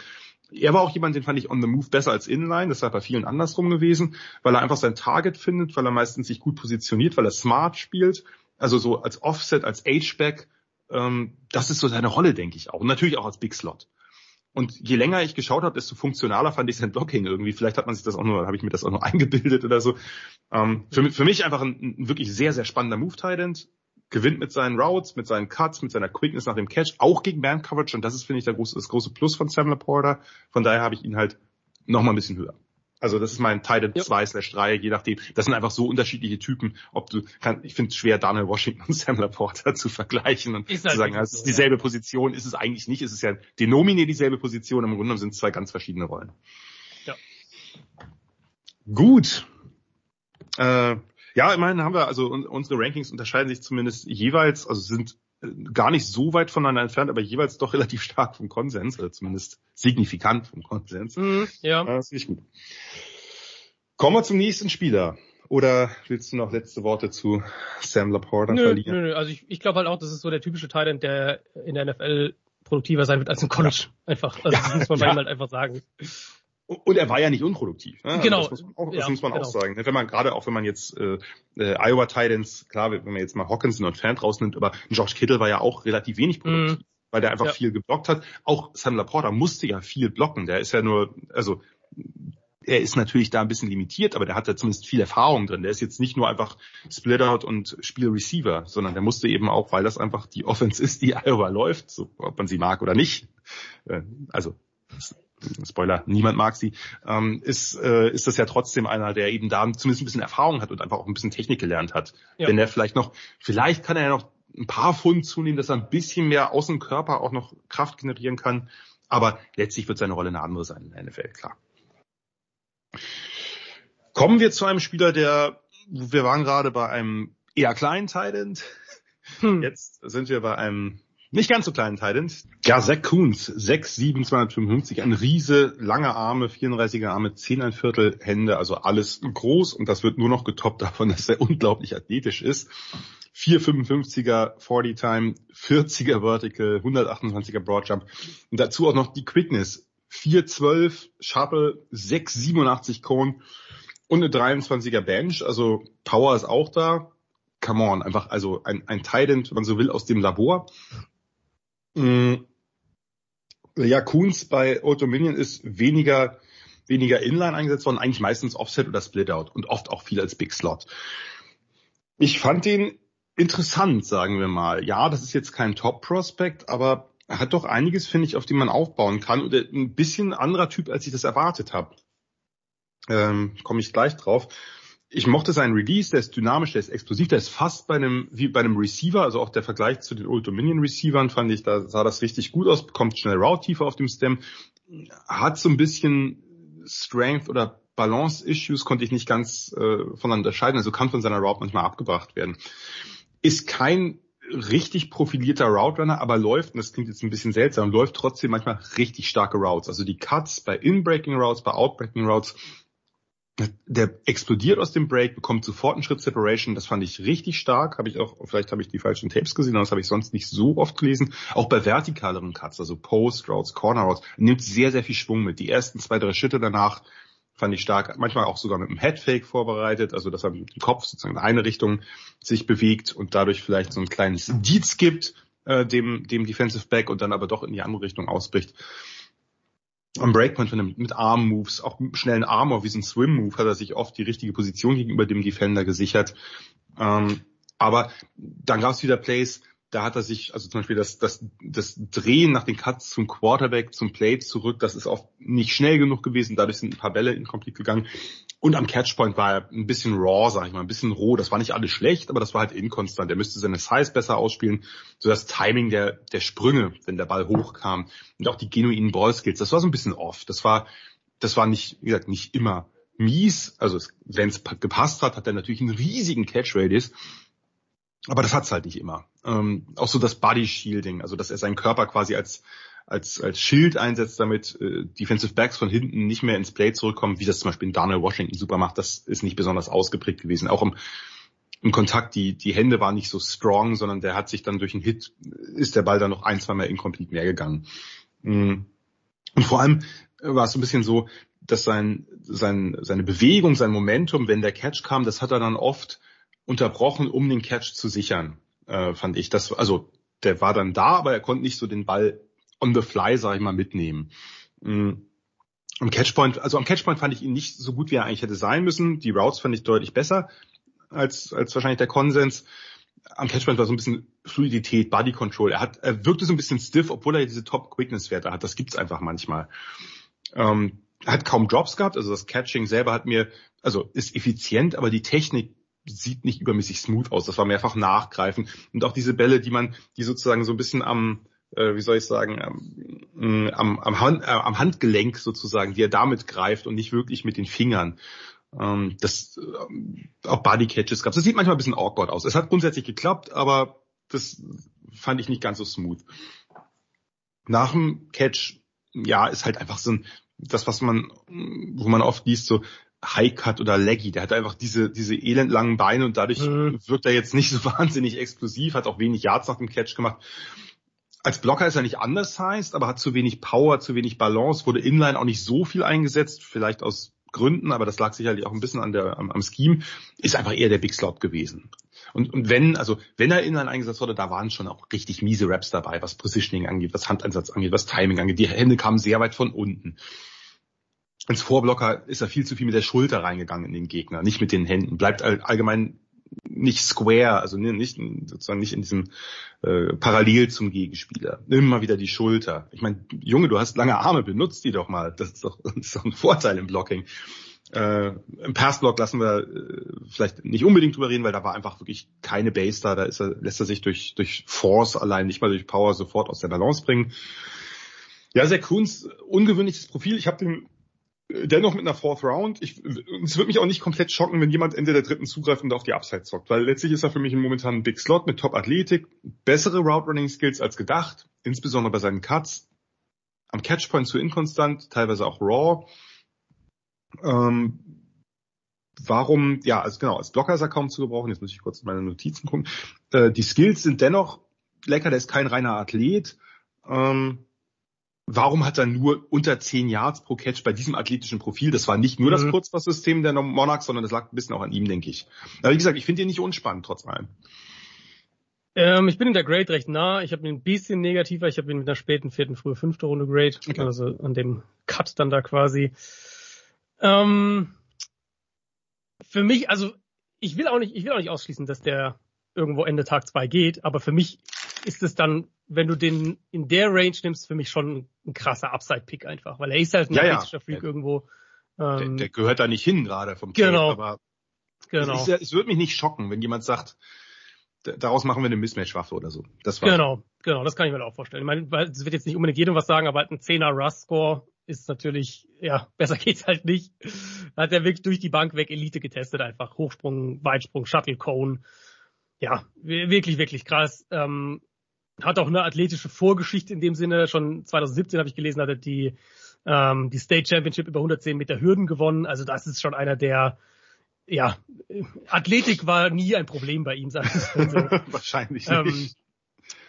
er war auch jemand, den fand ich on the move besser als inline. Das war bei vielen andersrum gewesen, weil er einfach sein Target findet, weil er meistens sich gut positioniert, weil er smart spielt. Also so als Offset, als H-Back ähm, das ist so seine Rolle, denke ich auch. Und natürlich auch als Big Slot. Und je länger ich geschaut habe, desto funktionaler fand ich sein Blocking irgendwie. Vielleicht hat man sich das auch nur, habe ich mir das auch nur eingebildet oder so. Ähm, für, für mich einfach ein, ein, wirklich sehr, sehr spannender Move Tident. Gewinnt mit seinen Routes, mit seinen Cuts, mit seiner Quickness nach dem Catch, auch gegen Band Coverage. Und das ist, finde ich, der große, das große Plus von Sam Laporta. Von daher habe ich ihn halt noch mal ein bisschen höher. Also das ist mein Titan ja. 2 slash 3, je nachdem. Das sind einfach so unterschiedliche Typen. Ob du kann, ich finde es schwer, Daniel Washington und Sam Laporta zu vergleichen und ist zu halt sagen, es ist dieselbe ja. Position, ist es eigentlich nicht. Es ist ja denominiert dieselbe Position, im Grunde genommen sind es zwei ganz verschiedene Rollen. Ja. Gut. Äh, ja, immerhin haben wir, also unsere Rankings unterscheiden sich zumindest jeweils, also sind gar nicht so weit voneinander entfernt, aber jeweils doch relativ stark vom Konsens, oder zumindest signifikant vom Konsens. Mm, ja. Das ist gut. Kommen wir zum nächsten Spieler. Oder willst du noch letzte Worte zu Sam Laporta nö, verlieren? Nö, nö. Also ich, ich glaube halt auch, das ist so der typische Talent, der in der NFL produktiver sein wird als im College. Ja. Einfach. Also ja, das muss man ja. bei ihm halt einfach sagen. Und er war ja nicht unproduktiv. Ne? Also genau. Das muss man auch, ja, muss man genau. auch sagen. Wenn man gerade auch, wenn man jetzt äh, äh, Iowa Titans, klar, wenn man jetzt mal Hawkinson und Fan rausnimmt, aber Josh Kittle war ja auch relativ wenig produktiv, mm. weil der einfach ja. viel geblockt hat. Auch Sam Laporta musste ja viel blocken. Der ist ja nur, also er ist natürlich da ein bisschen limitiert, aber der hat da zumindest viel Erfahrung drin. Der ist jetzt nicht nur einfach Split-Out und Spiel-Receiver, sondern der musste eben auch, weil das einfach die Offense ist, die Iowa läuft, so, ob man sie mag oder nicht. Äh, also Spoiler, niemand mag sie, ähm, ist, äh, ist das ja trotzdem einer, der eben da zumindest ein bisschen Erfahrung hat und einfach auch ein bisschen Technik gelernt hat. Ja. Wenn er vielleicht noch, vielleicht kann er ja noch ein paar Pfund zunehmen, dass er ein bisschen mehr aus dem Körper auch noch Kraft generieren kann. Aber letztlich wird seine Rolle eine andere sein in der NFL, klar. Kommen wir zu einem Spieler, der, wir waren gerade bei einem eher kleinen Thailand. Hm. Jetzt sind wir bei einem nicht ganz so kleinen Thailand. Ja, Zach Coons, 6, 7, 255, ein Riese, lange Arme, 34er Arme, 10 ein Viertel Hände, also alles groß und das wird nur noch getoppt davon, dass er unglaublich athletisch ist. 455er 40 Time, 40er Vertical, 128er Broad Jump und dazu auch noch die Quickness. 412 Shuttle, 687 Cone und eine 23er Bench, also Power ist auch da. Come on, einfach also ein, ein Titan, wenn man so will, aus dem Labor. Mm. Ja, Kuhns bei Old Dominion ist weniger weniger Inline eingesetzt worden, eigentlich meistens Offset oder Split Out und oft auch viel als Big Slot. Ich fand den interessant, sagen wir mal. Ja, das ist jetzt kein Top Prospect, aber er hat doch einiges, finde ich, auf dem man aufbauen kann und ein bisschen anderer Typ, als ich das erwartet habe. Ähm, Komme ich gleich drauf. Ich mochte seinen Release, der ist dynamisch, der ist explosiv, der ist fast bei einem, wie bei einem Receiver, also auch der Vergleich zu den Old Dominion Receivern fand ich, da sah das richtig gut aus, bekommt schnell Route tiefer auf dem Stem, hat so ein bisschen Strength oder Balance-Issues, konnte ich nicht ganz äh, voneinander unterscheiden, also kann von seiner Route manchmal abgebracht werden. Ist kein richtig profilierter Route Runner, aber läuft, und das klingt jetzt ein bisschen seltsam, läuft trotzdem manchmal richtig starke Routes. Also die Cuts bei In-Breaking Routes, bei Out-Breaking Routes, der explodiert aus dem Break, bekommt sofort einen Schritt Separation. Das fand ich richtig stark. Habe ich auch, vielleicht habe ich die falschen Tapes gesehen, aber das habe ich sonst nicht so oft gelesen. Auch bei vertikaleren Cuts, also Post Routes, Corner Routes, nimmt sehr, sehr viel Schwung mit. Die ersten zwei, drei Schritte danach fand ich stark. Manchmal auch sogar mit einem Headfake vorbereitet, also dass er mit dem Kopf sozusagen in eine Richtung sich bewegt und dadurch vielleicht so ein kleines Dietz gibt, äh, dem, dem Defensive Back und dann aber doch in die andere Richtung ausbricht. Am Breakpoint mit, mit Arm-Moves, auch schnellen Armor wie so ein Swim-Move hat er sich oft die richtige Position gegenüber dem Defender gesichert. Ähm, aber dann gab es wieder Plays, da hat er sich, also zum Beispiel das, das, das Drehen nach den Cuts zum Quarterback, zum Play zurück, das ist oft nicht schnell genug gewesen, dadurch sind ein paar Bälle incomplete gegangen. Und am Catchpoint war er ein bisschen raw, sag ich mal, ein bisschen roh. Das war nicht alles schlecht, aber das war halt inkonstant. Er müsste seine Size besser ausspielen, so das Timing der, der Sprünge, wenn der Ball hochkam und auch die genuinen Ballskills, das war so ein bisschen off. Das war, das war nicht, wie gesagt, nicht immer mies. Also wenn es gepasst hat, hat er natürlich einen riesigen Catch Radius. Aber das hat's halt nicht immer. Ähm, auch so das Body Shielding, also dass er seinen Körper quasi als als als Schild einsetzt, damit äh, Defensive Backs von hinten nicht mehr ins Play zurückkommen, wie das zum Beispiel in Daniel Washington super macht. Das ist nicht besonders ausgeprägt gewesen. Auch im, im Kontakt, die die Hände waren nicht so strong, sondern der hat sich dann durch einen Hit ist der Ball dann noch ein, zwei Mal incomplete mehr gegangen. Mm. Und vor allem war es so ein bisschen so, dass sein, sein, seine Bewegung, sein Momentum, wenn der Catch kam, das hat er dann oft unterbrochen, um den Catch zu sichern, äh, fand ich. Das, also der war dann da, aber er konnte nicht so den Ball on the fly, sag ich mal, mitnehmen. Mhm. Am Catchpoint, also am Catchpoint fand ich ihn nicht so gut, wie er eigentlich hätte sein müssen. Die Routes fand ich deutlich besser als, als wahrscheinlich der Konsens. Am Catchpoint war so ein bisschen Fluidität, Body Control. Er hat, er wirkte so ein bisschen stiff, obwohl er diese Top Quickness Werte hat. Das gibt's einfach manchmal. Ähm, er hat kaum Drops gehabt, also das Catching selber hat mir, also ist effizient, aber die Technik sieht nicht übermäßig smooth aus. Das war mehrfach nachgreifen. Und auch diese Bälle, die man, die sozusagen so ein bisschen am, äh, wie soll ich sagen, am, am, am, Hand, äh, am Handgelenk sozusagen, die er damit greift und nicht wirklich mit den Fingern. Ähm, das äh, auch Body Catches gab. Das sieht manchmal ein bisschen awkward aus. Es hat grundsätzlich geklappt, aber das fand ich nicht ganz so smooth. Nach dem Catch, ja, ist halt einfach so ein, das, was man, wo man oft liest, so, High-Cut oder Leggy. Der hat einfach diese, diese elendlangen Beine und dadurch mhm. wirkt er jetzt nicht so wahnsinnig explosiv, hat auch wenig Yards nach dem Catch gemacht. Als Blocker ist er nicht anders heißt, aber hat zu wenig Power, zu wenig Balance, wurde inline auch nicht so viel eingesetzt, vielleicht aus Gründen, aber das lag sicherlich auch ein bisschen an der, am, am Scheme, ist einfach eher der Big Slot gewesen. Und, und wenn, also wenn er inline eingesetzt wurde, da waren schon auch richtig miese Raps dabei, was Positioning angeht, was Handeinsatz angeht, was Timing angeht. Die Hände kamen sehr weit von unten. Ins Vorblocker ist er viel zu viel mit der Schulter reingegangen in den Gegner, nicht mit den Händen. Bleibt allgemein nicht square, also nicht sozusagen nicht in diesem äh, parallel zum Gegenspieler. Immer wieder die Schulter. Ich meine, Junge, du hast lange Arme, benutzt die doch mal. Das ist doch, das ist doch ein Vorteil im Blocking. Äh, Im Passblock lassen wir äh, vielleicht nicht unbedingt drüber reden, weil da war einfach wirklich keine Base da. Da ist er, lässt er sich durch, durch Force allein, nicht mal durch Power sofort aus der Balance bringen. Ja, sehr Kunz, ungewöhnliches Profil. Ich habe den dennoch mit einer Fourth Round. Ich, es wird mich auch nicht komplett schocken, wenn jemand Ende der dritten zugreift und auf die Upside zockt, weil letztlich ist er für mich momentan ein Big Slot mit Top Athletik, bessere Route Running Skills als gedacht, insbesondere bei seinen Cuts, am Catchpoint zu inkonstant, teilweise auch raw. Ähm, warum, ja, also genau, als Blocker ist er kaum zu gebrauchen, jetzt muss ich kurz in meine Notizen gucken. Äh, die Skills sind dennoch lecker, der ist kein reiner Athlet. Ähm, warum hat er nur unter 10 Yards pro Catch bei diesem athletischen Profil? Das war nicht nur das mhm. Kurzpasssystem der Monarchs, sondern das lag ein bisschen auch an ihm, denke ich. Aber wie gesagt, ich finde ihn nicht unspannend, trotz allem. Ähm, ich bin in der Grade recht nah. Ich habe ihn ein bisschen negativer. Ich habe ihn mit einer späten vierten, frühe fünfte Runde Grade. Okay. Also an dem Cut dann da quasi. Ähm, für mich, also ich will auch nicht, ich will auch nicht ausschließen, dass der irgendwo Ende Tag zwei geht, aber für mich ist es dann, wenn du den in der Range nimmst, für mich schon ein krasser Upside-Pick einfach, weil er ist halt ein ja, ja. Freak irgendwo. Ähm, der, der, gehört da nicht hin gerade vom genau. Tape, aber genau. es, es würde mich nicht schocken, wenn jemand sagt, daraus machen wir eine Mismatch-Waffe oder so. Das war genau, genau, das kann ich mir auch vorstellen. Ich meine, weil es wird jetzt nicht unbedingt jedem was sagen, aber halt ein 10er Rust-Score ist natürlich, ja, besser geht's halt nicht. Hat er wirklich durch die Bank weg Elite getestet einfach. Hochsprung, Weitsprung, Shuttle Cone. Ja, wirklich, wirklich krass. Ähm, hat auch eine athletische Vorgeschichte in dem Sinne. Schon 2017 habe ich gelesen, hat er die, ähm, die State Championship über 110 Meter Hürden gewonnen. Also das ist schon einer der, ja, Athletik war nie ein Problem bei ihm, sag ich so. Wahrscheinlich ähm, nicht.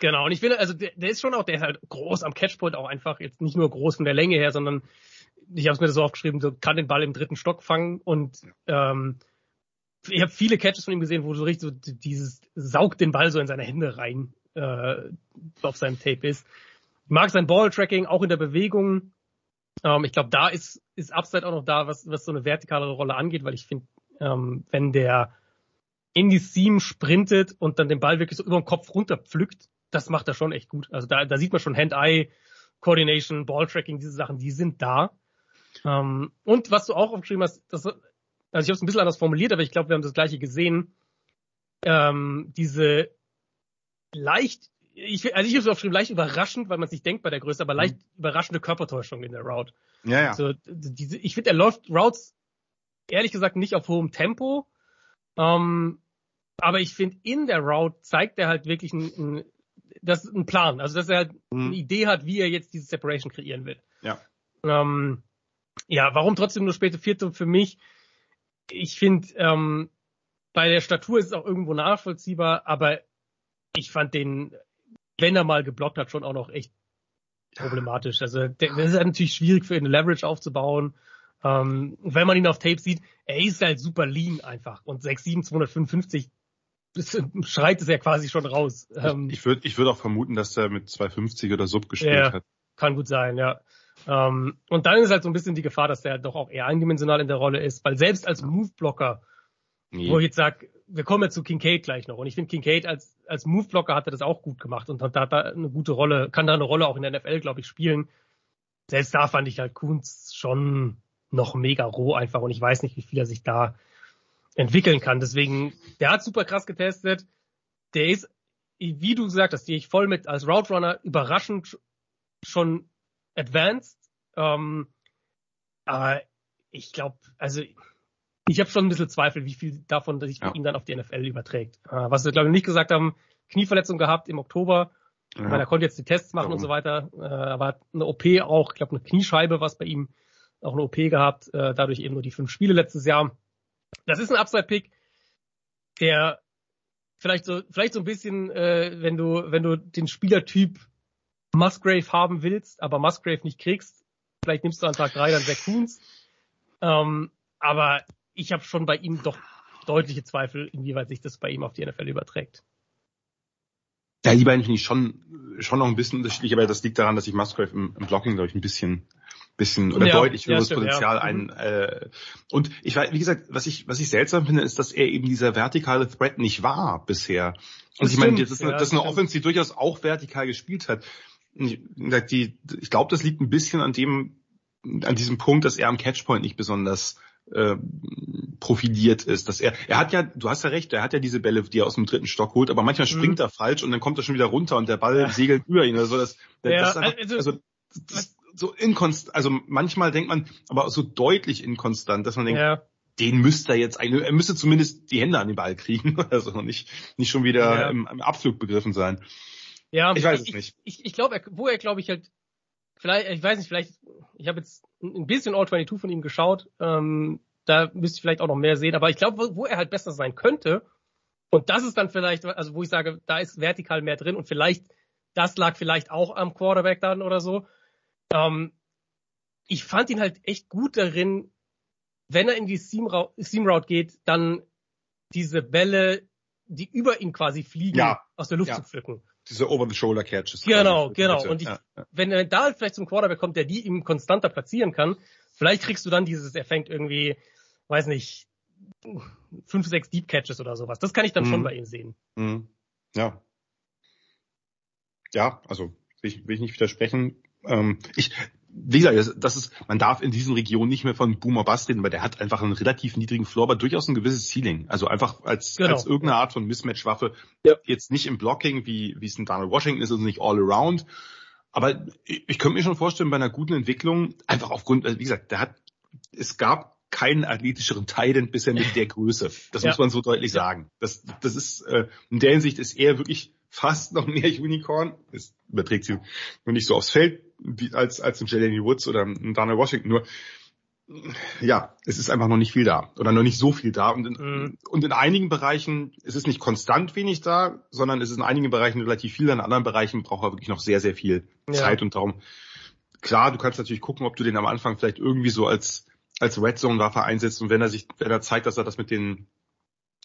Genau, und ich finde, also der, der ist schon auch, der ist halt groß am Catchpoint auch einfach, jetzt nicht nur groß von der Länge her, sondern ich habe es mir so aufgeschrieben, so kann den Ball im dritten Stock fangen und ähm, ich habe viele Catches von ihm gesehen, wo so richtig so dieses saugt den Ball so in seine Hände rein äh, auf seinem Tape ist. Ich mag sein Ball-Tracking auch in der Bewegung. Ähm, ich glaube, da ist, ist Upside auch noch da, was, was so eine vertikale Rolle angeht, weil ich finde, ähm, wenn der in die Seam sprintet und dann den Ball wirklich so über den Kopf runterpflückt, das macht er schon echt gut. Also da, da sieht man schon Hand-Eye, Coordination, Ball-Tracking, diese Sachen, die sind da. Ähm, und was du auch aufgeschrieben hast, das, also ich habe es ein bisschen anders formuliert, aber ich glaube, wir haben das gleiche gesehen. Ähm, diese leicht, ich, also ich habe es aufgeschrieben, leicht überraschend, weil man es nicht denkt bei der Größe, aber leicht mhm. überraschende Körpertäuschung in der Route. Ja, ja. Also, diese, ich finde, er läuft Routes ehrlich gesagt nicht auf hohem Tempo. Ähm, aber ich finde, in der Route zeigt er halt wirklich ein, ein, das ein Plan. Also, dass er halt mhm. eine Idee hat, wie er jetzt diese Separation kreieren will. Ja. Ähm, ja, warum trotzdem nur späte Vierte für mich? Ich finde, ähm, bei der Statur ist es auch irgendwo nachvollziehbar, aber ich fand den, wenn er mal geblockt hat, schon auch noch echt problematisch. Also das ist halt natürlich schwierig für ihn, eine Leverage aufzubauen. Ähm, wenn man ihn auf Tape sieht, er ist halt super lean einfach und 6'7, 255 das schreit es ja quasi schon raus. Ähm, ich würde ich würd auch vermuten, dass er mit 250 oder Sub gespielt ja, hat. Kann gut sein, ja. Ähm, und dann ist halt so ein bisschen die Gefahr, dass der doch auch eher eindimensional in der Rolle ist, weil selbst als Move-Blocker, nee. wo ich jetzt sage, wir kommen ja zu Kincaid gleich noch. Und ich finde, Kincaid als, als Move-Blocker hat er das auch gut gemacht und hat, hat da eine gute Rolle, kann da eine Rolle auch in der NFL, glaube ich, spielen. Selbst da fand ich halt Kunz schon noch mega roh einfach und ich weiß nicht, wie viel er sich da entwickeln kann. Deswegen, der hat super krass getestet. Der ist, wie du gesagt hast, die ich voll mit als Route Runner überraschend schon advanced. Ähm, aber ich glaube, also ich habe schon ein bisschen Zweifel, wie viel davon sich ja. ihn dann auf die NFL überträgt. Äh, was wir, glaube ich, nicht gesagt haben, Knieverletzung gehabt im Oktober. Ja. Meine, er konnte jetzt die Tests machen Warum? und so weiter. Äh, aber eine OP auch, ich glaube, eine Kniescheibe, was bei ihm auch eine OP gehabt, äh, dadurch eben nur die fünf Spiele letztes Jahr. Das ist ein Upside-Pick, der vielleicht so, vielleicht so ein bisschen, äh, wenn du, wenn du den Spielertyp Musgrave haben willst, aber Musgrave nicht kriegst, vielleicht nimmst du an Tag drei dann Zach Coons. Ähm, aber ich habe schon bei ihm doch deutliche Zweifel, inwieweit sich das bei ihm auf die NFL überträgt. Ja, die beiden finde ich schon, schon noch ein bisschen unterschiedlich, aber das liegt daran, dass ich Musgrave im, im Blocking, glaube ich, ein bisschen bisschen oder Ja, deutlich ja, höheres stimmt, Potenzial ja. ein. Äh, und ich weiß, wie gesagt, was ich was ich seltsam finde, ist, dass er eben dieser vertikale Threat nicht war bisher. Und Das ich meine, das ist eine, ja, das ist eine. Offense, die durchaus auch vertikal gespielt hat. Ich, die, ich glaube, das liegt ein bisschen an dem, an diesem Punkt, dass er am Catchpoint nicht besonders äh, profiliert ist, dass er, er hat ja, du hast ja recht, er hat ja diese Bälle, die er aus dem dritten Stock holt, aber manchmal springt er falsch und dann kommt er schon wieder runter und der Ball Mhm. Ja. segelt über ihn oder so. Das, das, Ja, das ist einfach, also- also, das, so inkonstant, also manchmal denkt man, aber so deutlich inkonstant, dass man denkt, Ja, den müsste er jetzt eigentlich, er müsste zumindest die Hände an den Ball kriegen, also nicht, nicht schon wieder Ja. im, im Abflug begriffen sein. ja. Ich weiß es ich, nicht. Ich, ich glaube, wo er, glaube ich, halt, vielleicht, ich weiß nicht, vielleicht, ich habe jetzt ein bisschen All-22 von ihm geschaut, ähm, da müsste ich vielleicht auch noch mehr sehen, aber ich glaube, wo, wo er halt besser sein könnte, und das ist dann vielleicht, also wo ich sage, da ist vertikal mehr drin und vielleicht, das lag vielleicht auch am Quarterback dann oder so. Ähm, ich fand ihn halt echt gut darin, wenn er in die Seam Route, Seam Route geht, dann diese Bälle, die über ihn quasi fliegen, Ja. aus der Luft Ja. zu pflücken. Diese Over-the-Shoulder-Catches. Genau, quasi. genau. Und ich, ja, ja. wenn er da vielleicht zum Quarterback kommt, der die ihm konstanter platzieren kann, vielleicht kriegst du dann dieses, er fängt irgendwie, weiß nicht, fünf, sechs Deep Catches oder sowas. Das kann ich dann schon Mhm. bei ihm sehen. Mhm. Ja. Ja, also will ich, will ich nicht widersprechen. Ähm, ich, wie gesagt, das- das ist, man darf in diesen Regionen nicht mehr von Boomer Bass reden, weil der hat einfach einen relativ niedrigen Floor, aber durchaus ein gewisses Ceiling. Also einfach als, Genau. als irgendeine Art von Mismatch-Waffe. Ja. Jetzt nicht im Blocking, wie, wie es in Donald Washington ist, also nicht all around. Aber ich, ich könnte mir schon vorstellen, bei einer guten Entwicklung, einfach aufgrund, also wie gesagt, der hat, es gab keinen athletischeren Titan bisher mit der Größe. Das Ja. muss man so deutlich sagen. Das, das ist, äh, in der Hinsicht ist er wirklich fast noch mehr Unicorn. Es überträgt sich nur nicht so aufs Feld wie als, als ein Jelani Woods oder ein Daniel Washington. Nur, ja, es ist einfach noch nicht viel da. Oder noch nicht so viel da. Und in, Mhm. und in einigen Bereichen ist es nicht konstant wenig da, sondern es ist in einigen Bereichen relativ viel. In anderen Bereichen braucht er wirklich noch sehr, sehr viel Ja. Zeit und darum. Klar, du kannst natürlich gucken, ob du den am Anfang vielleicht irgendwie so als, als Red Zone Waffe einsetzt und wenn er sich, wenn er zeigt, dass er das mit den,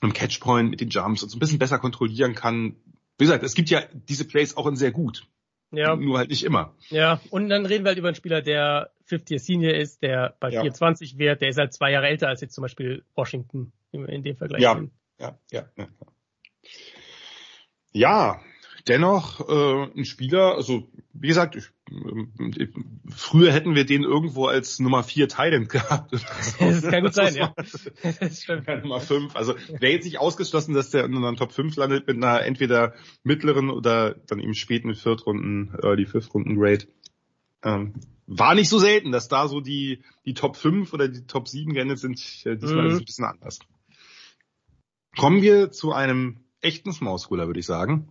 im Catchpoint, mit den Jumps und so ein bisschen besser kontrollieren kann. Wie gesagt, es gibt ja diese Plays auch in sehr gut. Ja, Nur halt nicht immer. ja. Und dann reden wir halt über einen Spieler, der 50 Senior ist, der bei Ja. 24 wird, der ist halt zwei Jahre älter als jetzt zum Beispiel Washington in, in dem Vergleich. Ja. Ja, ja, ja. Ja, dennoch äh, ein Spieler, also wie gesagt, ich, äh, früher hätten wir den irgendwo als Nummer 4 Thailand gehabt. Das kann gut sein, ja. Das stimmt. Nummer 5. Also wäre jetzt nicht ausgeschlossen, dass der in einer Top 5 landet mit einer entweder mittleren oder dann eben späten Viertrunden, äh, die Fünftrunden Grade. Ähm, war nicht so selten, dass da so die, die Top 5 oder die Top 7 geendet sind. Äh, Diesmal Mhm. ist es ein bisschen anders. Kommen wir zu einem echten Small Schooler, würde ich sagen.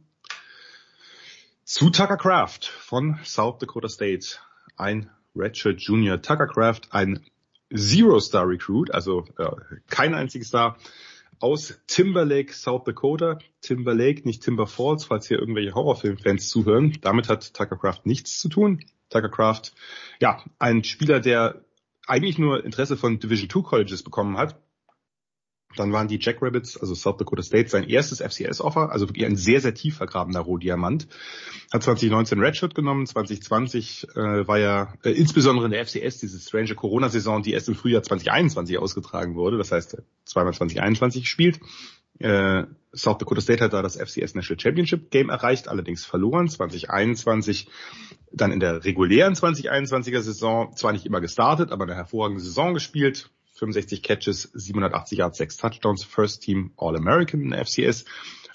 Zu Tucker Craft von South Dakota State. Ein Redshirt Junior. Tucker Craft, ein Zero-Star Recruit, also äh, kein einziger Star aus Timberlake, South Dakota. Timberlake, nicht Timber Falls, falls hier irgendwelche Horrorfilmfans zuhören. Damit hat Tucker Craft nichts zu tun. Tucker Craft, ja, ein Spieler, der eigentlich nur Interesse von Division II Colleges bekommen hat. Dann waren die Jackrabbits, also South Dakota State, sein erstes FCS-Offer, also wirklich ein sehr, sehr tief vergrabener Rohdiamant. Hat 2019 Redshirt genommen, 2020 äh, war er äh, insbesondere in der FCS, diese strange Corona-Saison, die erst im Frühjahr 2021 ausgetragen wurde, das heißt zweimal 2021 gespielt. Äh, South Dakota State hat da das FCS National Championship Game erreicht, allerdings verloren. 2021 dann in der regulären 2021er Saison zwar nicht immer gestartet, aber eine hervorragende Saison gespielt. 65 Catches, 780 Yards, 6 Touchdowns, First Team All-American in der FCS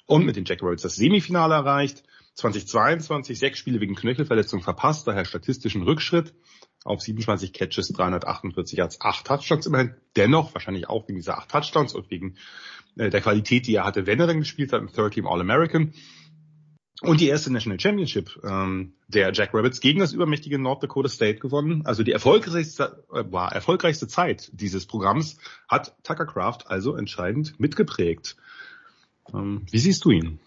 und mit den Jackrabbits das Semifinale erreicht. 2022 sechs Spiele wegen Knöchelverletzung verpasst, daher statistischen Rückschritt auf 27 Catches, 348 Yards, 8 Touchdowns immerhin. Dennoch, wahrscheinlich auch wegen dieser 8 Touchdowns und wegen äh, der Qualität, die er hatte, wenn er dann gespielt hat, im Third Team All-American. Und die erste National Championship ähm, der Jackrabbits gegen das übermächtige North Dakota State gewonnen. Also die erfolgreichste, äh, war erfolgreichste Zeit dieses Programms hat Tucker Craft also entscheidend mitgeprägt. Ähm, wie siehst du ihn?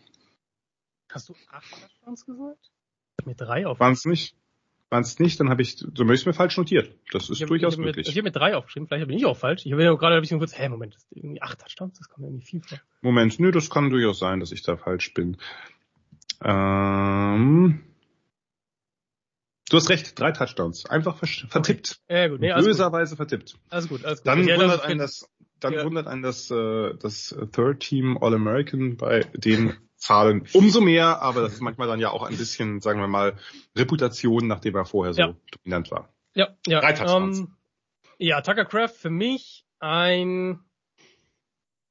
Hast du acht Touchdowns gesagt? Ich mir drei auf. Waren es nicht? Waren es nicht? Dann habe ich, so möchte ich mir falsch notiert. Das ist hab- durchaus ich hab mir, möglich. Ich habe mir drei aufgeschrieben, vielleicht bin ich auch falsch. Ich habe ja gerade ein bisschen kurz, hä, Moment, das ist irgendwie acht Touchdowns, das kommt irgendwie viel vor. Moment, nö, das kann durchaus sein, dass ich da falsch bin. Ähm, Du hast recht, drei Touchdowns. Einfach vertippt. Okay. Ja, gut. Nee, alles Böserweise gut. vertippt. Alles gut, alles gut. Dann wundert einen das, dann ja. wundert einen das, äh, das Third Team All-American bei den Zahlen umso mehr, aber das ist manchmal dann ja auch ein bisschen, sagen wir mal, Reputation, nachdem er vorher so ja. dominant war. Ja, ja. Drei Touchdowns. Um, ähm, ja, Tucker Craft für mich ein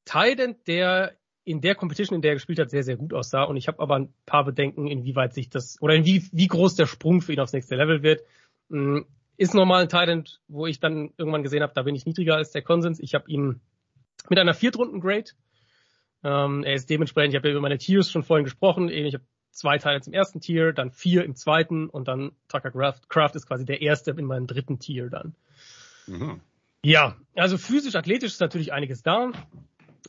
Titan, der in der Competition, in der er gespielt hat, sehr, sehr gut aussah. Und ich habe aber ein paar Bedenken, inwieweit sich das, oder wie, wie groß der Sprung für ihn aufs nächste Level wird. Hm, ist normal ein Titan, wo ich dann irgendwann gesehen habe, da bin ich niedriger als der Konsens. Ich habe ihn mit einer Viertrunden-Grade. Ähm, er ist dementsprechend, ich habe ja über meine Tiers schon vorhin gesprochen, ich habe zwei Titans im ersten Tier, dann vier im zweiten und dann Tucker Craft, Craft ist quasi der erste in meinem dritten Tier dann. Mhm. Ja, also physisch, athletisch ist natürlich einiges da.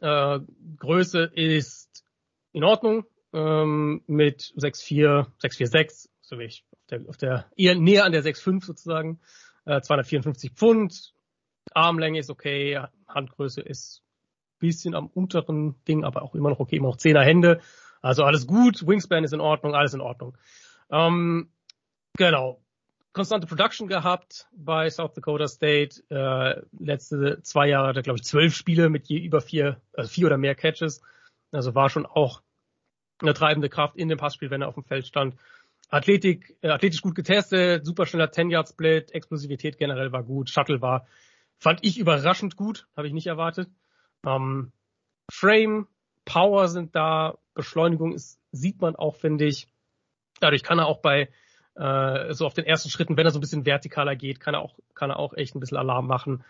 Äh, Größe ist in Ordnung ähm, mit 6'4, 6'4'6, so wie ich auf der, auf der eher näher an der 6'5 sozusagen. Äh, 254 Pfund, Armlänge ist okay, Handgröße ist bisschen am unteren Ding, aber auch immer noch okay, immer noch 10er Hände. Also alles gut, Wingspan ist in Ordnung, alles in Ordnung. Ähm, genau konstante Production gehabt bei South Dakota State. Äh, letzte zwei Jahre hat er, glaube ich, zwölf Spiele mit je über vier, also vier oder mehr Catches. Also war schon auch eine treibende Kraft in dem Passspiel, wenn er auf dem Feld stand. Athletik, äh, athletisch gut getestet, super schneller 10-Yard-Split, Explosivität generell war gut, Shuttle war, fand ich überraschend gut, habe ich nicht erwartet. Ähm, Frame, Power sind da, Beschleunigung ist, sieht man auch, finde ich. Dadurch kann er auch bei äh, so auf den ersten Schritten, wenn er so ein bisschen vertikaler geht, kann er auch, kann er auch echt ein bisschen Alarm machen.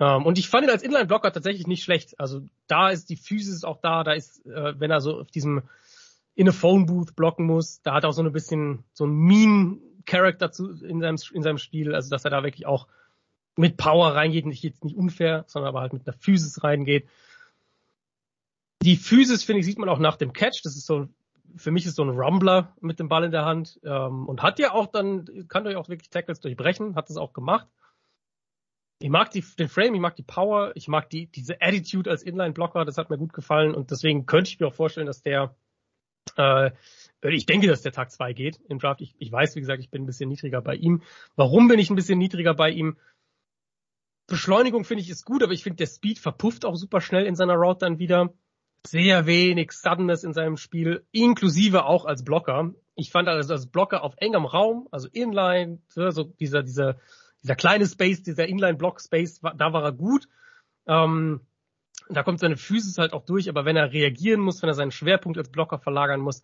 Ähm, und ich fand ihn als Inline-Blocker tatsächlich nicht schlecht. Also da ist die Physis auch da, da ist, äh, wenn er so auf diesem in a Phone Booth blocken muss, da hat er auch so ein bisschen so ein Mean Character zu, in seinem, in seinem Spiel, also dass er da wirklich auch mit Power reingeht, nicht jetzt nicht unfair, sondern aber halt mit einer Physis reingeht. Die Physis, finde ich, sieht man auch nach dem Catch. Das ist so für mich ist so ein Rumbler mit dem Ball in der Hand ähm, und hat ja auch dann, kann durch auch wirklich Tackles durchbrechen, hat es auch gemacht. Ich mag die, den Frame, ich mag die Power, ich mag die, diese Attitude als Inline-Blocker, das hat mir gut gefallen und deswegen könnte ich mir auch vorstellen, dass der, äh, ich denke, dass der Tag 2 geht im Draft. Ich, ich weiß, wie gesagt, ich bin ein bisschen niedriger bei ihm. Warum bin ich ein bisschen niedriger bei ihm? Beschleunigung finde ich ist gut, aber ich finde, der Speed verpufft auch super schnell in seiner Route dann wieder sehr wenig Suddenness in seinem Spiel, inklusive auch als Blocker. Ich fand also als Blocker auf engem Raum, also Inline, so dieser, dieser, dieser kleine Space, dieser Inline-Block-Space, da war er gut. Ähm, da kommt seine Physis halt auch durch, aber wenn er reagieren muss, wenn er seinen Schwerpunkt als Blocker verlagern muss,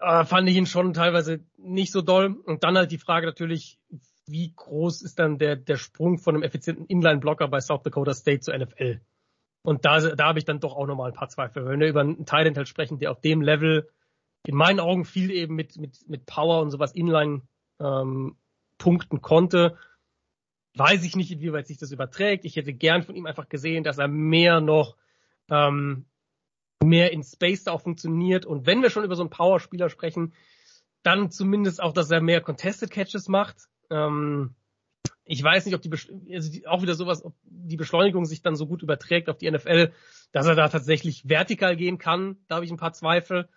äh, fand ich ihn schon teilweise nicht so doll. Und dann halt die Frage natürlich, wie groß ist dann der, der Sprung von einem effizienten Inline-Blocker bei South Dakota State zur NFL? Und da, da habe ich dann doch auch nochmal ein paar Zweifel. Wenn wir über einen Talent halt sprechen, der auf dem Level in meinen Augen viel eben mit, mit, mit Power und sowas inline ähm, punkten konnte, weiß ich nicht, inwieweit sich das überträgt. Ich hätte gern von ihm einfach gesehen, dass er mehr noch ähm, mehr in Space da auch funktioniert. Und wenn wir schon über so einen Power-Spieler sprechen, dann zumindest auch, dass er mehr Contested Catches macht. Ähm, ich weiß nicht, ob die, also die, auch wieder sowas, ob die Beschleunigung sich dann so gut überträgt auf die NFL, dass er da tatsächlich vertikal gehen kann. Da habe ich ein paar Zweifel.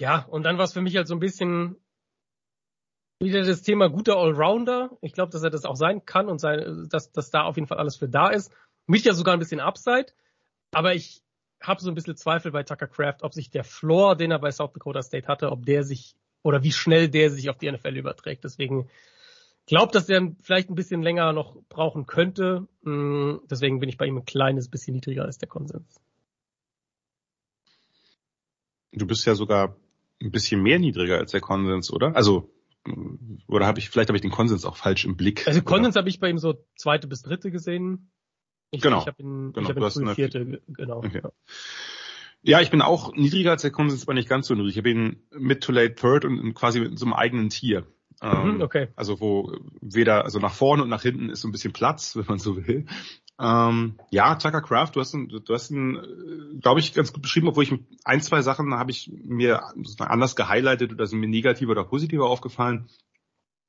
Ja, und dann war es für mich halt so ein bisschen wieder das Thema guter Allrounder. Ich glaube, dass er das auch sein kann und sein, dass, dass da auf jeden Fall alles für da ist. Mit ja sogar ein bisschen Upside. Aber ich habe so ein bisschen Zweifel bei Tucker Craft, ob sich der Floor, den er bei South Dakota State hatte, ob der sich oder wie schnell der sich auf die NFL überträgt. Deswegen glaube, dass er vielleicht ein bisschen länger noch brauchen könnte. Mm, deswegen bin ich bei ihm ein kleines bisschen niedriger als der Konsens. Du bist ja sogar ein bisschen mehr niedriger als der Konsens, oder? Also oder habe ich vielleicht habe ich den Konsens auch falsch im Blick? Also Konsens habe ich bei ihm so zweite bis dritte gesehen. Ich, genau. Ich habe ihn, genau. ich hab ihn früh vierte, genau. Okay. Ja. Ja, ich bin auch niedriger als der Konsens, aber nicht ganz so niedrig. Ich habe ihn mid to late third und quasi in so einem eigenen Tier. Mhm, ähm, okay. Also wo weder, also nach vorne und nach hinten ist so ein bisschen Platz, wenn man so will. Ähm, ja, Tucker Craft, du hast ihn, du hast ihn, äh, glaube ich, ganz gut beschrieben, obwohl ich ein, zwei Sachen habe ich mir anders gehighlightet oder sind mir negativer oder positiver aufgefallen.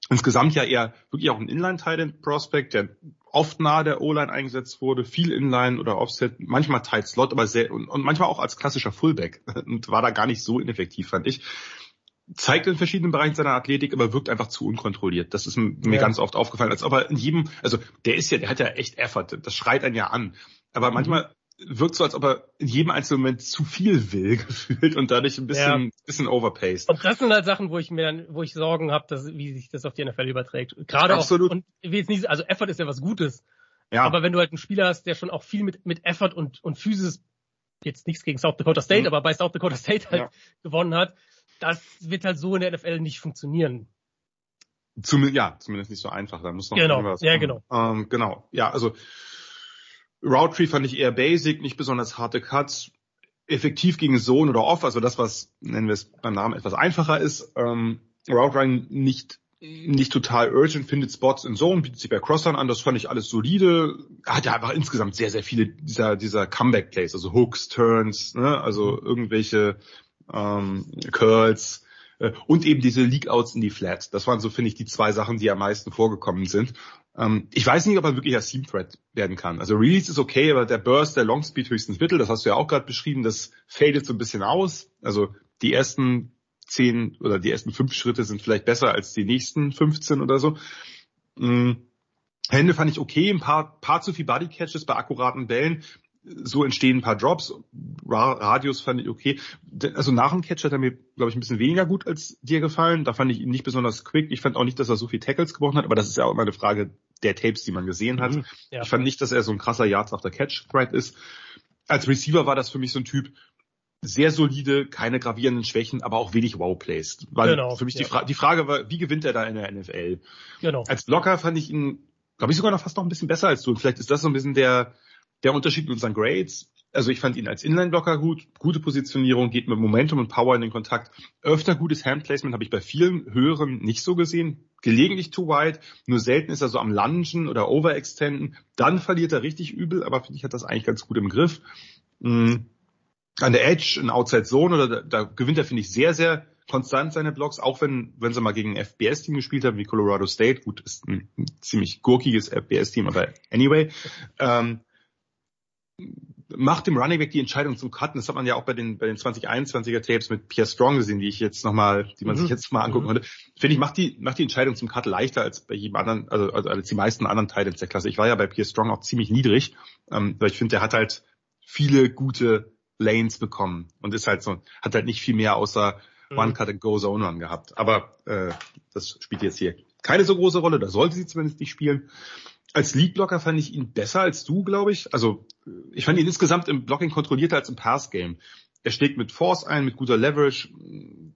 Insgesamt ja eher wirklich auch ein Inline-Tight-End-Prospect, der oft nahe der O-Line eingesetzt wurde, viel Inline oder Offset, manchmal Tight Slot, aber sehr, und, und manchmal auch als klassischer Fullback und war da gar nicht so ineffektiv, fand ich. Zeigt in verschiedenen Bereichen seiner Athletik, aber wirkt einfach zu unkontrolliert. Das ist mir Ja. ganz oft aufgefallen, als ob er in jedem, also der ist ja, der hat ja echt Effort, das schreit einen ja an. Aber manchmal wirkt so, als ob er in jedem einzelnen Moment zu viel will, gefühlt und dadurch ein bisschen, bisschen overpaced. Und das sind halt Sachen, wo ich mir dann, wo ich Sorgen habe, dass wie sich das auf die NFL überträgt. Gerade Absolut. auch und ich will jetzt nicht, also Effort ist ja was Gutes, Ja, aber wenn du halt einen Spieler hast, der schon auch viel mit mit Effort und und Physis jetzt nichts gegen South Dakota State, Mhm. aber bei South Dakota State halt Ja. gewonnen hat, das wird halt so in der NFL nicht funktionieren. Zum, ja, zumindest nicht so einfach. Da muss noch Genau, irgendwas ja, kommen. Ähm, genau. Ja, also Route Tree fand ich eher basic, nicht besonders harte Cuts. Effektiv gegen Zone oder Off, also das, was nennen wir es beim Namen etwas einfacher ist. Ähm, Route Run nicht nicht total urgent, findet Spots in Zone, bietet sich bei Crossern an, das fand ich alles solide. Hat ja einfach insgesamt sehr, sehr viele dieser, dieser Comeback-Plays, also Hooks, Turns, ne, also irgendwelche ähm, Curls, äh, und eben diese Leak-Outs in die Flat. Das waren so, finde ich, die zwei Sachen, die am meisten vorgekommen sind. Ähm, ich weiß nicht, ob er wirklich als Seam-Threat werden kann. Also Release ist okay, aber der Burst, der Longspeed höchstens Mittel, das hast du ja auch gerade beschrieben, das fadet so ein bisschen aus. Also die ersten zehn oder die ersten fünf Schritte sind vielleicht besser als die nächsten 15 oder so. Mhm. Hände fand ich okay, ein paar, paar zu viel Bodycatches bei akkuraten Bällen. So entstehen ein paar Drops. Ra Radius fand ich okay. Also nach dem Catch hat er mir, glaube ich, ein bisschen weniger gut als dir gefallen. Da fand ich ihn nicht besonders quick. Ich fand auch nicht, dass er so viel Tackles gebrochen hat, aber das ist ja auch immer eine Frage der Tapes, die man gesehen hat. Mhm, ja. Ich fand nicht, dass er so ein krasser Yards after Catch Threat ist. Als Receiver war das für mich so ein Typ, sehr solide, keine gravierenden Schwächen, aber auch wenig Wow-Plays. Weil Genau, für mich die, ja. Fra die Frage war, wie gewinnt er da in der NFL? Genau. Als Blocker fand ich ihn, glaube ich, sogar noch fast noch ein bisschen besser als du. Und vielleicht ist das so ein bisschen der, der Unterschied mit unseren Grades. Also ich fand ihn als Inline-Blocker gut, gute Positionierung, geht mit Momentum und Power in den Kontakt. Öfter gutes Handplacement habe ich bei vielen höheren nicht so gesehen. Gelegentlich too wide, nur selten ist er so am Lungen oder Overextenden. Dann verliert er richtig übel, aber finde ich hat das eigentlich ganz gut im Griff. Mm. An der Edge, in Outside Zone, oder da, da gewinnt er, finde ich, sehr, sehr konstant seine Blocks, auch wenn, wenn sie mal gegen ein FBS-Team gespielt haben, wie Colorado State. Gut, ist ein, ein ziemlich gurkiges FBS-Team, aber anyway. Ähm, macht dem Running Back die Entscheidung zum Cutten. Das hat man ja auch bei den, bei den 2021er Tapes mit Pierre Strong gesehen, die ich jetzt nochmal, die man Mhm. sich jetzt mal angucken konnte. Finde ich, macht die, macht die Entscheidung zum Cut leichter als bei jedem anderen, also, also als die meisten anderen Titans der Klasse. Ich war ja bei Pierre Strong auch ziemlich niedrig, ähm, weil ich finde, der hat halt viele gute Lanes bekommen und ist halt so, hat halt nicht viel mehr außer Mhm. One Cut and Go Zone Run gehabt. Aber äh, das spielt jetzt hier keine so große Rolle, da sollte sie zumindest nicht spielen. Als Lead-Blocker fand ich ihn besser als du, glaube ich. Also äh, ich fand ihn insgesamt im Blocking kontrollierter als im Pass-Game. Er schlägt mit Force ein, mit guter Leverage.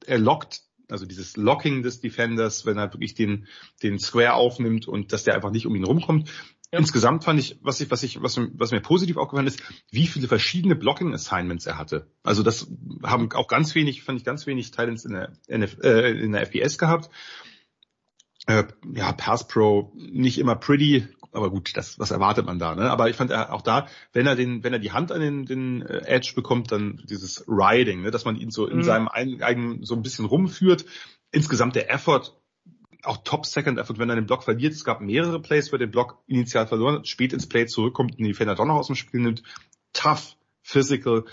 Er lockt, also dieses Locking des Defenders, wenn er wirklich den, den Square aufnimmt und dass der einfach nicht um ihn rumkommt. Ja. Insgesamt fand ich, was ich, was ich, was, was mir positiv aufgefallen ist, wie viele verschiedene Blocking-Assignments er hatte. Also das haben auch ganz wenig, fand ich ganz wenig Titans in der, NF, äh, in der FBS gehabt. Äh, ja, Pass Pro nicht immer pretty, aber gut, das, was erwartet man da, ne? Aber ich fand er auch da, wenn er den, wenn er die Hand an den, den äh, Edge bekommt, dann dieses Riding, ne, dass man ihn so in Mhm. seinem ein- eigenen so ein bisschen rumführt. Insgesamt der Effort, auch Top Second Effort, wenn er den Block verliert. Es gab mehrere Plays, wo er den Block initial verloren hat, spät ins Play zurückkommt und den Defender doch noch aus dem Spiel nimmt. Tough, physical.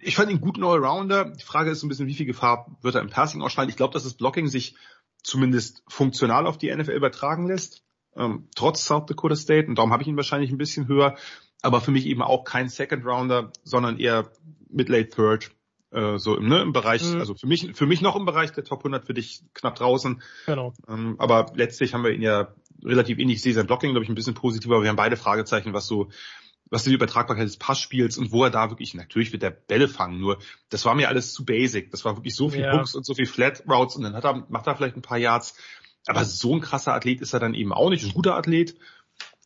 Ich fand ihn guten Allrounder. Die Frage ist so ein bisschen, wie viel Gefahr wird er im Passing ausstrahlen? Ich glaube, dass das Blocking sich zumindest funktional auf die NFL übertragen lässt, ähm, trotz South Dakota State. Und darum habe ich ihn wahrscheinlich ein bisschen höher. Aber für mich eben auch kein Second Rounder, sondern eher Mid-Late Third. Äh, so im, ne, im Bereich, Mhm. also für mich, für mich noch im Bereich der Top 100, für dich knapp draußen. Genau. Ähm, aber letztlich haben wir ihn ja relativ ähnlich. Ich sehe sein Blocking, glaube ich, ein bisschen positiver. Aber wir haben beide Fragezeichen, was so, was die Übertragbarkeit des Passspiels und wo er da wirklich, natürlich wird der Bälle fangen, nur das war mir alles zu basic. Das war wirklich so viel Ja. Hooks und so viel Flat Routes und dann hat er, macht er vielleicht ein paar Yards. Aber so ein krasser Athlet ist er dann eben auch nicht. Ein guter Athlet,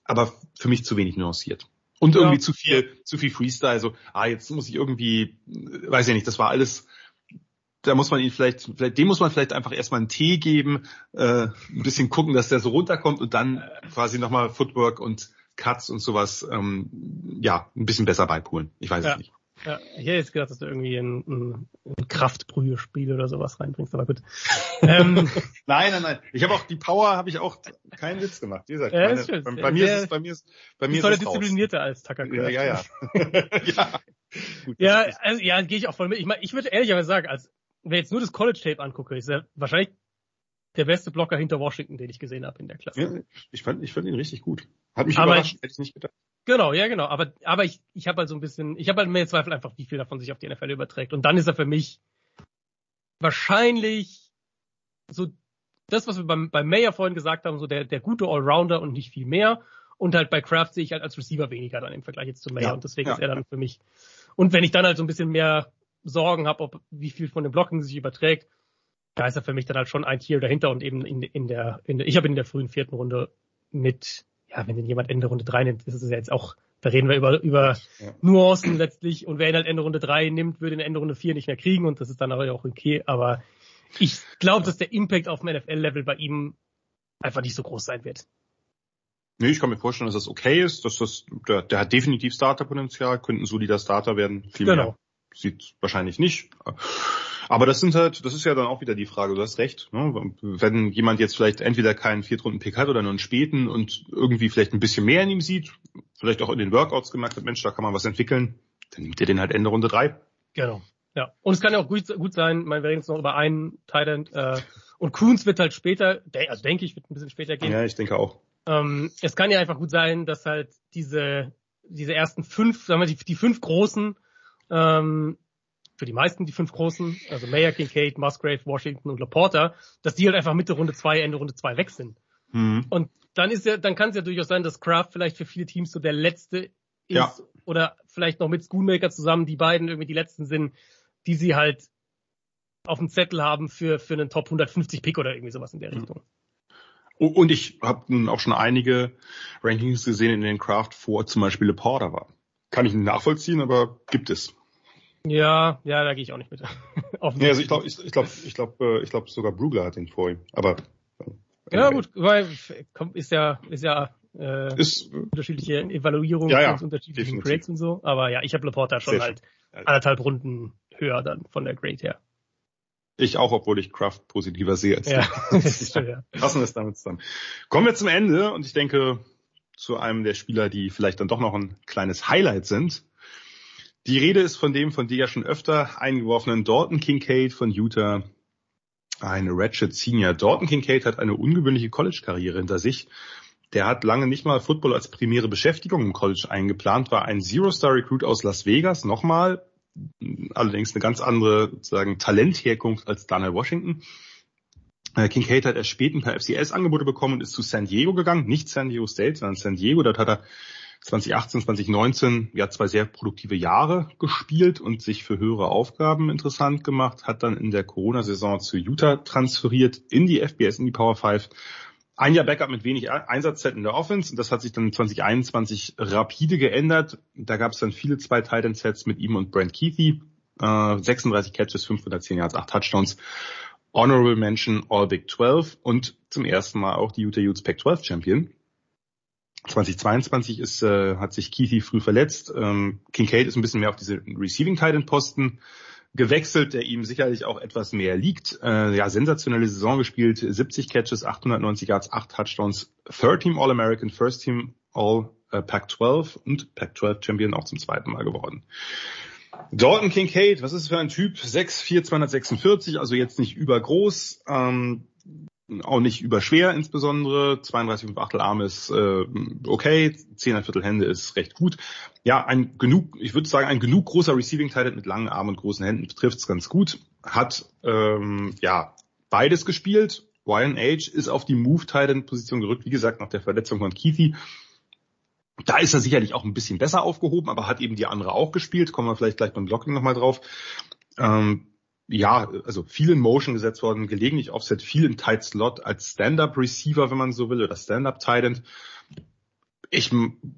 aber für mich zu wenig nuanciert. Und Ja. irgendwie zu viel, zu viel Freestyle. So, ah, jetzt muss ich irgendwie, äh, weiß ich nicht, das war alles, da muss man ihn vielleicht, vielleicht, dem muss man vielleicht einfach erstmal einen Tee geben, äh, ein bisschen gucken, dass der so runterkommt und dann quasi nochmal Footwork und Cuts und sowas, ähm, ja, ein bisschen besser beipulen. Ich weiß Ja. es nicht. Ja, ich hätte jetzt gedacht, dass du irgendwie ein, ein, ein Kraftbrühespiel oder sowas reinbringst, aber gut. ähm, Nein, nein, nein. Ich habe auch die Power, habe ich auch keinen Witz gemacht. Wie gesagt, Ja, meine, ist schön. bei, bei mir Sehr- ist es, bei mir ist, bei mir ist es disziplinierter als Tucker Ja, ja, ja. ja. Gut, Ja, also, ja, gehe ich auch voll mit. Ich meine, ich würde ehrlicherweise sagen, als wenn jetzt nur das College-Tape angucke, ist er wahrscheinlich der beste Blocker hinter Washington, den ich gesehen habe in der Klasse. Ja, ich fand, ich fand ihn richtig gut. Hat mich Aber überrascht, hätte ich nicht gedacht. Genau, ja, genau. Aber, aber ich, ich habe halt so ein bisschen, ich habe halt mehr Zweifel einfach, wie viel davon sich auf die NFL überträgt. Und dann ist er für mich wahrscheinlich so das, was wir beim, beim Mayer vorhin gesagt haben, so der, der gute Allrounder und nicht viel mehr. Und halt bei Kraft sehe ich halt als Receiver weniger dann im Vergleich jetzt zu Mayer. Ja, und deswegen ja, ist er dann für mich. Und wenn ich dann halt so ein bisschen mehr Sorgen habe, ob wie viel von dem Blocking sich überträgt, da ist er für mich dann halt schon ein Tier dahinter und eben in, in der, in der ich habe ihn in der frühen vierten Runde mit, ja, wenn den jemand Ende Runde drei nimmt, ist es ja jetzt auch, da reden wir über, über Ja. Nuancen letztlich und wer ihn halt Ende Runde drei nimmt, würde ihn Ende Runde vier nicht mehr kriegen und das ist dann aber auch okay, aber ich glaube, dass der Impact auf dem NFL-Level bei ihm einfach nicht so groß sein wird. Nee, ich kann mir vorstellen, dass das okay ist, dass das, der, der hat definitiv Starterpotenzial, könnte ein solider Starter werden. Viel Genau. mehr sieht wahrscheinlich nicht. Aber das sind halt, das ist ja dann auch wieder die Frage, du hast recht, ne? wenn jemand jetzt vielleicht entweder keinen Viertrunden-Pick hat oder nur einen späten und irgendwie vielleicht ein bisschen mehr in ihm sieht, vielleicht auch in den Workouts gemerkt hat, Mensch, da kann man was entwickeln, dann nimmt ihr den halt Ende Runde drei. Genau. Ja. Und es kann ja auch gut, gut sein, ich meine, wir reden jetzt noch über einen Thailand, äh, und Kuhns wird halt später, also denke ich, wird ein bisschen später gehen. Ja, ich denke auch. Ähm, es kann ja einfach gut sein, dass halt diese, diese ersten fünf, sagen wir, die, die fünf großen, ähm, für die meisten die fünf großen, also Mayer, Kincaid, Musgrave, Washington und Laporta, dass die halt einfach Mitte Runde zwei, Ende Runde zwei weg sind. Hm. Und dann ist ja, dann kann es ja durchaus sein, dass Kraft vielleicht für viele Teams so der letzte ist Ja. oder vielleicht noch mit Schoonmaker zusammen die beiden irgendwie die letzten sind, die sie halt auf dem Zettel haben für für einen Top 150 Pick oder irgendwie sowas in der Richtung. Oh, Und ich habe auch schon einige Rankings gesehen, in denen Kraft vor zum Beispiel Leporter war. Kann ich nachvollziehen, aber gibt es. Ja, ja, da gehe ich auch nicht mit. Ja, also ich glaube, ich, ich glaube, ich glaube, ich glaube sogar Brugler hat ihn vor ihm. Aber Ja gut, weil ist ja ist ja äh, ist unterschiedliche Evaluierungen Ja, ja, von unterschiedlichen. Grades und so. Aber ja, ich habe Laporta schon Sehr halt schön. anderthalb Runden höher dann von der Grade her. ich auch, obwohl ich Kraft positiver sehe als Ja, du. das ist schön, ja. Fassen wir es damit zusammen. Kommen wir zum Ende und ich denke zu einem der Spieler, die vielleicht dann doch noch ein kleines Highlight sind. Die Rede ist von dem von dir ja schon öfter eingeworfenen Dalton Kincaid von Utah. Eine Ratchet Senior. Dalton Kincaid hat eine ungewöhnliche College-Karriere hinter sich. Der hat lange nicht mal Football als primäre Beschäftigung im College eingeplant, war ein Zero-Star-Recruit aus Las Vegas, nochmal, allerdings eine ganz andere sozusagen Talentherkunft als Daniel Washington. Äh, Kincaid hat erst spät ein paar FCS-Angebote bekommen und ist zu San Diego gegangen, nicht San Diego State, sondern San Diego. Dort hat er 2018, 2019 ja zwei sehr produktive Jahre gespielt und sich für höhere Aufgaben interessant gemacht, hat dann in der Corona-Saison zu Utah transferiert, in die FBS, in die Power 5. Ein Jahr Backup mit wenig Einsatzzeit in der Offense und das hat sich dann 2021 rapide geändert. Da gab es dann viele zwei Titan Sets mit ihm und Brent Keithy. Äh, 36 Catches, 510 Yards, 8 Touchdowns. Honorable Mention All Big 12 und zum ersten Mal auch die Utah Utes Pac-12 Champion. 2022 ist, äh, hat sich Keithy früh verletzt. Ähm, Kincaid ist ein bisschen mehr auf diese Receiving Titan Posten gewechselt, der ihm sicherlich auch etwas mehr liegt. Äh, ja, sensationelle Saison gespielt, 70 Catches, 890 Yards, 8 Touchdowns, Third Team All-American, First Team All äh, Pac-12 und Pac-12 Champion auch zum zweiten Mal geworden. Dalton Kincaid, was ist das für ein Typ? 6'4", 246, also jetzt nicht übergroß, ähm, auch nicht überschwer insbesondere. 32 und Achtel Arme ist äh, okay, 10 Viertel Hände ist recht gut. Ja, ein genug, ich würde sagen, ein genug großer Receiving Talent mit langen Armen und großen Händen trifft's ganz gut. Hat ähm, ja beides gespielt. Ryan Age ist auf die Move Titan Position gerückt, wie gesagt, nach der Verletzung von Keithy. Da ist er sicherlich auch ein bisschen besser aufgehoben, aber hat eben die andere auch gespielt. Kommen wir vielleicht gleich beim Blocking nochmal drauf. Ähm, ja, also viel in Motion gesetzt worden, gelegentlich Offset, viel in Tight Slot als Stand-Up Receiver, wenn man so will, oder Stand-Up Tight. Ich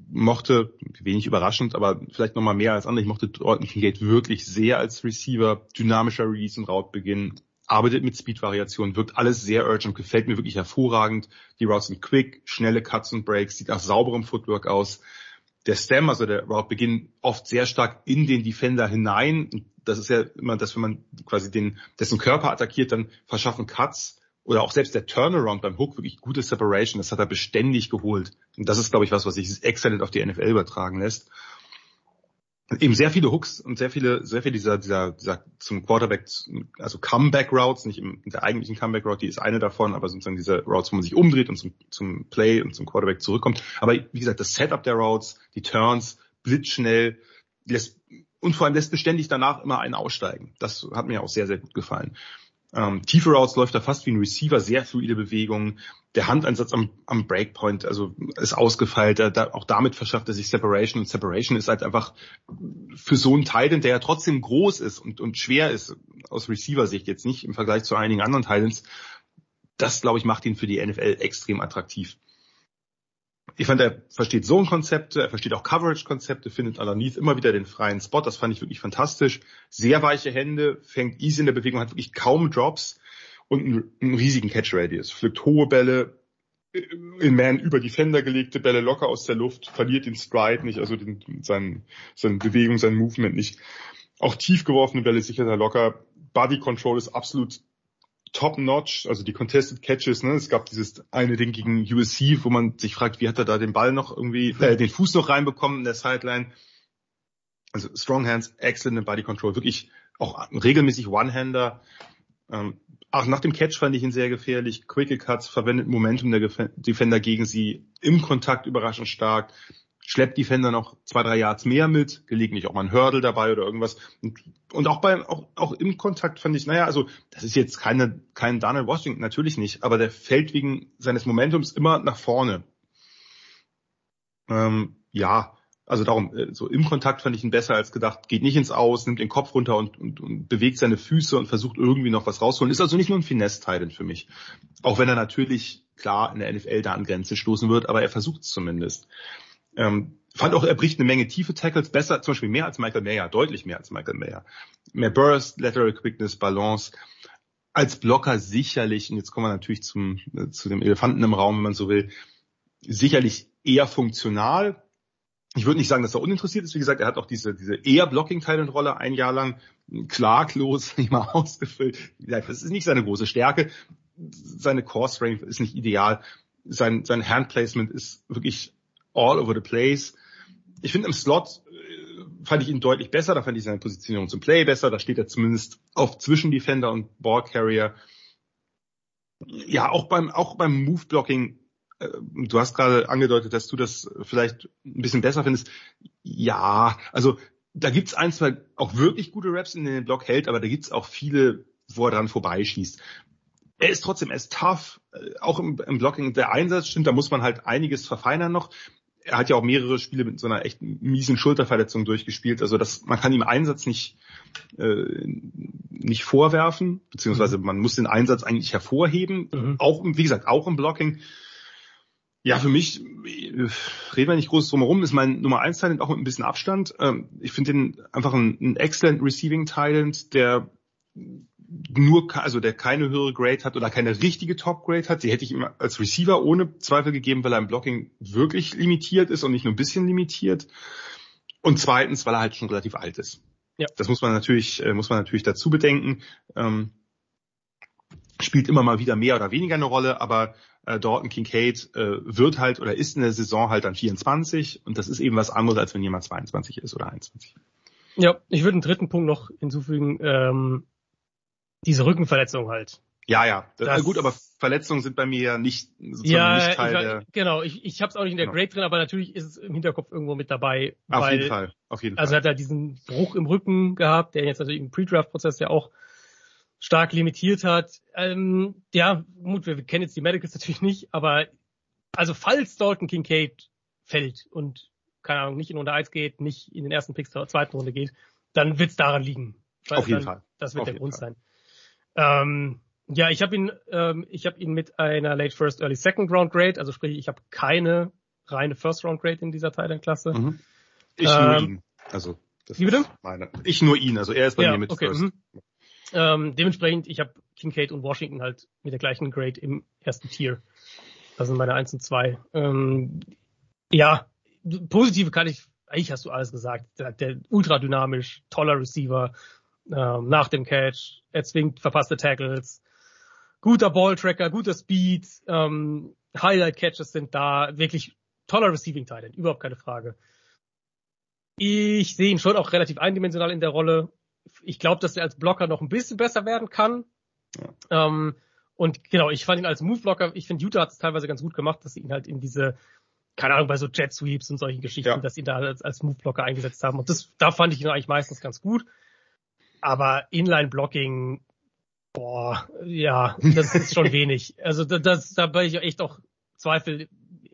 mochte, wenig überraschend, aber vielleicht nochmal mehr als andere, ich mochte Dalton Kincaid wirklich sehr als Receiver, dynamischer Release und Route-Beginn, arbeitet mit Speed-Variationen, wirkt alles sehr urgent, gefällt mir wirklich hervorragend. Die Routes sind quick, schnelle Cuts und Breaks, sieht nach sauberem Footwork aus. Der Stem, also der Route-Beginn, oft sehr stark in den Defender hinein. Das ist ja immer das, wenn man quasi den, dessen Körper attackiert, dann verschaffen Cuts oder auch selbst der Turnaround beim Hook wirklich gute Separation. Das hat er beständig geholt. Und das ist, glaube ich, was, was sich exzellent auf die NFL übertragen lässt. Eben sehr viele Hooks und sehr viele, sehr viel dieser, dieser, dieser zum Quarterback, also Comeback Routes, nicht im, der eigentlichen Comeback Route, die ist eine davon, aber sozusagen diese Routes, wo man sich umdreht und zum, zum Play und zum Quarterback zurückkommt. Aber wie gesagt, das Setup der Routes, die Turns, blitzschnell, lässt, und vor allem lässt beständig danach immer einen aussteigen. Das hat mir auch sehr, sehr gut gefallen. Ähm, tiefe Routes läuft da fast wie ein Receiver, sehr fluide Bewegungen. Der Handeinsatz am, am Breakpoint, also ist ausgefeilt. Da, auch damit verschafft er sich Separation. Und Separation ist halt einfach für so einen Titan, der ja trotzdem groß ist und, und schwer ist, aus Receiver-Sicht jetzt nicht im Vergleich zu einigen anderen Titans. Das, glaube ich, macht ihn für die NFL extrem attraktiv ich fand, er versteht Zone-Konzepte, er versteht auch Coverage-Konzepte, findet underneath immer wieder den freien Spot. Das fand ich wirklich fantastisch. Sehr weiche Hände, fängt easy in der Bewegung, hat wirklich kaum Drops und einen, einen riesigen Catch-Radius. Pflückt hohe Bälle, in Man über Defender gelegte Bälle locker aus der Luft, verliert den Stride nicht, also den, sein, seine Bewegung, sein Movement nicht. Auch tief geworfene Bälle sichert er locker. Body Control ist absolut top-notch, also die Contested Catches, ne? Es gab dieses eine Ding gegen USC, wo man sich fragt, wie hat er da den Ball noch irgendwie, äh, den Fuß noch reinbekommen in der Sideline. Also Strong Hands, excellent Body Control, wirklich auch regelmäßig One-Hander. Ähm, auch nach dem Catch fand ich ihn sehr gefährlich. Quick Cuts, verwendet Momentum der Defender gegen sie, im Kontakt überraschend stark schleppt Defender noch zwei, drei Yards mehr mit, gelegentlich auch mal ein Hurdle dabei oder irgendwas. Und, und auch beim, auch, auch im Kontakt fand ich, naja, also das ist jetzt keine, kein Daniel Washington, natürlich nicht, aber der fällt wegen seines Momentums immer nach vorne. Ähm, ja, also darum, äh, so im Kontakt fand ich ihn besser als gedacht, geht nicht ins Aus, nimmt den Kopf runter und, und, und bewegt seine Füße und versucht irgendwie noch was rauszuholen. Ist also nicht nur ein Finesse-Titan für mich. Auch wenn er natürlich klar in der NFL da an Grenze stoßen wird, aber er versucht es zumindest. Ähm, fand auch, er bricht eine Menge tiefe Tackles besser, zum Beispiel mehr als Michael Mayer, deutlich mehr als Michael Mayer. Mehr Burst, Lateral Quickness, Balance. Als Blocker sicherlich, und jetzt kommen wir natürlich zum, äh, zu dem Elefanten im Raum, wenn man so will, sicherlich eher funktional. Ich würde nicht sagen, dass er uninteressiert ist. Wie gesagt, er hat auch diese, diese eher Blocking-Teil-Rolle ein Jahr lang klaglos nicht mal ausgefüllt. Das ist nicht seine große Stärke. Seine Core-Strength ist nicht ideal. Sein, sein Handplacement ist wirklich all over the place. Ich finde im Slot äh, fand ich ihn deutlich besser, da fand ich seine Positionierung zum Play besser, da steht er zumindest auf Zwischendefender und Ballcarrier. Ja, auch beim, auch beim Move-Blocking, äh, du hast gerade angedeutet, dass du das vielleicht ein bisschen besser findest. Ja, also da gibt's ein, zwei auch wirklich gute Raps, in denen den Block hält, aber da gibt's auch viele, wo er dran vorbeischießt. Er ist trotzdem, er ist tough, äh, auch im, im Blocking. Der Einsatz stimmt, da muss man halt einiges verfeinern noch er hat ja auch mehrere Spiele mit so einer echt miesen Schulterverletzung durchgespielt. Also das, man kann ihm Einsatz nicht, äh, nicht vorwerfen, beziehungsweise mhm. man muss den Einsatz eigentlich hervorheben. Mhm. Auch, wie gesagt, auch im Blocking. Ja, für mich, äh, reden wir nicht groß drum herum, ist mein Nummer 1 Talent auch mit ein bisschen Abstand. Ähm, ich finde den einfach ein, ein excellent Receiving Talent, der nur, also der keine höhere Grade hat oder keine richtige Top Grade hat, die hätte ich ihm als Receiver ohne Zweifel gegeben, weil er im Blocking wirklich limitiert ist und nicht nur ein bisschen limitiert. Und zweitens, weil er halt schon relativ alt ist. Ja. Das muss man natürlich, äh, muss man natürlich dazu bedenken. Ähm, spielt immer mal wieder mehr oder weniger eine Rolle, aber äh, Dalton Kincaid äh, wird halt oder ist in der Saison halt dann 24 und das ist eben was anderes, als wenn jemand 22 ist oder 21. Ja, ich würde einen dritten Punkt noch hinzufügen. Ähm, diese Rückenverletzung halt. Ja, ja. Das, das, gut, aber Verletzungen sind bei mir ja nicht sozusagen ja, nicht Teil ich, der. Genau, ich, ich habe es auch nicht in der genau. Grade drin, aber natürlich ist es im Hinterkopf irgendwo mit dabei. Auf weil, jeden Fall, auf jeden also Fall. Also hat er diesen Bruch im Rücken gehabt, der jetzt natürlich im Pre-Draft-Prozess ja auch stark limitiert hat. Ähm, ja, gut, wir, wir kennen jetzt die Medicals natürlich nicht, aber also falls Dalton Kincaid fällt und keine Ahnung, nicht in Runde 1 geht, nicht in den ersten Picks der zweiten Runde geht, dann wird es daran liegen. Auf jeden dann, Fall. Das wird auf der Grund Fall. sein. Ähm, ja, ich habe ihn, ähm, ich habe ihn mit einer Late First, Early Second Round Grade, also sprich, ich habe keine reine First Round Grade in dieser Thailand-Klasse. Mhm. Ich ähm, nur ihn. Also das wie bitte? Meine. Ich nur ihn, also er ist bei ja, mir mit okay, First. Mhm. Ähm, dementsprechend, ich habe Kincaid und Washington halt mit der gleichen Grade im ersten Tier. Das sind meine 1 und 2. Ähm, ja, positive kann ich, eigentlich hast du alles gesagt. Der, der ultra dynamisch, toller Receiver, ähm, nach dem Catch, er zwingt verpasste Tackles, guter Balltracker, guter Speed, ähm, Highlight Catches sind da, wirklich toller Receiving Titan, überhaupt keine Frage. Ich sehe ihn schon auch relativ eindimensional in der Rolle. Ich glaube, dass er als Blocker noch ein bisschen besser werden kann. Ja. Ähm, und genau, ich fand ihn als Move-Blocker, ich finde, Utah hat es teilweise ganz gut gemacht, dass sie ihn halt in diese, keine Ahnung, bei so Jet-Sweeps und solchen Geschichten, ja. dass sie ihn da als, als Move-Blocker eingesetzt haben. Und das, da fand ich ihn eigentlich meistens ganz gut. Aber Inline-Blocking, boah, ja, das ist schon wenig. Also das, da bin ich echt auch Zweifel,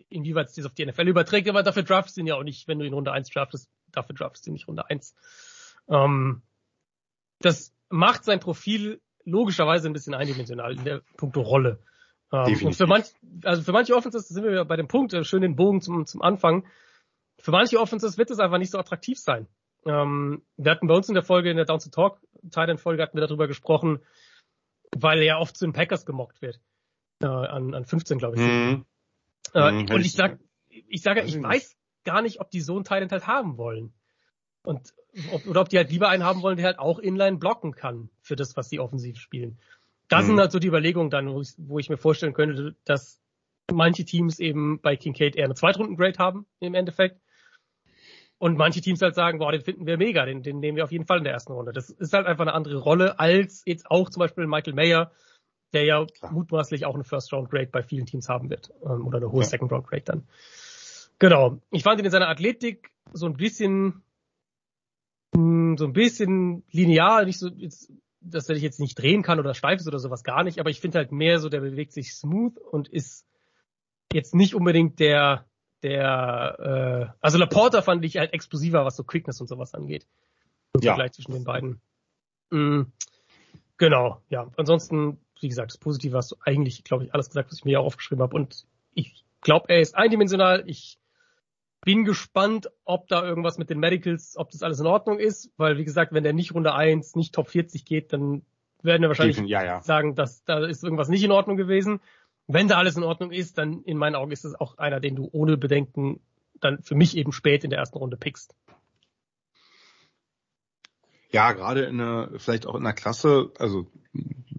inwieweit es das auf die NFL überträgt, aber dafür draftest du ihn ja auch nicht, wenn du in Runde 1 draftest, dafür draftest du ihn nicht Runde 1. Ähm, das macht sein Profil logischerweise ein bisschen eindimensional in der Punkto Rolle. Ähm, und für manch, also für manche Offenses, sind wir bei dem Punkt, äh, schön den Bogen zum, zum Anfang, für manche Offenses wird es einfach nicht so attraktiv sein. Ähm, wir hatten bei uns in der Folge, in der Down to Talk Titan Folge hatten wir darüber gesprochen, weil er oft zu den Packers gemockt wird. Äh, an, an 15, glaube ich. Mhm. Äh, mhm, und ich sag, ich sage, ich weiß gar nicht, ob die so einen Titan halt haben wollen. Und ob, oder ob die halt lieber einen haben wollen, der halt auch inline blocken kann für das, was sie offensiv spielen. Das mhm. sind halt so die Überlegungen dann, wo ich, wo ich mir vorstellen könnte, dass manche Teams eben bei Kincaid eher eine Zweitrunden-Grade haben im Endeffekt. Und manche Teams halt sagen, boah, den finden wir mega, den, den nehmen wir auf jeden Fall in der ersten Runde. Das ist halt einfach eine andere Rolle als jetzt auch zum Beispiel Michael Mayer, der ja Klar. mutmaßlich auch eine First-Round-Grade bei vielen Teams haben wird. Ähm, oder eine hohe ja. Second-Round-Grade dann. Genau. Ich fand ihn in seiner Athletik so ein bisschen so ein bisschen linear, nicht so, jetzt, dass er dich jetzt nicht drehen kann oder steif ist oder sowas gar nicht, aber ich finde halt mehr so, der bewegt sich smooth und ist jetzt nicht unbedingt der, der, äh, also Laporta fand ich halt explosiver, was so Quickness und sowas angeht. Im ja. Vergleich zwischen den beiden. Mhm. Genau, ja. Ansonsten, wie gesagt, das Positive hast du eigentlich, glaube ich, alles gesagt, was ich mir ja aufgeschrieben habe. Und ich glaube, er ist eindimensional. Ich bin gespannt, ob da irgendwas mit den Medicals, ob das alles in Ordnung ist, weil wie gesagt, wenn der nicht Runde 1, nicht Top 40 geht, dann werden wir wahrscheinlich ja, ja. sagen, dass da ist irgendwas nicht in Ordnung gewesen. Wenn da alles in Ordnung ist, dann in meinen Augen ist es auch einer, den du ohne Bedenken dann für mich eben spät in der ersten Runde pickst. Ja, gerade in einer, vielleicht auch in einer Klasse, also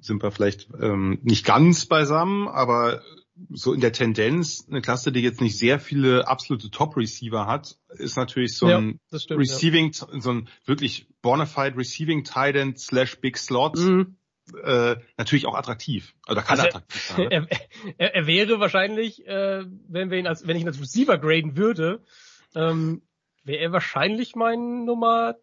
sind wir vielleicht ähm, nicht ganz beisammen, aber so in der Tendenz, eine Klasse, die jetzt nicht sehr viele absolute Top-Receiver hat, ist natürlich so ein ja, stimmt, Receiving, ja. so ein wirklich bonafide Receiving Tight End slash Big Slot. Mhm. Äh, natürlich auch attraktiv. Oder kann also attraktiv sein. Ne? Er, er, wäre wahrscheinlich, äh, wenn wir ihn als, wenn ich ihn als Receiver graden würde, ähm, wäre er wahrscheinlich mein Nummer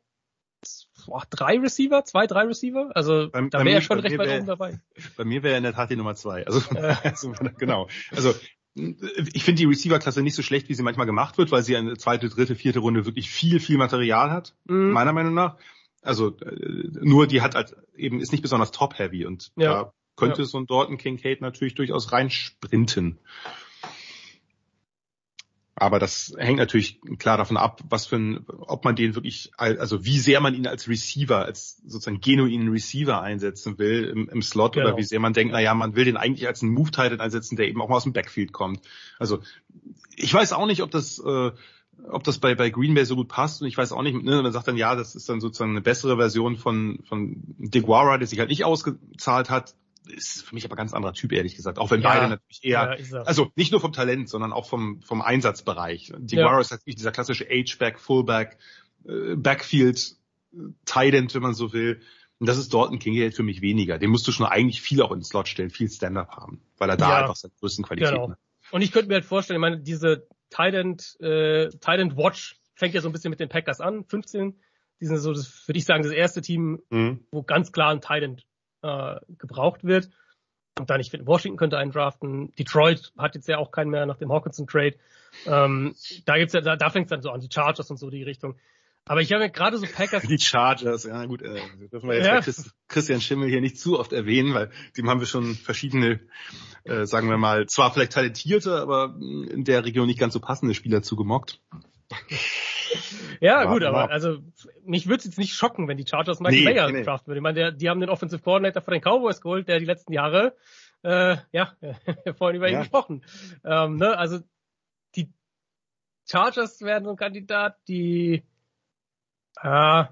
boah, drei Receiver, zwei, drei Receiver. Also bei, da wäre er schon recht weit oben dabei. Bei mir wäre er in der Tat die Nummer zwei. Also, äh. also genau. Also ich finde die Receiver-Klasse nicht so schlecht, wie sie manchmal gemacht wird, weil sie eine zweite, dritte, vierte Runde wirklich viel, viel Material hat, mhm. meiner Meinung nach. Also äh, nur die hat halt eben ist nicht besonders top-heavy und ja. da könnte ja. so ein Dorton Kincaid natürlich durchaus reinsprinten. Aber das hängt natürlich klar davon ab, was für ein, ob man den wirklich, also wie sehr man ihn als Receiver, als sozusagen genuinen Receiver einsetzen will im, im Slot genau. oder wie sehr man denkt, na ja, man will den eigentlich als einen Move-Titan einsetzen, der eben auch mal aus dem Backfield kommt. Also ich weiß auch nicht, ob das, äh, ob das bei, bei Green Bay so gut passt und ich weiß auch nicht, ne, man sagt dann, ja, das ist dann sozusagen eine bessere Version von, von DeGuara, der sich halt nicht ausgezahlt hat ist für mich aber ganz anderer Typ, ehrlich gesagt. Auch wenn ja, beide natürlich eher, ja, also nicht nur vom Talent, sondern auch vom, vom Einsatzbereich. Die ja. ist halt nicht dieser klassische H-Back, Fullback, äh, Backfield, Tight wenn man so will. Und das ist dort ein King für mich weniger. Den musst du schon eigentlich viel auch in den Slot stellen, viel Stand-up haben, weil er da einfach seine größten Qualitäten genau. hat. Und ich könnte mir halt vorstellen, ich meine, diese Tight äh, Tight Watch fängt ja so ein bisschen mit den Packers an, 15. Die sind so, das, würde ich sagen, das erste Team, mhm. wo ganz klar ein Tight äh, gebraucht wird. Und dann, ich finde, Washington könnte einen draften. Detroit hat jetzt ja auch keinen mehr nach dem Hawkinson-Trade. Ähm, da gibt's ja, da, da fängt es dann so an, die Chargers und so die Richtung. Aber ich habe ja gerade so Packers. Die Chargers, ja gut, äh, dürfen wir jetzt ja. Chris, Christian Schimmel hier nicht zu oft erwähnen, weil dem haben wir schon verschiedene, äh, sagen wir mal, zwar vielleicht talentierte, aber in der Region nicht ganz so passende Spieler zugemockt ja, aber, gut, aber also mich würde es jetzt nicht schocken, wenn die Chargers Michael nee, Mayer nee. draften würden. Ich meine, der, die haben den Offensive Coordinator von den Cowboys geholt, der die letzten Jahre, äh, ja, vorhin über ihn gesprochen. Ähm, ne, also die Chargers werden so ein Kandidat, die äh,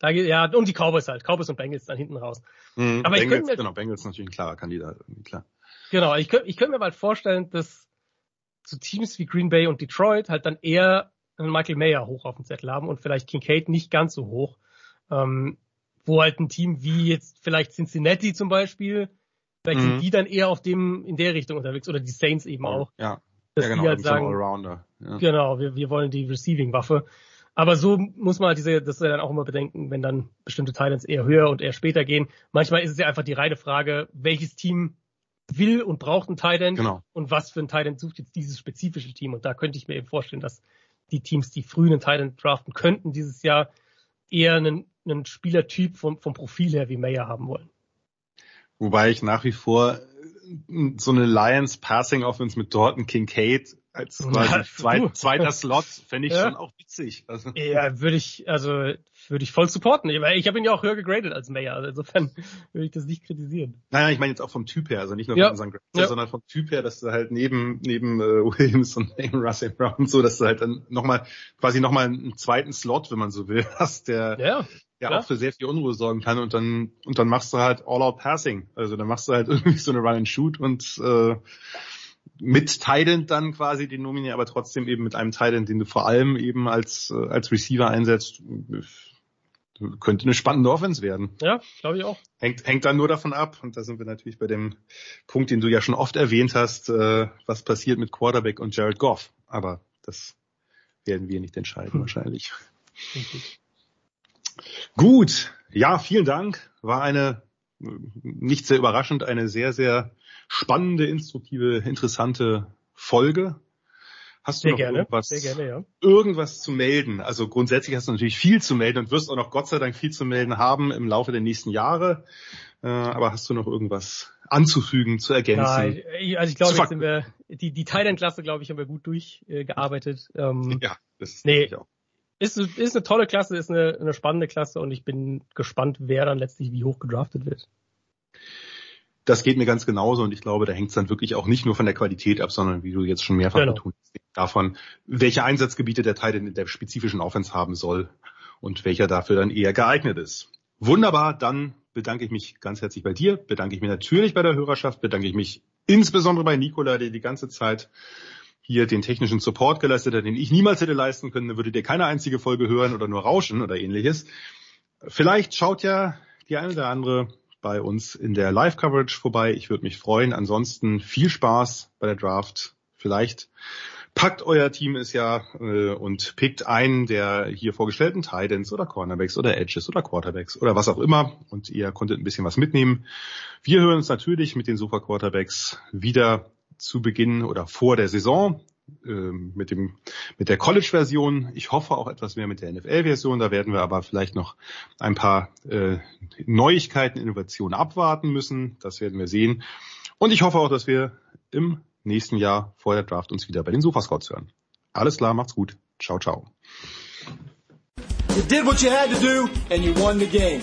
da geht, ja, und die Cowboys halt, Cowboys und Bengals dann hinten raus. Mhm, aber Bengals, ich könnte mir, genau, Bengals natürlich ein klarer Kandidat, klar. Genau, ich könnte ich könnte mir mal vorstellen, dass so Teams wie Green Bay und Detroit halt dann eher einen Michael Mayer hoch auf dem Zettel haben und vielleicht Kincaid nicht ganz so hoch. Ähm, wo halt ein Team wie jetzt vielleicht Cincinnati zum Beispiel, vielleicht mhm. sind die dann eher auf dem, in der Richtung unterwegs oder die Saints eben auch. Ja, ja genau, die halt sagen, Allrounder. Ja. genau, wir, wir wollen die Receiving-Waffe. Aber so muss man halt diese, das dann auch immer bedenken, wenn dann bestimmte Titans eher höher und eher später gehen. Manchmal ist es ja einfach die reine Frage, welches Team will und braucht einen Titan genau. und was für ein Titan sucht jetzt dieses spezifische Team. Und da könnte ich mir eben vorstellen, dass die Teams, die früh einen Titan draften könnten, dieses Jahr eher einen, einen Spielertyp vom, vom Profil her wie Mayer haben wollen. Wobei ich nach wie vor so eine Lions Passing Offense mit Dorton Kincaid als quasi ja, zweit, zweiter Slot fände ich ja. schon auch witzig. Also. Ja, würde ich, also würde ich voll supporten. Ich, ich habe ihn ja auch höher gegradet als Mayer, also insofern würde ich das nicht kritisieren. Naja, ich meine jetzt auch vom Typ her, also nicht nur von ja. unseren Grades, ja. sondern vom Typ her, dass du halt neben neben äh, Williams und neben Russell Brown so, dass du halt dann nochmal quasi nochmal einen zweiten Slot, wenn man so will, hast, der ja ja auch für sehr viel Unruhe sorgen kann und dann und dann machst du halt All-Out Passing. Also dann machst du halt irgendwie so eine Run and Shoot und äh, mit Tident dann quasi den Nominier, aber trotzdem eben mit einem Tident, den du vor allem eben als äh, als Receiver einsetzt, könnte eine spannende Offense werden. Ja, glaube ich auch. Hängt hängt dann nur davon ab und da sind wir natürlich bei dem Punkt, den du ja schon oft erwähnt hast, äh, was passiert mit Quarterback und Jared Goff. Aber das werden wir nicht entscheiden hm. wahrscheinlich. Gut, ja, vielen Dank. War eine, nicht sehr überraschend, eine sehr, sehr spannende, instruktive, interessante Folge. Hast du sehr noch gerne, irgendwas, gerne, ja. irgendwas zu melden? Also grundsätzlich hast du natürlich viel zu melden und wirst auch noch Gott sei Dank viel zu melden haben im Laufe der nächsten Jahre. Äh, aber hast du noch irgendwas anzufügen, zu ergänzen? Ja, also ich glaube, jetzt sind wir, die, die Thailand-Klasse, glaube ich, haben wir gut durchgearbeitet. Äh, ähm, ja, das ist nee, auch ist, ist eine tolle Klasse, ist eine, eine spannende Klasse und ich bin gespannt, wer dann letztlich wie hoch gedraftet wird. Das geht mir ganz genauso und ich glaube, da hängt es dann wirklich auch nicht nur von der Qualität ab, sondern wie du jetzt schon mehrfach genau. betont hast, davon, welche Einsatzgebiete der Teil in der spezifischen Offense haben soll und welcher dafür dann eher geeignet ist. Wunderbar, dann bedanke ich mich ganz herzlich bei dir, bedanke ich mich natürlich bei der Hörerschaft, bedanke ich mich insbesondere bei Nikola, der die ganze Zeit hier den technischen Support geleistet hat, den ich niemals hätte leisten können, dann würdet ihr keine einzige Folge hören oder nur rauschen oder ähnliches. Vielleicht schaut ja die eine oder andere bei uns in der Live-Coverage vorbei. Ich würde mich freuen. Ansonsten viel Spaß bei der Draft. Vielleicht packt euer Team es ja äh, und pickt einen der hier vorgestellten Titans oder Cornerbacks oder Edges oder Quarterbacks oder was auch immer und ihr konntet ein bisschen was mitnehmen. Wir hören uns natürlich mit den Super Quarterbacks wieder zu Beginn oder vor der Saison mit dem mit der College-Version. Ich hoffe auch etwas mehr mit der NFL-Version. Da werden wir aber vielleicht noch ein paar äh, Neuigkeiten, Innovationen abwarten müssen. Das werden wir sehen. Und ich hoffe auch, dass wir im nächsten Jahr vor der Draft uns wieder bei den Sofascouts hören. Alles klar, macht's gut. Ciao, ciao. You did what you had to do and you won the game.